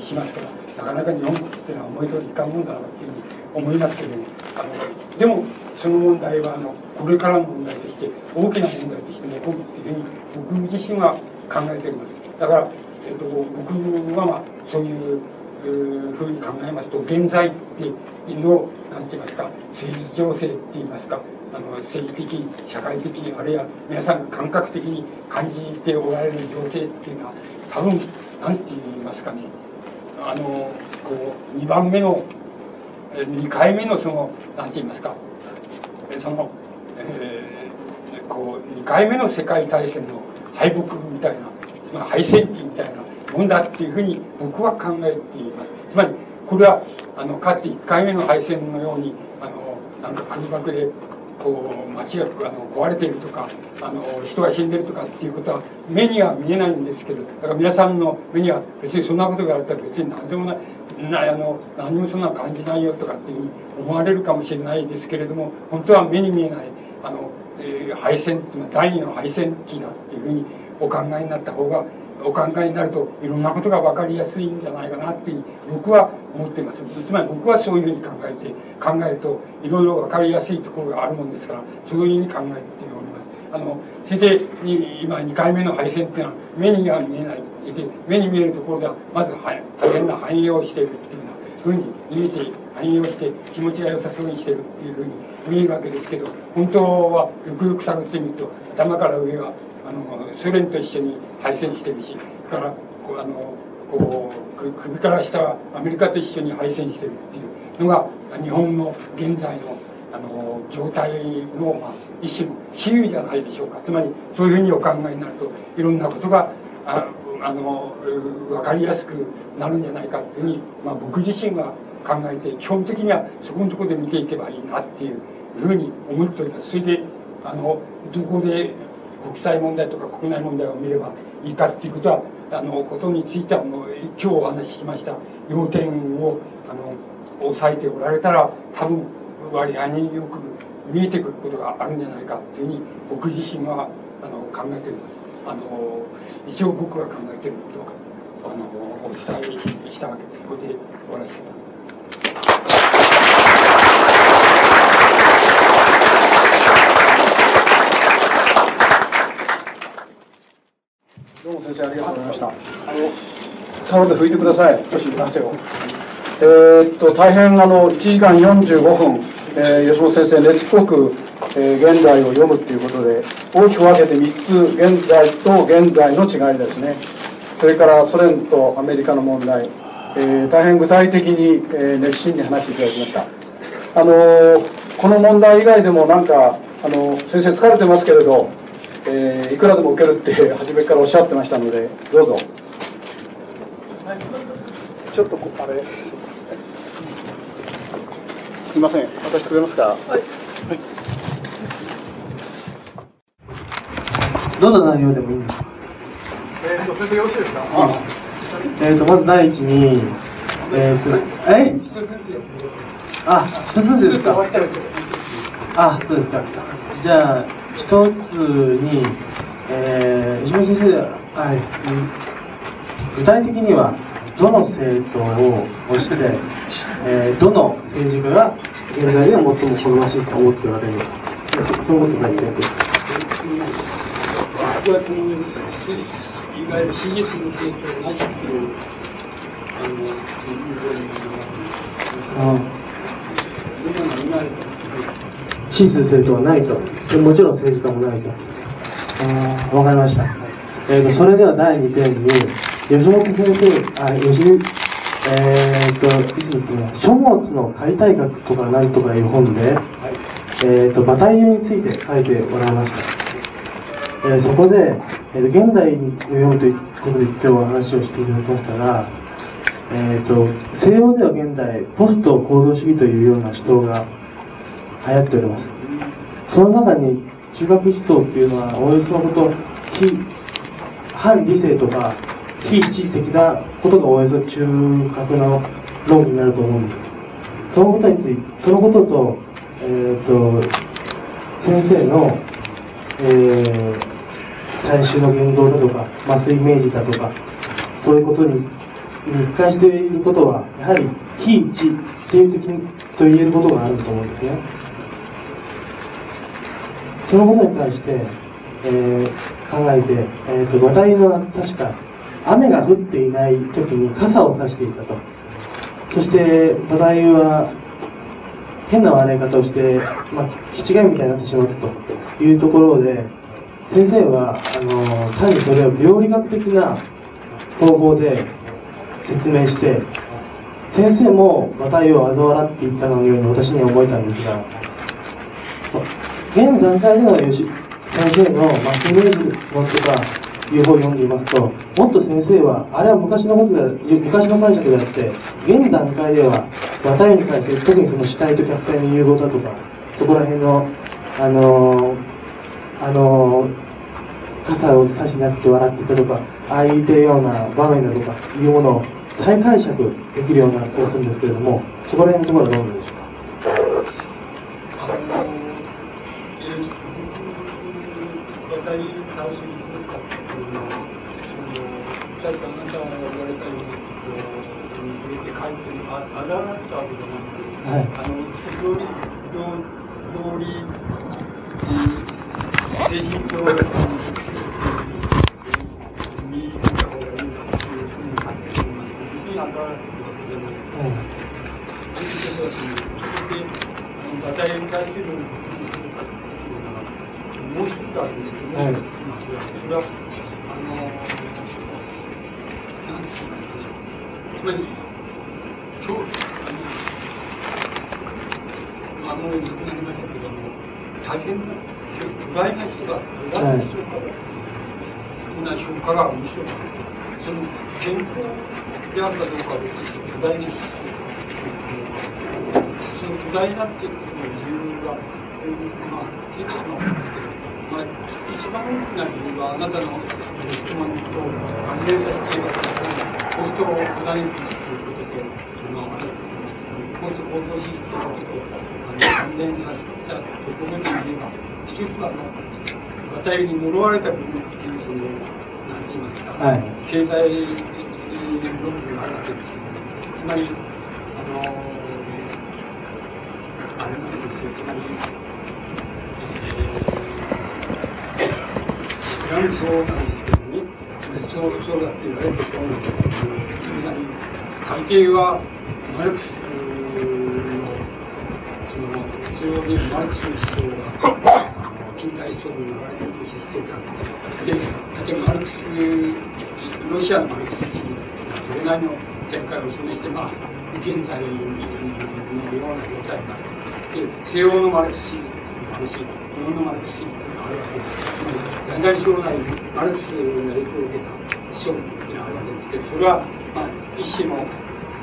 しますからなかなか日本っていうのは思い通りいかんもんだなっていうふうに思いますけどあのでもその問題はあのこれからの問題として大きな問題として残るっていうふうに僕自身は考えております。だから、えっと、僕はまあそういうふうに考えますと現在っていうの何て言いますか政治情勢って言いますかあの政治的社会的あるいは皆さんが感覚的に感じておられる情勢っていうのは多分何て言いますかね。あのこう2番目の2回目のその何て言いますか。その、えー、こう2回目の世界大戦の敗北みたいなつまり敗戦期みたいなもんだっていうふうに僕は考えています。つまりこれはあのかつて1回目の敗戦のようにあのなんか空爆でこう街があの壊れているとかあの人が死んでるとかっていうことは目には見えないんですけどだから皆さんの目には別にそんなことがあったら別に何でもないなあの何もそんな感じないよとかっていうふうに思われるかもしれないですけれども本当は目に見えないあの、えー、敗戦第二の敗戦期だっていうふうにお考えになった方がお考えになるといろんなことが分かりやすいんじゃないかなっていうふうに僕は思っています。つまり僕はそういうふうに考えて考えるといろいろ分かりやすいところがあるもんですからそういうふうに考えております。あのそれで今2回目の敗戦っていうのは目には見えないで目に見えるところではまず大変な繁栄をしているっていうふうに見えて繁栄をして気持ちが良さそうにしてるっていうふうに見えるわけですけど本当はよくよく探ってみると頭から上はあのソ連と一緒に敗戦してるしからこうあのこう首から下はアメリカと一緒に敗戦してるっていうのが日本の現在のあの状態の、まあ、一種の比喩じゃないでしょうか。つまりそういうふうにお考えになるといろんなことがああの分かりやすくなるんじゃないかっていうふうに、まあ、僕自身は考えて基本的にはそこのところで見ていけばいいなっていうふうに思っております。それであのどこで国際問題とか国内問題を見ればいいかっていうことはあのことについてはもう今日お話ししました要点をあの押さえておられたら多分割合によく見えてくることがあるんじゃないかっていうふうに僕自身はあの考えております。あの一応僕が考えていることをあのお伝えしたわけです。これで終わらせていただきますどうも先生ありがとうございました。あのタオルで拭いてください。少し汗をえー、っと大変あの1時間45分、えー、吉本先生熱っぽく、えー、現代を読むっていうことで大きく分けて3つ現代と現代の違いですね。それからソ連とアメリカの問題、えー、大変具体的に、えー、熱心に話していただきました。あのこの問題以外でもなんかあの先生疲れてますけれど、えー、いくらでも受けるって 初めからおっしゃってましたのでどうぞ。ちょっとあれ。すみません。渡してくれますか？はい、はい、どんな内容でもいいんですかえーと、それでよろしいですか？えーと、まず第一にえーと、え？あ、一つずつですか？あ、そうですかじゃあ、一つに、えー、石橋先生、はい、具体的には、どの政党を推して、えー、どの政治家が現在では最も好ましいと思っておられるのか、そのことが言いたいと。いわゆる真実の提供なしっていう、あの、支持する政党はないと。もちろん政治家もないと。あわかりました。えーと、それでは第2点に、吉本先生、あ、吉えー、っと、書物の解体学とかなんとかいう本で、えー、っと、馬体湯について書いておられました。えーそこで、えー、現代を読むということで今日は話をしていただきましたが、えー、と西洋では現代ポスト構造主義というような思想が流行っております。その中に中学思想っていうのはおよそのこと非反理性とか非一的なことがおよそ中核の論議になると思うんです。そのことについてそのことと,、えー、と先生の、えー最終の現像だとか麻酔イメージだとかそういうことに一貫していることはやはり非一致っていう的にと言えることがあると思うんですね。そのことに関して、えー考えて、えー、と話題は確か雨が降っていない時に傘を差していたと。そして話題は変な笑い方をして、まあ、気違いみたいになってしまったと。いうところで先生はあの単にそれを病理学的な方法で説明して先生も馬体を嘲笑っていたのように私には思えたんですが現段階でのよし先生のマスイメージのとかいう本を読んでいますともっと先生はあれは昔のことで昔の解釈であって現段階では馬体に関して特にその主体と客体の融合だとかそこら辺のあのあの傘を差しなくて笑ってたとか、ああいうような場面だとかいうものを再解釈できるような気がするんですけれども、そこら辺のところはどうなんでしょうか？あの、えー、渡り倒しに来るかっていうのは、その、誰かあなたが言われたように、こう、入れて書いてる、あ、あらられたわけじゃなくて、はいあの、料理、料理、精神教育に見た方がいいなっていうふうに書いてるんで、別にあらられてるわけじゃない。ということはそ、れで、あの、馬体に対する、どうするかっていうのが、もう一つあるんですよね。はい。まあそれは、あの、なんて言いますかね。つまり、ちょうあの、あの、亡くなりましたけども、大変。な、巨大な人が、巨大な人から、そんな人から見せて、その健康であるかどうかは別に巨大な人その巨大なっていうことの理由が、まあ、いくつもあるんですけど、まあ、一番大きな理由は、あなたの質問と関連させていますポストモダニティということと、その、ポスト行動主義ということと、あの関連させたところで言えば、一つは、あの、馬体に呪われた部分っていう、その、なんて言いますか、はい経済論理があるわけですよね。つまり、あの、あれなんですよ、つまり、ー、フランス語なんですけどね、そう、そうだって言われてそうなんですけど、つまり、背景は、マルクスの、その、必要でマルクスの思想が、あの近代思想の流れとして必要だった。で、例えばマルクス、ロシアのマルクス主義それなりの展開を示して、まあ、現在のような状態になる。で、西洋のマルクス主義もあるし、日本のマルクス主義もあるわけです。つまり、大々将来、マルクスの影響を受けた思想っていうのがあるわけですけど、それは、まあ、一種の、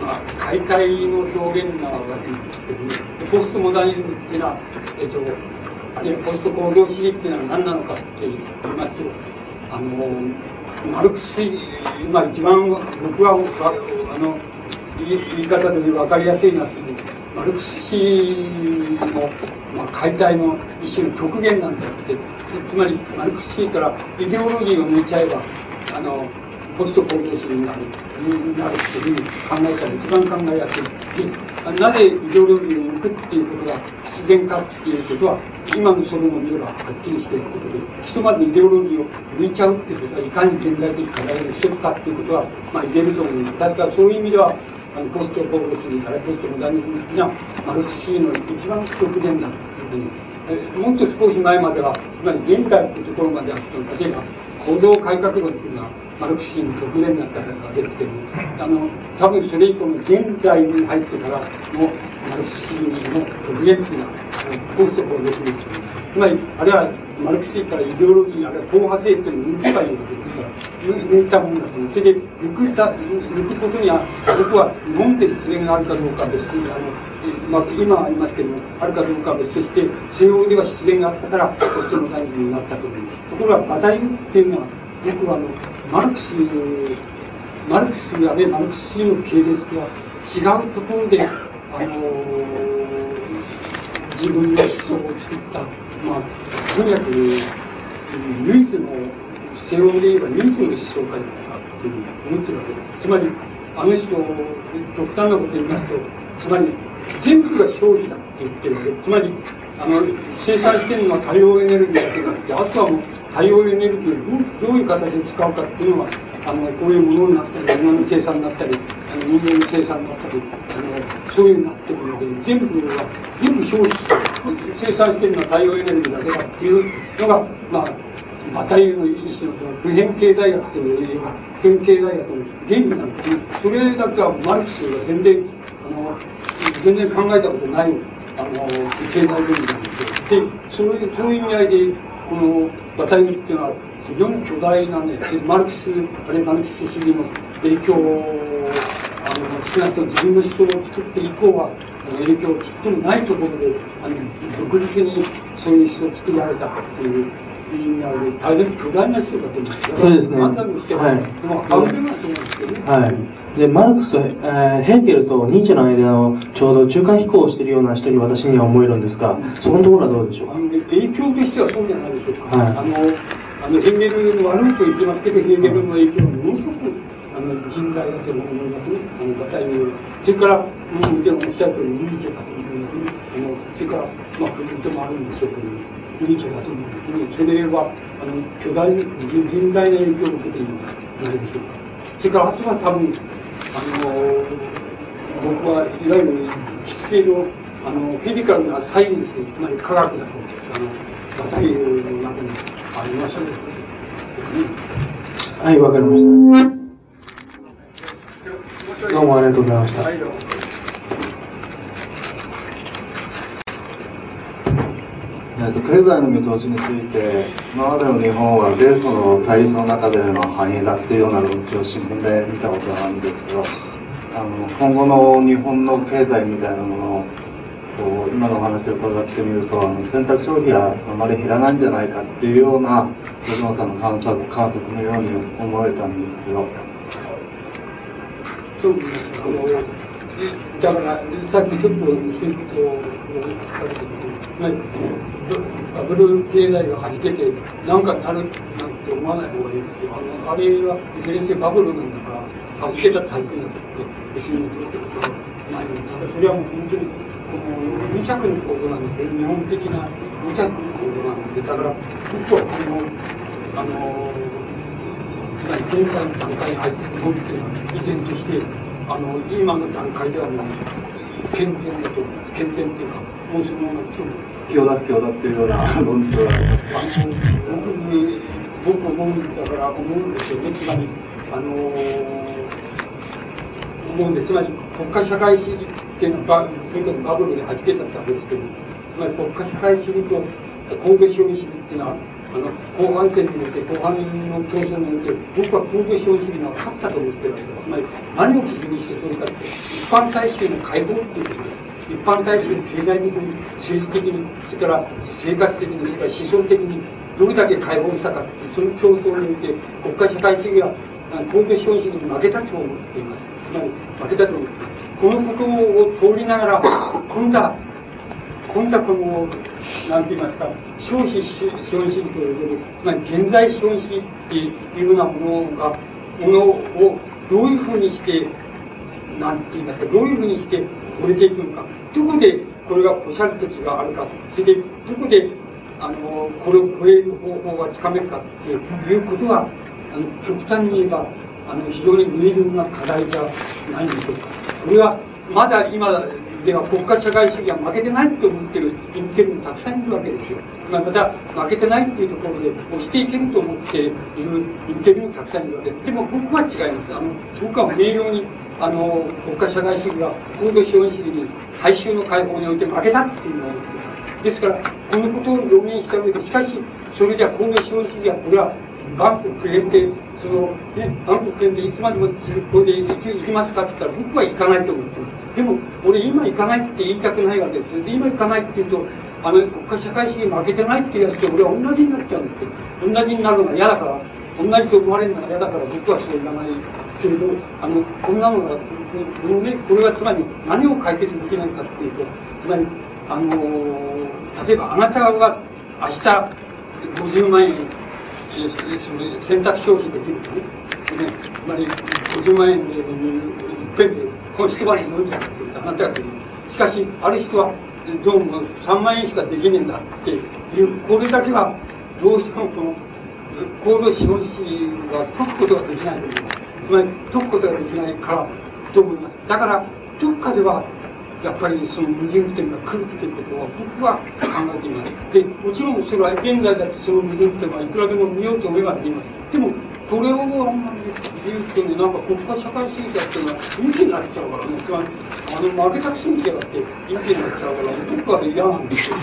まあ、解体の表現なわけですけどね。ポストモダニズムっていうのは、えっと、あるいはポスト行動主義っていうのは何なのかって言いますと、あの、マルクス、まあ一番僕は、あの、言い方で分かりやすいのは、マルクス主義の、まあ、解体の一種の極限なんだって、つまりマルクス主義からイデオロギーを抜いちゃえば、あの、ポスト行動主義になる、になるっていうふうに考えたら一番考えやすい。なぜイデオロギーを抜くっていうことが必然かっていうことは、今のそれを見ればはっきりしていることで、ひとまずイデオロギーを抜いちゃうっていうことは、いかに現代的課題の一つかっていうことは、まあ言えると思います。だからそういう意味では、あのポスト行動主義からポストモダニズムが、マルクス主義の一番極限だというふうに。もっと少し前までは、つまり現代というところまでは、例えば、構造改革論というのは、マルクシーの直前になったりが出てきてる。あの、多分それ以降の現在に入ってからのマルクシーの直前っていうのは、こうしてこうできる。つまり、あれはマルクシーからイデオロギー、あるいは党派性っていうのを抜けばいいわけですから、抜いたものだと思う。それで、抜くた、抜くことには、僕は日本で実現があるかどうか別に、あの、まあ、今ありますけども、あるかどうかは別として、西欧では失言があったから、ポストの大臣になったと思う。ところが、バタリっていうのは、僕はあの、マルクス、マルクスやね、マルクスの系列とは違うところで、あの自分の思想を作った、まあ、とにかく、唯一の、西欧で言えば唯一の思想家だというふうに思ってるわけです。つまり、あの人、極端なこと言いますと、つまり、全部が消費だって言ってるわけつまり、あの、生産してるのは太陽エネルギーだけだって、あとはもう太陽エネルギーをどういう形で使うかっていうのは、あの、こういうものになったり、物の生産になったり、あの人間の生産になったり、あの、そういうになってくるので、全部は、全部消費、生産してるのは太陽エネルギーだけだっていうのが、まあ、バタリの一種の普遍経済学という普遍経済学の原理なんですね。それだけはマルクスが全然、あの、全然考えたことない、あの、経済原理なんですよ。で、そういう、そういう意味合いで、このバタリっていうのは非常に巨大なね、マルクス、あるいはマルクス主義の影響を、あの、少なくとも自分の思想を作って以降は、影響をちっともないところで、あの、独立にそういう思想を作られたっていう、大変巨大な人だと思います。そうですね。はい。はい。で、マルクスと、えー、ヘーゲルとニーチェの間のちょうど中間飛行をしているような人に私には思えるんですが、そのところはどうでしょうか？影響としてはそうじゃない。はい。あの、あのヘーゲルの悪いと言ってますけど、ヘーゲルの影響はものすごくあの甚大だと思いますね。あの、バタイそれから、もちろんおっしゃる通り、ニーチェだと思いますね。あの、それから、まあ、フリートもあるんでしょうけど、ニーチェだと思うんですね。それは、あの、巨大、甚大な影響を受けているのではないでしょうか。それから、あとは多分、あの、僕はいわゆる、実性の、あの、フィジカルなサイエンス、つまり科学だと、あの、バタイの中にあります。はい、わかりました。どうもありがとうございました。えーと、経済の見通しについて今までの日本は米ソの対立の中での繁栄だっていうような論調を新聞で見たことがあるんですけどあの今後の日本の経済みたいなものをこう今のお話を伺ってみるとあの選択消費はあまり減らないんじゃないかっていうような吉野さんの観測観測のように思えたんですけど。そうですね。あのだから、さっきちょっとそういうことを書かれてるバブル経済が弾けて、なんかなるなんて思わない方がいいですよ。あの、あれはいずれにせバブルなんだから、弾けたって弾けなくて、別にどうってことはないのただそれはもう本当に、無着の構造なんですよ。日本的な無着の構造なんですよ。だから、僕はこの、あの、前回の段階に入って動くっていうのは、依然として、あの、今の段階ではもう、健全だと、健全っていうか、もうそのまま不況だ不況だっていうような論調があります。あの僕、僕思うんだから思うんですよね。つまり、あの思うんで、つまり国家社会主義っていうのは、それこそバブルで弾けちゃったわけですけど、つまり国家社会主義と神戸資本主義っていうのは、あの、後半戦において、後半の競争において、僕は神戸資本主義の勝ったと思ってるわけです。つまり、何を基準にしてそれかって、一般大衆の解放っていうことです。一般大衆経済的に、政治的に、それから生活的に、それから思想的に、どれだけ解放したかっていう、その競争において、国家社会主義は、公共資本主義に負けたと思っています。つまり、負けたとこのことを通りながら、今度は、今度はこの、なんて言いますか、消費資本主義という、つまり現在資本主義っていうようなものが、ものをどういうふうにして、なんて言いますか、どういうふうにして売れていくのか。どこでこれがポシャる時があるか。それで、どこで、あの、これを超える方法がつかめるかっていうことは、あの、極端に言えば、あの、非常に明瞭な課題じゃないんでしょうか。これは、まだ今、では国家社会主義は負けてないと思ってるインテリもたくさんいるわけですよ。まあ、また、負けてないっていうところで押していけると思っているインテリもたくさんいるわけです。でも僕は違います。あの、僕は明瞭に、あの、国家社会主義は高度資本主義に大衆の解放において負けたっていうのを思っています。ですから、このことを予言した上で、しかし、それじゃ高度資本主義は、これは、万国不変で、その、ね、万国不変でいつまでもこれで行きますかって言ったら、僕は行かないと思ってます。でも、俺今行かないって言いたくないわけですよ。で、今行かないって言うと、あの、国家社会主義負けてないっていうやつと俺は同じになっちゃうんですよ。同じになるのが嫌だから、同じと思われるのが嫌だから僕はそう言わないけれど、あの、こんなのが、このね、これはつまり何を解決できないかっていうと、つまり、あの例えばあなたが明日50万円、選択消費できるとね、ねつまり50万円で、いっぺんで、この一晩で飲んじゃうって言うとあなたができる。しかし、ある人は、どうも3万円しかできねえんだっていう、これだけはどうしてもこの、高度資本主義は解くことができないと思います。つまり解くことができないからと思います。だから、どっかでは、やっぱりその矛盾点が来るっていうことは僕は考えています。で、もちろんそれは現在だってその矛盾点はいくらでも見ようと思えば見ます。でも、これをあんまり言うとね、なんか国家社会主義だっていうのは意味になっちゃうからね、あの、負けたくせにやがって意味になっちゃうから、僕は嫌なんですよ。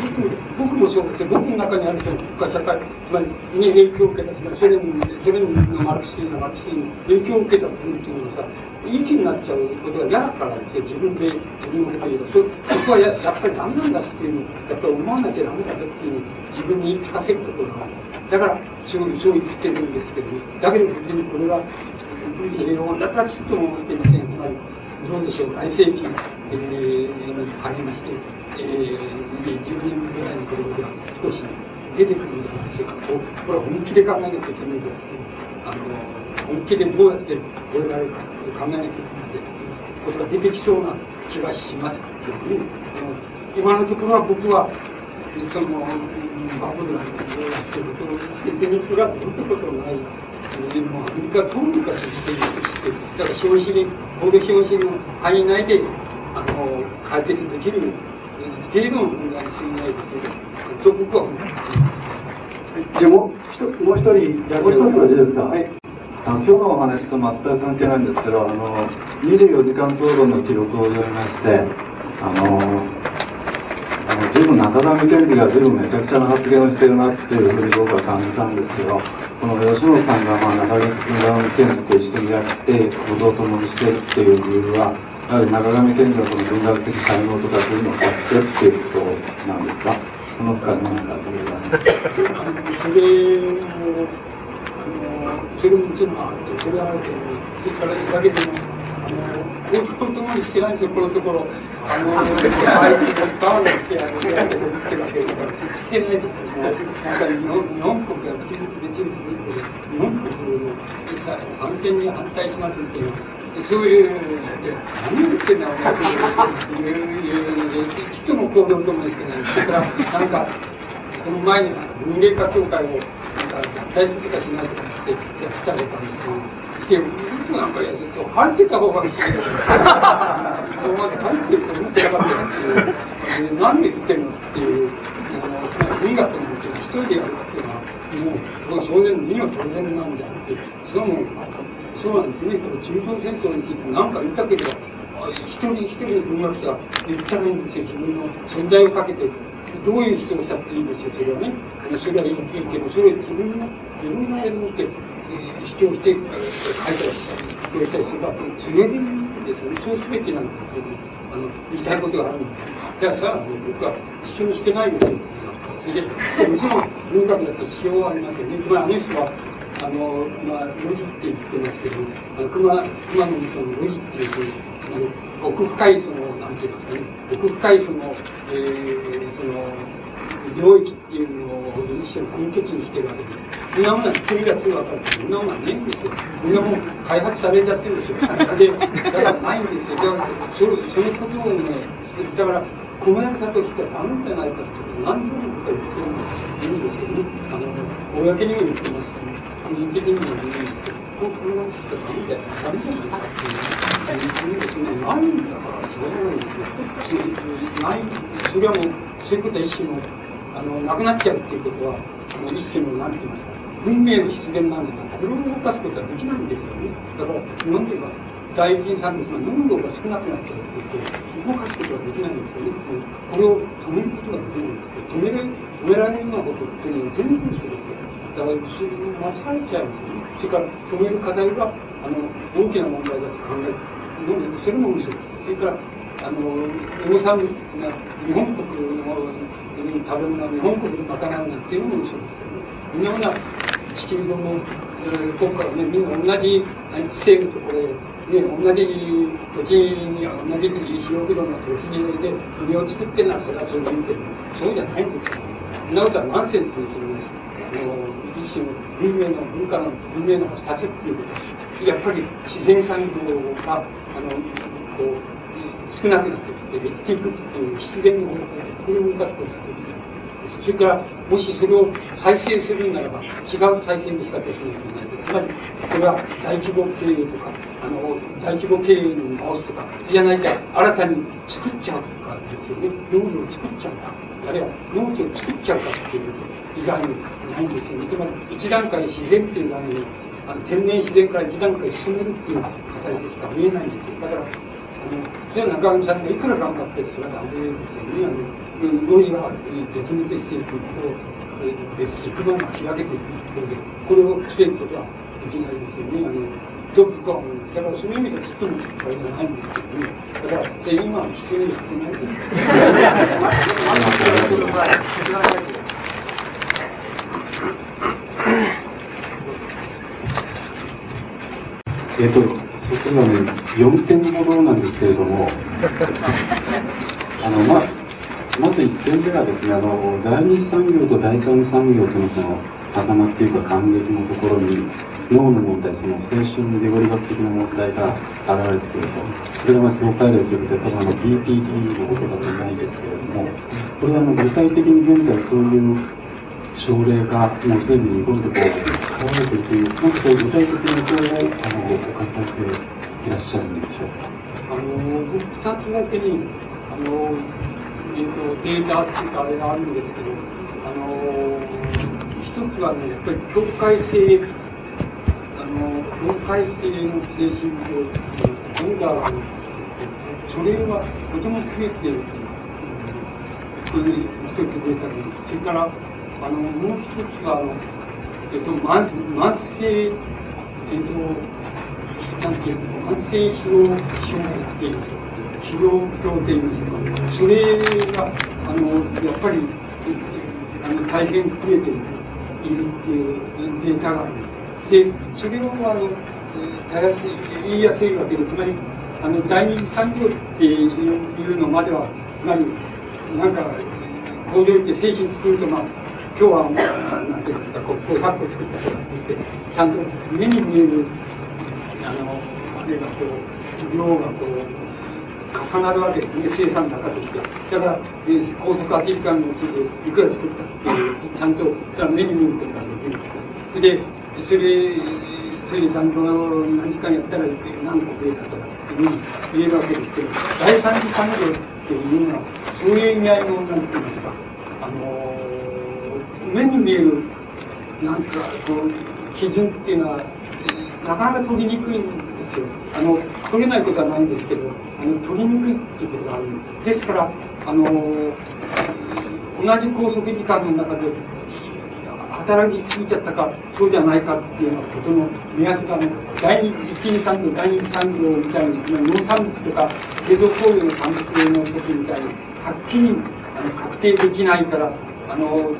僕もそうで、僕の中にあるその国家社会、つまり、に影響を受けた、ソ連ソ連のマルクスのマルクス主義に影響を受けた国っていうのはさ、いい気になっちゃうことが嫌だからですよ、自分で、自分のこと言えば。そそこはややっぱりダメなんだっていうのを、やっぱり思わなきゃダメだよっていうのを自分に言い聞かせるところがある。だから、そうそう言ってるんですけど、だけど別にこれが、軍事平和だからちっとも思っていません。つまり、どうでしょう、来世紀、えー、に入りまして、えー、10年ぐらいのところでは少し出てくるような話が、これは本気で考えなきゃいけないんだあの、本気でどうやって超えられるか考えなきゃいけないことが出てきそうな気がしますけどね。今のところは僕は、その、バブルなんてやってることを、別にそれはどうってことない。でもアメリカはどうにかしていくして、だから資本主義、高度資本主義の範囲内で、あの、解決できる程度の問題に過ぎないですよ。と僕は思います。じゃあもう一人もう一人もう一ついいですかはいあの今日のお話と全く関係ないんですけど、あの、24時間討論の記録を読みまして、あの、あの、随分中上健二が随分めちゃくちゃな発言をしてるなっていうふうに僕は感じたんですけど、その吉野さんがまあ中上健二と一緒にやって、行動を共にしてっていう理由は、やはり中上健二はその文学的才能とかそういうのを買ってっていうことなんですか？その他に何か理由がね。それを、あの、それももちろんあって、それはあるけど、それからだけでも、あの、こういうこともしてないんですよ、このところ。あの、相手がバーをして、あの、やってるってわけだから、してないですよ。もうなんか日本、日本国が口々できるということで、日本国の反転に反対しますっていう、そういう、何を言ってんだろうね、いう、いう、いう、ちっとも行動ともしてない。それから、なんか、この前に文芸家協会をなんか脱退するとかしないとかってやってたことあるんですけど、で、僕なんかやると、入ってた方がいいし、そうまで入ってると思ってなかったんですけど、で何言ってんのっていう、あの、文学のもち一人でやるっていうのは、もう、そういうのには当然なんじゃんって、それはもう、そうなんですね、この中東戦争について何か言ったけど、一人一人の文学者が言ったらいいんですよ、自分の存在をかけて。どういう人をしたっていいんですよ、それはね。それはいいけど、それ自分の、自分の絵を持って、えー主張して、書いたりしたり、主張したりすれば、それでいいんですよね。そうすべきなんですよね。あの、言いたいことがあるんです。だからさ、僕は主張してないですよ。それで、もちろん文学だと使用はありますよね。つまりあの人は、あの、まあ、ロジって言ってますけど、あの熊、熊野のそのロジっていう、あの、奥深いその、なんて言いますかね、奥深いその、えー、その、領域っていうのを一緒に根拠にしてるわけです。そんなものは作りがすぐ分かるそんなものはないんですよ。そんなもん開発されちゃってるんですよ。で、だからないんですよ。だからそそのことをね、だから、小林さんとしてはダメじゃないかってこと何度も僕は言ってるんですけどね。あの、公にも言ってますし、個人的にも言うんです、ここの人が見て、ダメじゃないかっていうですね、ないんだから、しょうがないですよ。ない、それはもう、そういうことは一種の、あの、なくなっちゃうっていうことは、あの、一種の、なんて言いますか、文明の必然なんだから、これを動かすことはできないんですよね。だから、なんていうか、第一次産物の濃度が少なくなっちゃうっていうと、動かすことができないんですよね。これを止めることができないんですよ。止める、止められるようなことっていうのは全部そうですよ。だから、それ間違えちゃう。それから、止める課題が、あの、大きな問題だと考える。それも嘘です。それから、あの、農産物が日本国の食べ物は日本国で賄うなんていうのも嘘ですよね。このような地球の、えー、国家はね、みんな同じ地勢のところで、ね、同じ土地に、同じ広く度の土地で国を作ってるのは、それはそれでいいけど、そうじゃないんですよ。そんなことはナンセンスにするんです。あの、一種の文明の文化の文明の発達っていうやっぱり自然産業が、あの、こう、少なくなってきて、減っていくっていう必然の方法で、これを動かすことができる。それから、もしそれを再生するならば、違う再生の仕方をしなきゃいけない。つまり、これは大規模経営とか、あの、大規模経営に回すとか、じゃないか、新たに作っちゃうとかですよね。農業を作っちゃうか、あるいは農地を作っちゃうかっていうこと以外にないんですよね。つまり、一段階自然っていう概念あの天然自然から一段階進めるっていう形でしか見えないんですよ。だから、あの、じゃあ中上さんがいくら頑張ってそれはダメですよね。あの、農事が絶滅していくと、別に熊が開けていく一方で、これを防ぐことはできないですよね。あの、どこか、だからそういう意味ではちっともあれじゃないんですけどね。だから、で今は必要にしてないです。えっ、と、そうするのね、4点ほどなんですけれども、あの、ま、まず1点目はですね、あの、第二産業と第三産業とのその、狭間っていうか感激のところに、脳の問題、その精神レゴリ学的な問題が現れてくると。それがまあ境界例ということで、多分あの BPD のことだとないですけれども、これはあの具体的に現在そういう症例がもうすでに日本でこう、現れているという、なんかそういう具体的なそれをあのお考えていらっしゃるんでしょうか？あの、僕二つだけに、あの、えっと、データっていうかあれがあるんですけど、あの、一つはね、やっぱり境界性、あの、境界性の精神病っていうのが、それはとても増えているという、一つデータです。それから、あの、もう一つは、あの、えっと、慢慢性、えっと、なんていうか、慢性疲労障害っていう疲労病っていうんですか、それが、あの、やっぱり、あの、大変増えているっていうデータがある。で、それを、あの、たやすい、言いやすいわけで、つまり、あの、第二次産業っていうのまでは、つまり、なんか、工場行って精神作ると、まあ、今日は、なんていうんですか、コップを100個作ったとかって、ちゃんと目に見える、あの、あれがこう、量がこう、重なるわけですね、生産高として。だから、えー、高速8時間のうちでいくら作ったっていう、ちゃんと、目に見えることができる。で、それ、それでちゃん何時間やったら何個増えたとかっていうふうに言えるわけですけど、第三次産業っていうのは、そういう意味合いの、なんていうんですか、あの目に見える、なんか、こう、基準っていうのは、なかなか取りにくいんですよ。あの、取れないことはないんですけど、あの、取りにくいっていうことがあるんです。ですから、あの、同じ拘束時間の中で、働きすぎちゃったか、そうじゃないかっていうようなことの目安が、ね、第一次産業、第二次産業みたいに、農産物とか、製造工業の産物の時みたいに、はっきりあの確定できないから、あの、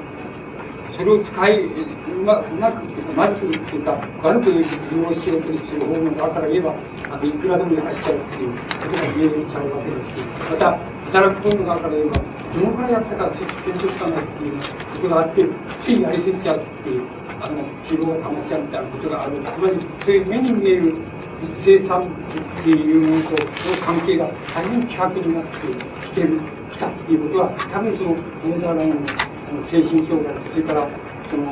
それを使い、うまうまくっていうか、まずくっていうか、悪く利用しようとする方法だから言えば、あのいくらでもやらしちゃうっていうことが言えちゃうわけですし、また、働く方の側から言えば、どのくらいやったかちょっと検討したなっていうことがあって、ついやりすぎちゃうっていう、あの、疲労が溜まっちゃうみたいなことがある。つまり、そういう目に見える生産っていうものと、その関係が大変希薄になってきてる、きたっていうことは、多分その、モーダーラインの精神障害それから、その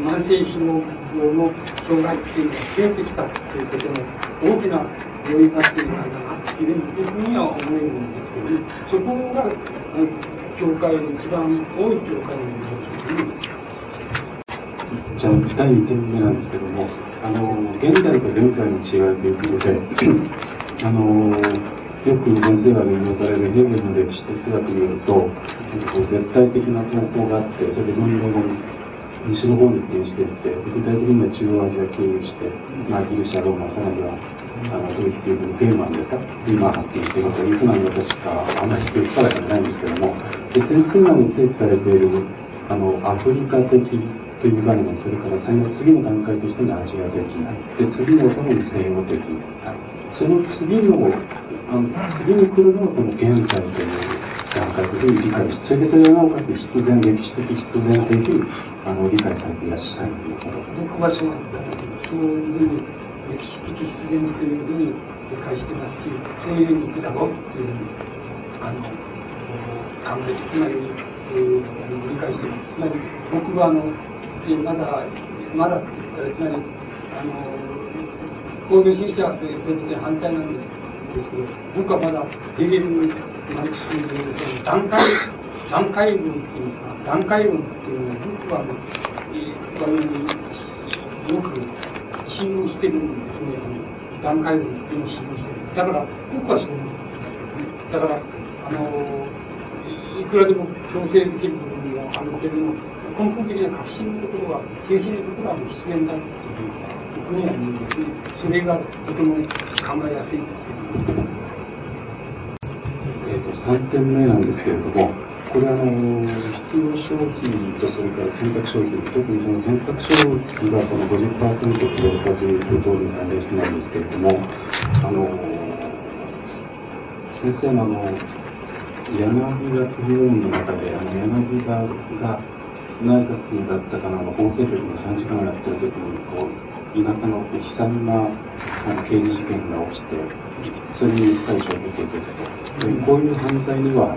慢性脂肪病の障害っていうのが増えてきたっていうことの大きな要因になっているのかなっていうふうには思えるんですけど、ね、そこが教会の一番多い教会なんですよね。じゃあ、第2点目なんですけども、あの、現代と現在の違いということで、あの、よく先生が引用されるヘーゲルの歴史哲学によると、絶対的な投稿があって、それでどんどん西の方に移転していって、具体的には中央アジア経由して、まあ、ギリシャ、ローマ、さらにはあのドイツ系のゲーマンですか、今発展しているというふうなの確かあんまり記憶されてないんですけども、で先生が提起されているあのアフリカ的という概念、それからその次の段階としてのアジア的、で次のともに西洋的、その次のあの次に来るのがこの現在という段階という理解して、それでそれがなおかつ必然、歴史的、必然的にあの理解されていらっしゃるということ僕はそうそういうふうに歴史的必然というふうに理解してますし、そういうふうに行くだろうっていうふうにあの考えて、つまり、えー、理解してます。つまり僕はあのえまだ、まだって言ったら、つまり、あの、工業新社ということで反対なんですですけど、僕はまだヘーゲル・マルクスの段階、段階文っていうんですか、段階文っていうのは、僕は、割によく信用してるんですね。段階文っていうのを信用してる。だから、僕はそう思う。だから、あの、いくらでも強制できる部分もあるけれども、根本的な革新のところは、中心のところは必然だっていうふうには思いますね。それがとても考えやすい。と、3点目なんですけれども、これあの、必要消費とそれから選択消費、特にその選択消費がその50%増加ということに関連してなんですけれども、あの、先生のあの、柳田議論の中で、あの、柳田が内閣だったかな、法制局の3時間をやってる時に、こう、田舎の悲惨なあの刑事事件が起きて、それに対処を受けてと。でこういう犯罪には、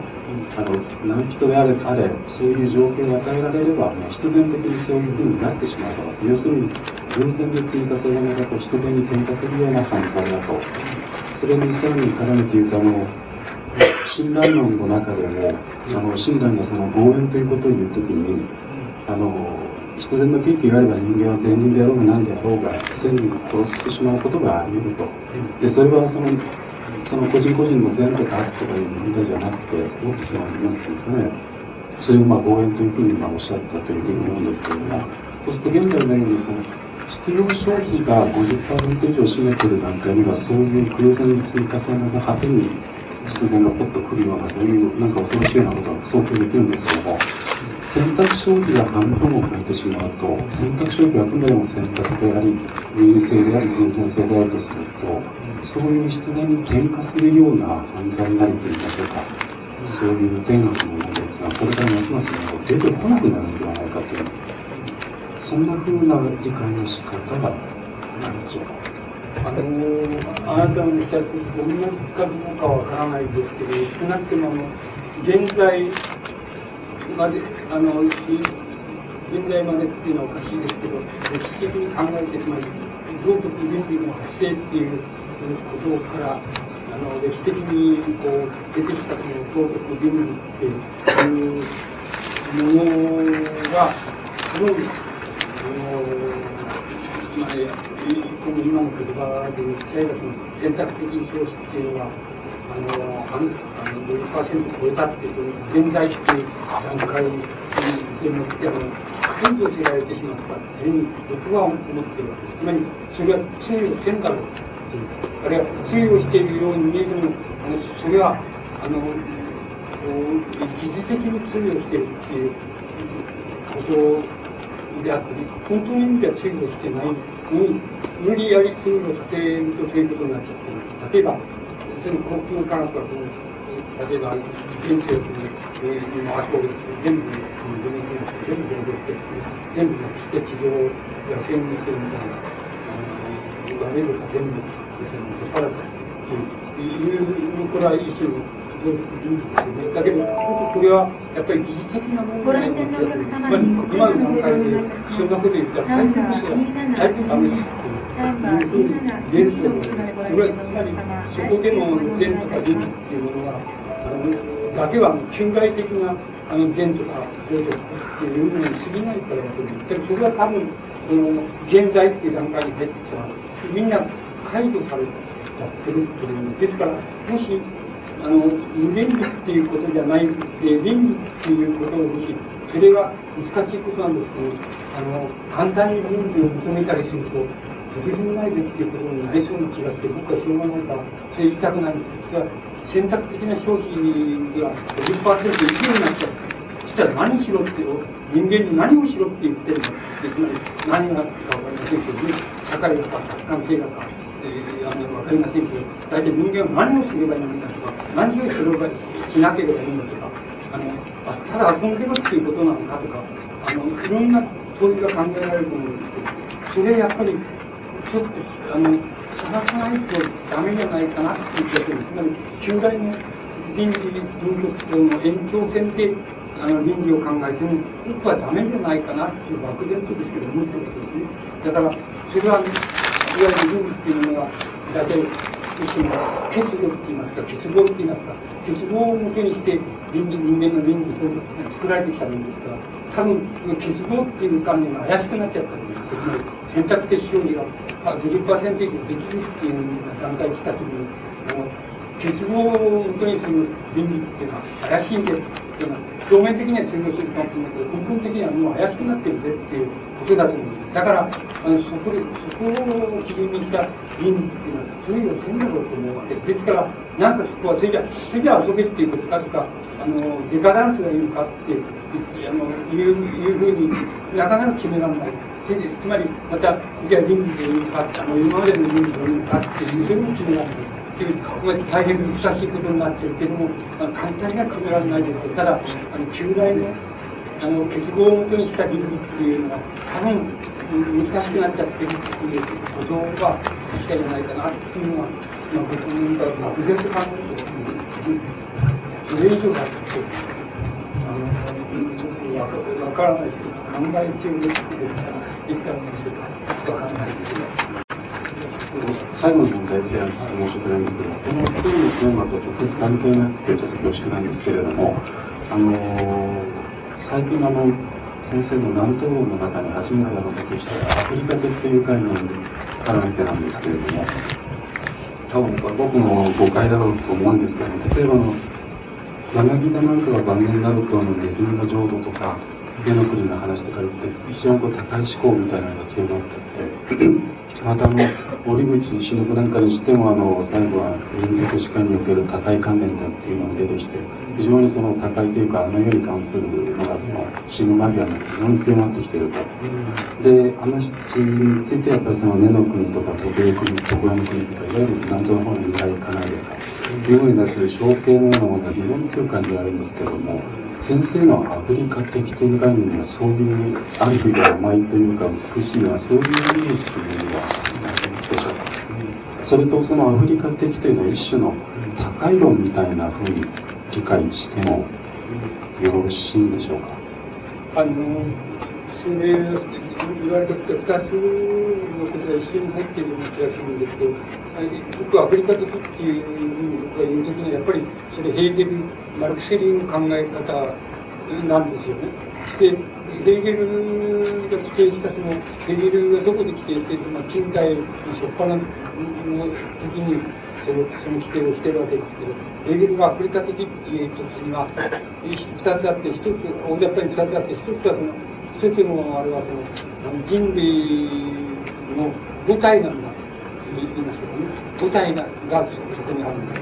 あの、何人であれ、あれ、そういう状況を与えられれば、もう必然的にそういうふうになってしまうと。要するに、偶然で追加されながらと必然に転化するような犯罪だと。それにさらに絡めて言うと、あの、親鸞論の中でも、あの、親鸞がその合縁ということを言うときに、あの、必然の契機があれば人間は善人であろうが何であろうが、千人殺してしまうことがあり得ると。で、それはその、その個人個人の善とか悪とかいう問題じゃなくて、もっとその、なんていうんですね、それをまあ合縁というふうにまあおっしゃったというふうに思うんですけれども、そうすると現代のようにその、必要消費が50%以上占めてる段階には、そういう偶然に積み重ねの果てに必然がポッと来るような、そういうなんか恐ろしいようなことは想定できるんですけども、選択消費が半分を超えてしまうと、選択消費はあくまでも選択であり、優位性であり、優先性であるとすると、そういう必然に転化するような犯罪になるといいましょうか、そういう善悪の問題というのは、これからますます出てこなくなるんではないかという、そんなふうな理解の仕方が何でしょうか。あのあなたのおっしゃる同じかどうかわからないですけど、少なくとも現在まで、あの、現在までっていうのはおかしいですけど、歴史的に考えて、つまり、道徳倫理の発生っていうことから、あの、歴史的にこう、出てきたこの道徳倫理っていうものが、す。ごい、あの、まあ、この今の言葉で言っちゃえば、その選択的消費っていうのは、あの、あの50%超えたっていう、現在っていう段階でもって、あの、解除せられてしまったっていうふうに僕は思ってるわけです。つまり、それは通用せんだろうっていう。あるいは通用しているように見えても、あのそれは、あの、疑似的に通用しているっていうことであって、本当の意味では通用してないに、無理やり通用させるとそういうことになっちゃってる。例えば、その航空科学はこの、例えば、人生をに回すわけですけど、全部、全部全部勉強して、全部なくして地上を野戦にするみたいな、あの、言われるか全部、引っ張られたっていう。いうこれは一種の道徳人事ですよねだけどこれはやっぱり技術的な問題の気がする、まあ、今の段階でそん。なこと言ったら大抵の人は大抵ダメですいうふうに言えると思いますそれはつまりそこでの善とか利っていうものはあのだけは旧来的なあの善とか善とかっていうのに過ぎないからだと思うだけどそれは多分その現在っていう段階に入ってきたらみん。な解除されちゃってると思うですからもしあの無限理っていうことじゃないで倫理っていう。ことをもしそれが難しいことなんですけどあの簡単に倫理を求めたりするととてつもないべきっていうことになりそうな気がして僕はしょうがないからそう言いたくないんですが選択的な消費が50%以上になっちゃうそしたら何しろって人間に何をしろって言ってる。のつまり何があったか分かりませんけどね。社会だか客観性だか、え、あの分かりませんけど大体人間は何をすればいいのかとか何をすればしなければいいのとかあのあただ遊んでるっていうことなのかとかあのいろんな問いが考えられると思うんですけどそれやっぱりちょっとあの探さないとダメじゃないかなっていう気がするつまり旧来の倫理文局の延長線であの倫理を考えても僕はダメじゃないかなっていう漠然とですけど思ってるわけですね。だからそれはいわゆる倫理っていうものが大体一種の欠如って言いますか欠乏って言いますか欠乏をもとにして倫理人間の倫理を作られてきたものですから多分欠乏っていう観念が怪しくなっちゃったんですつまり選択的消費が50%以上できるっていう段階に来た時にあの欠乏をもとにする倫理っていうのは怪しいんでっていうのは表面的には通用するかもしれないけど根本的にはもう怪しくなってるぜっていうことだと思うんですだからあのそこでそこを基準にした倫理っていうのは通用せんだろうと思うわけですですからなんかそこはそれじゃそれじゃ遊べっていうことかとかあのデカダンスがいいのかってあのいういうふうになかなか決められないつまりまたじゃあ倫理でいいのかあの今までの倫理でいいのかっていうそれも決められない大変難しいことになってるけども、簡単には決められないですただ、あの旧来のあの結合をもとにした倫理っていうのは、多分難しくなっちゃってるっていうことは確かじゃないかなっていうのは、まあ、僕が漠然と考えてそれ以上だって、あの、ちょっとわからない考え中ですって言ったらいいんですけど、わからないですけど。最後の問題提案して申し訳ないんですけど、この今日のテーマと直接関係なくてちょっと恐縮なんですけれども、あの最近あの先生の南東の中に初めてあの出てきたアフリカ的という概念に絡めてなんですけれども、多分これ僕の誤解だろうと思うんですけども、例えばの柳田なんかが晩年になるとあのネズミの浄土とか、家の国の話とか言って、非常にこう高い思考みたいなのが強まっていって、またあの、折口忍なんかにしてもあの、最後は民族史観における高い観念だっていうのが出てきて、非常にその高いというか、あの世に関するのが、その死ぬ間際に非常に強まってきていると。で、あの人についてやっぱりその根の国とか、時計国、徳川の国とか、いわゆる南東の方の由来かないですか。いうふうに出す象形のようなものが非常に強く感じられるんですけども、先生のアフリカ的という概念はそういうある意味で甘いというか美しいのはそういうイメージというのはありますでしょう。か、それとそのアフリカ的というのは一種の高い論みたいなふうに理解してもよろしいんでしょうか。あのそれ言われたこと2つのことが一緒に入っているような気がするんですけど僕はアフリカ的っていうふうに言うときにはやっぱりそれヘーゲルマルクス・リーの考え方なんですよね。してヘーゲルが規定したそのヘーゲルがどこで規定しているまあ、近代の初っ端の時にそのその規定をしてるわけですけどヘーゲルがアフリカ的っていう時には2つあって1つ大雑把に2つあって1つはその一つのあれはその人類の母体なんだと言いましたけどね。母体がそこにあるんだ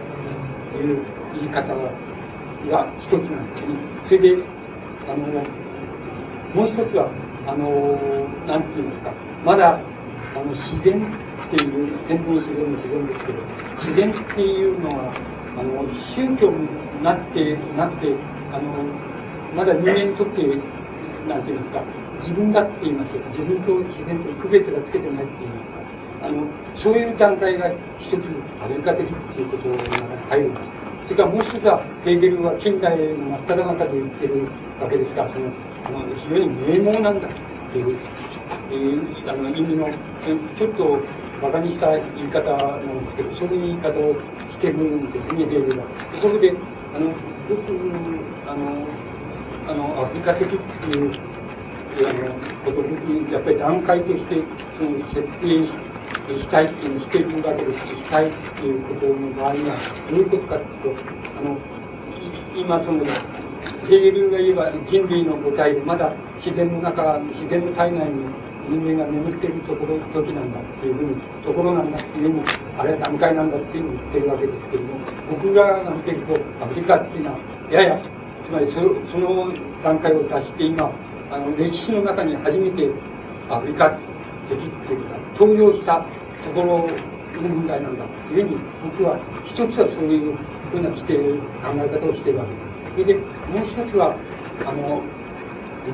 という言い方が一つなんですねそれであのもう一つはあのなんて言いますかまだあの自然っていう天然自然の自然ですけど自然っていうのはあの宗教になってなってあのまだ人間にとってなんていうんですか、自分だって言いますよ。自分と自然と区別がつけてないって言いますか。あの、そういう段階が一つアメリカ的っていうことが入るんです。それからもう一つは、ヘーゲルは近代の真っ只中で言ってるわけですから、その、あの非常に名門なんだっていう、えー、あの意味の、ちょっと馬鹿にした言い方なんですけど、そういう言い方をしてるんですね、ヘーゲルは。そこで、あの、僕、あの、あの、アフリカ的っていう、あの、ことに、やっぱり段階として、その、設定したいっていう、しているわけでし、たいっていうことの場合には、どういうことかっていうと、あの、今その、ヘールが言えば人類の母体で、まだ自然の中、自然の体内に人間が眠っているところ、時なんだっていうふうに、ところなんだっていうふうに、あれは段階なんだっていうふうに言ってるわけですけれども、僕が見てると、アフリカっていうのは、やや、つまりそその段階を出して今、あの、歴史の中に初めてアフリカ的っていうか、登場したところの問題なんだっていうふうに、僕は一つはそういうふうな規定、考え方をしているわけです。それで、もう一つは、あの、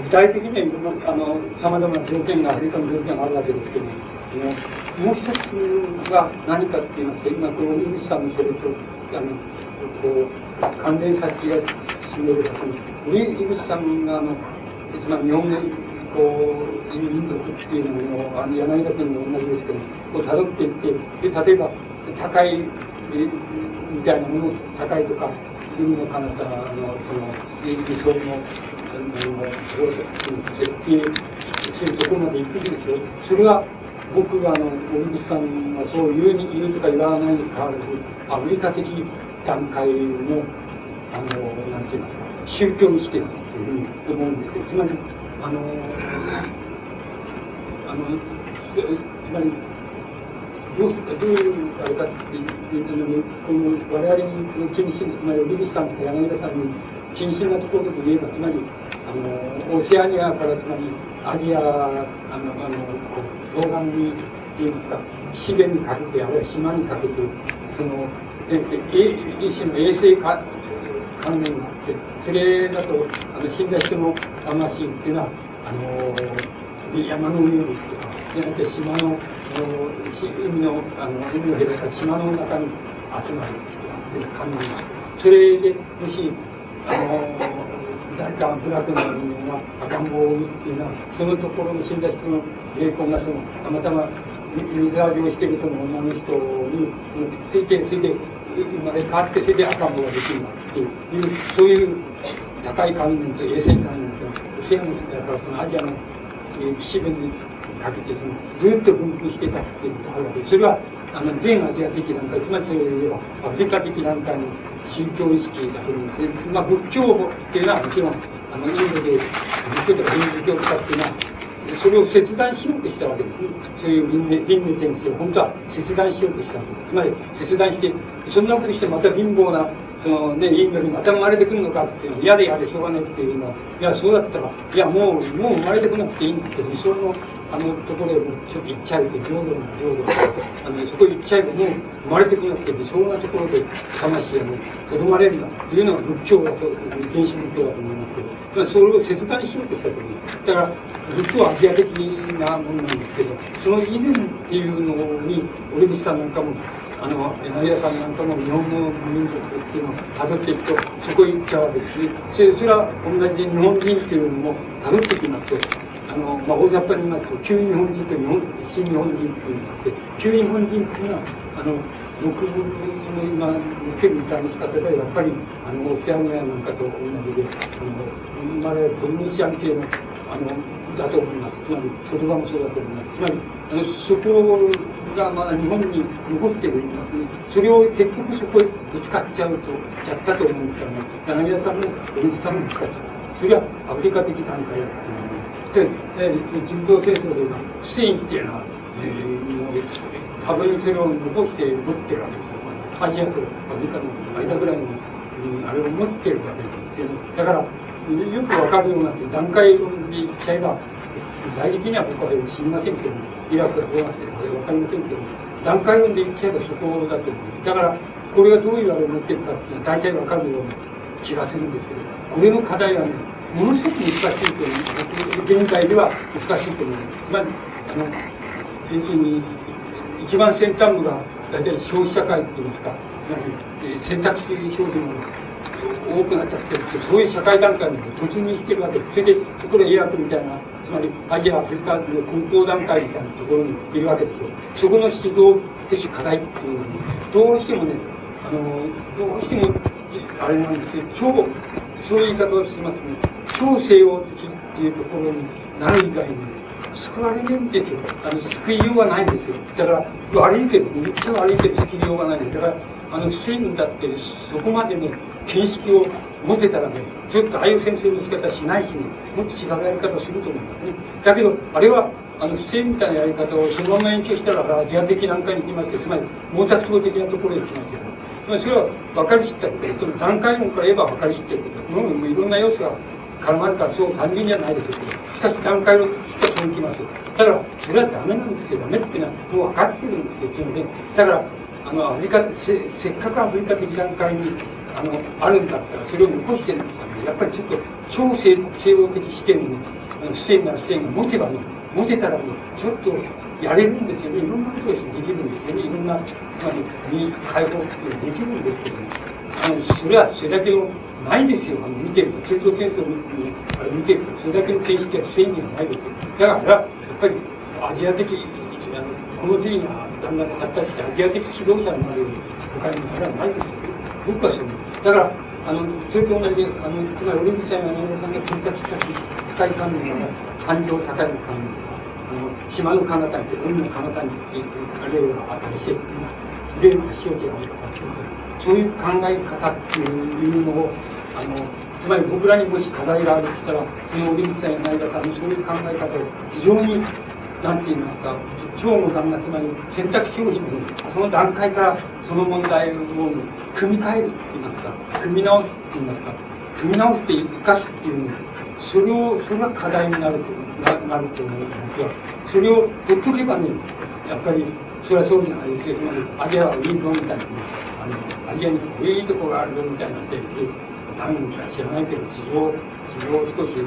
具体的にはいろんな、あの、様々な条件が、アフリカの条件があるわけですけども、もう一つが何かって言いますと、今、この井口さんのそれと、あの、こう、関連先が進めるか、その、井口さんが、あの、つまり日本の、こう、民族っていうのを、あの、柳田君も同じですけど、こう、辿っていって、で、例えば、高い、みたいなもの、高いとか、海の彼方の、その、理想の、あの、設計するところまで行くでしょ。それは、僕があの、森口さんがそう言うに言うとか言わないにかかわらず、アフリカ的段階の、あの、なんて言いますか、宗教意識だというふうに思うんですけど、つまり、あの、あの、つまり、どうどういうあれかっていうのに、この我々に中心、つまり、リビスさんとか柳田さんに中心なところで言えば、つまり、あの、オセアニアから、つまり、アジア、あの、あの、東岸に、言いますか、資源にかけて、あるいは島にかけて、その、一種の衛生か関連があって、それだと、あの、死んだ人の魂っていうのは、あの、山の上にとか、じゃなくて島の、海の、あの、海を隔た島の中に集まるっていう関連がそれで、もし、あの、誰かブラックな人間が赤ん坊を産むっていうのは、そのところの死んだ人の霊魂がその、たまたま水浴びをしているその女の人について、ついて、生まれ変わって、それで赤ん坊ができるっていう、そういう高い観念と衛生観念と、西洋、だからそのアジアの岸辺にかけてその、ずっと分布してたっていうことがあるわけで。それは、あの、全アジア的段階、つまりそれで言えば、アフリカ的段階の宗教意識だと思うんですね。まあ、仏教っていうのはもちろん、あの、インドで、仏教とかヒンズ教とかっていうのは、それを切断しようとしたわけですね。そういう輪廻、輪廻転生を本当は切断しようとしたわけです。つまり、切断して、そんなことしてまた貧乏なそのね、インドにまた生まれてくるのかっていうのは嫌で嫌でしょうがないっていうのは、いや、そうだったら、いや、もう、もう生まれてこなくていいんだって理想の、あのところへちょっと行っちゃえて、浄土の浄土あの、そこ行っちゃえばもう生まれてこなくて理想なところで魂がとどまれるんだっていうのが仏教だと、原始仏教だと思います、それを切断しようとしたときに、だから、仏教はアジア的なものなんですけど、その以前っていうのに、オリビスさんなんかも、あの、柳田さんなんかも日本の民族っていうのを辿っていくと、そこへ行っちゃうわけですね。それそれは同じ日本人っていうのも辿ってきますと、あの、まあ、大雑把に言いますと、旧日本人と日本、新日本人っていうのがあって、旧日本人っていうのは、あの、僕の今、受けるみたいな仕方では、やっぱり、あの、オセアニアなんかと同じで、あの、生まれポリネシアン系の、あの、だと思います。つまり、言葉もそうだと思います。つまり、あの、そこがまだ日本に残ってるそれを結局そこへぶつかっちゃうと、ちゃったと思うんですよね。柳田さんも、小木さんもぶつかっちゃう。それはアフリカ的段階だっていうので、人道戦争では、スペインっていうのは、えー、もう、多分それを残して持ってるわけですよ。アジアとアフリカの間ぐらいの、うん、あれを持ってるわけですよ。だから、よくわかるようなって段階論で言っちゃえば、大的には僕は知りませんけど、イラクがどうなってるかわかりませんけど、段階論で言っちゃえばそこだと思う。だから、これがどういうあれを持ってるかっていうのは大体わかるような気がするんですけど、これの課題はね、ものすごく難しいと思う。現在では難しいと思います。つまり、あの、要するに、一番先端部が大体消費社会っていいますか、選択肢商品が多くなっちゃってるって、そういう社会段階に突入してるわけです。それで、そこでイラクみたいな、つまりアジア、アフリカの根本段階みたいなところにいるわけですよ。そこの指導的課題っていうのに、どうしてもね、あの、どうしても、あれなんですけど、超、そういう言い方をしますね、超西洋的っていうところになる以外に、救われるんですよ。あの、救いようがないんですよ。だから、悪いけど、めっちゃ悪いけど救いようがないんです。だから、あの、スペインだって、そこまでね、見識を持てたらね、ずっとああいう先生の仕方しないしね、もっと違うやり方をすると思いますね。だけど、あれは、あの、不正みたいなやり方をそのまま延長したら、アジア的なんかに行きますよ。つまり、毛沢東的なところへ行きますよ。つまり、それは分かりきったことその段階論から言えば分かりきってること。もういろんな要素が絡まるからそう単純じゃないですよ。しかし段階論とそういきます。だから、それはダメなんですよ。ダメっていうのはもう分かってるんですよ。つまり、だから、あの、アフリカせ、せっかくアフリカ的段階に、あの、あるんだったら、それを残してるんですから、やっぱりちょっと、超西西洋的視点に、あの視点なら視点が持てばね、持てたらね、ちょっと、やれるんですよね。いろんなことができるんですよね。いろんな、つまり、解放っていうのができるんですけどね。あの、それはそれだけの、ないですよ。あの、見てると。中東戦争をあれ見てると、それだけの形式は正にはないですよ。だから、やっぱり、アジア的、あのこの次にだんだん発達してアジア的指導者になる他にそれはないですよ。僕はそうだから、あの、それと同じで、あの、つまり、オリンピックの山さんが到達した深い観念が、感情高い観念とか、あの、島の彼方に、海の彼方に、あるいは、あれして、それを足を違うとかっていうそういう考え方っていうのを、あの、つまり僕らにもし課題があるとしたら、そのオリンピックの山田さんのそういう考え方を非常になんて言いますか、超無残な、つまり選択肢をその段階からその問題を組み替えるって言いますか、組み直すって言いますか、組み直して生かすっていうそれを、それが課題になるとななると思います、僕は。それをほっとけばね、やっぱり、それはそうじゃないですよ。アジアはウィンドみたいな、あの、アジアにこういうとこがあるみたいなで、何か知らないけど、地上、地上少し、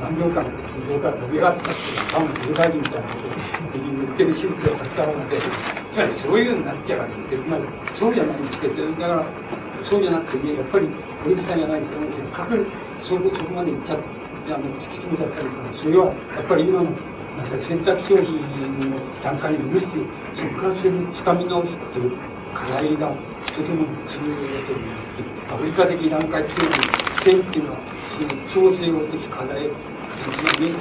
何秒間地上から飛び上がったっていうのは、多分、世界人みたいなことを言ってる宗教がたので、つまりそういうになっちゃうわけです。よ。つまり、そうじゃないんです。けど、だから、そうじゃなくてね、やっぱり、小池さんじゃないんです。けど、せっかくそこまで行っちゃって、あの、突き詰めちゃったりとか、それは、やっぱり今の、なんか選択消費の段階にいるっていう、そこからそれを掴み直す。っていう課題がとても重要だと思います。アフリカ的段階っていうのは、戦っていうのは、調整を的課題、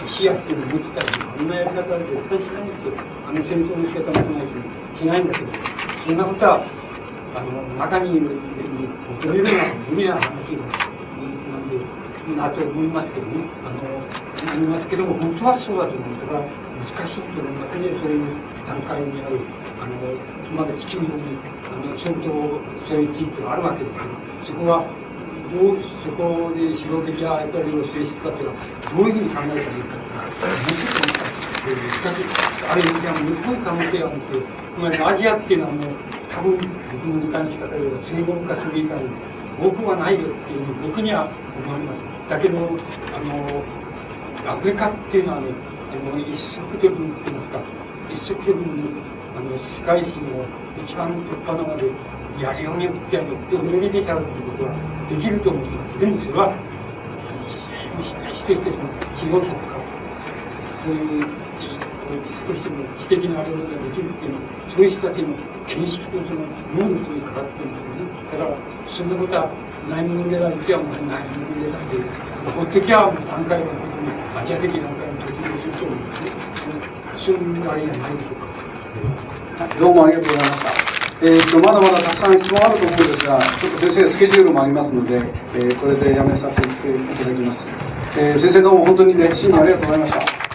視野っていうのを持ってたり、あんなやり方は絶対しないんですよ。あの戦争の仕方もしないし、しないんだけど、そんなことは、あの、中にいる人に、求めるのは無理な話なんで、なと思いますけどね。あの、思いますけども、本当はそうだと思う。だから、難しいと思いますね。そういう段階にある、あの、まだ地球に、あの、相当そういう地域があるわけですけど、そこは、どう、そこで指導的な役割をしていくかというのは、どういうふうに考えたらいいかというのは、難しかし、ある意味では、すごい可能性があるんですよ。つまり、アジアっていうのはもう、多分、僕の理解の仕方では、西文化主義以外に、僕はないよっていうふうに僕には思います。だけど、あの、アフリカっていうのはね、あの、一足飛びに言いますか、一足飛びに、あの、世界史の一番突破のまで、やりようによっては、より出ちゃうということはできると思います。でもそれは、一人一人の指導者とか、そういう、少しでも知的なあれができるっていうのは、そういう人たちの見識とその能力にかかってるんですよね。だから、そんなことはないものでられてはもうないものでらって、ほっときゃ段階のアジア的段階に突入すると思うんですね。そういうあれじゃないでしょうか。どうもありがとうございました。えー、とまだまだたくさん質問あると思うんですが、ちょっと先生、スケジュールもありますので、えー、これでやめさせていただきます。えー、先生、どうも本当に熱心にありがとうございました。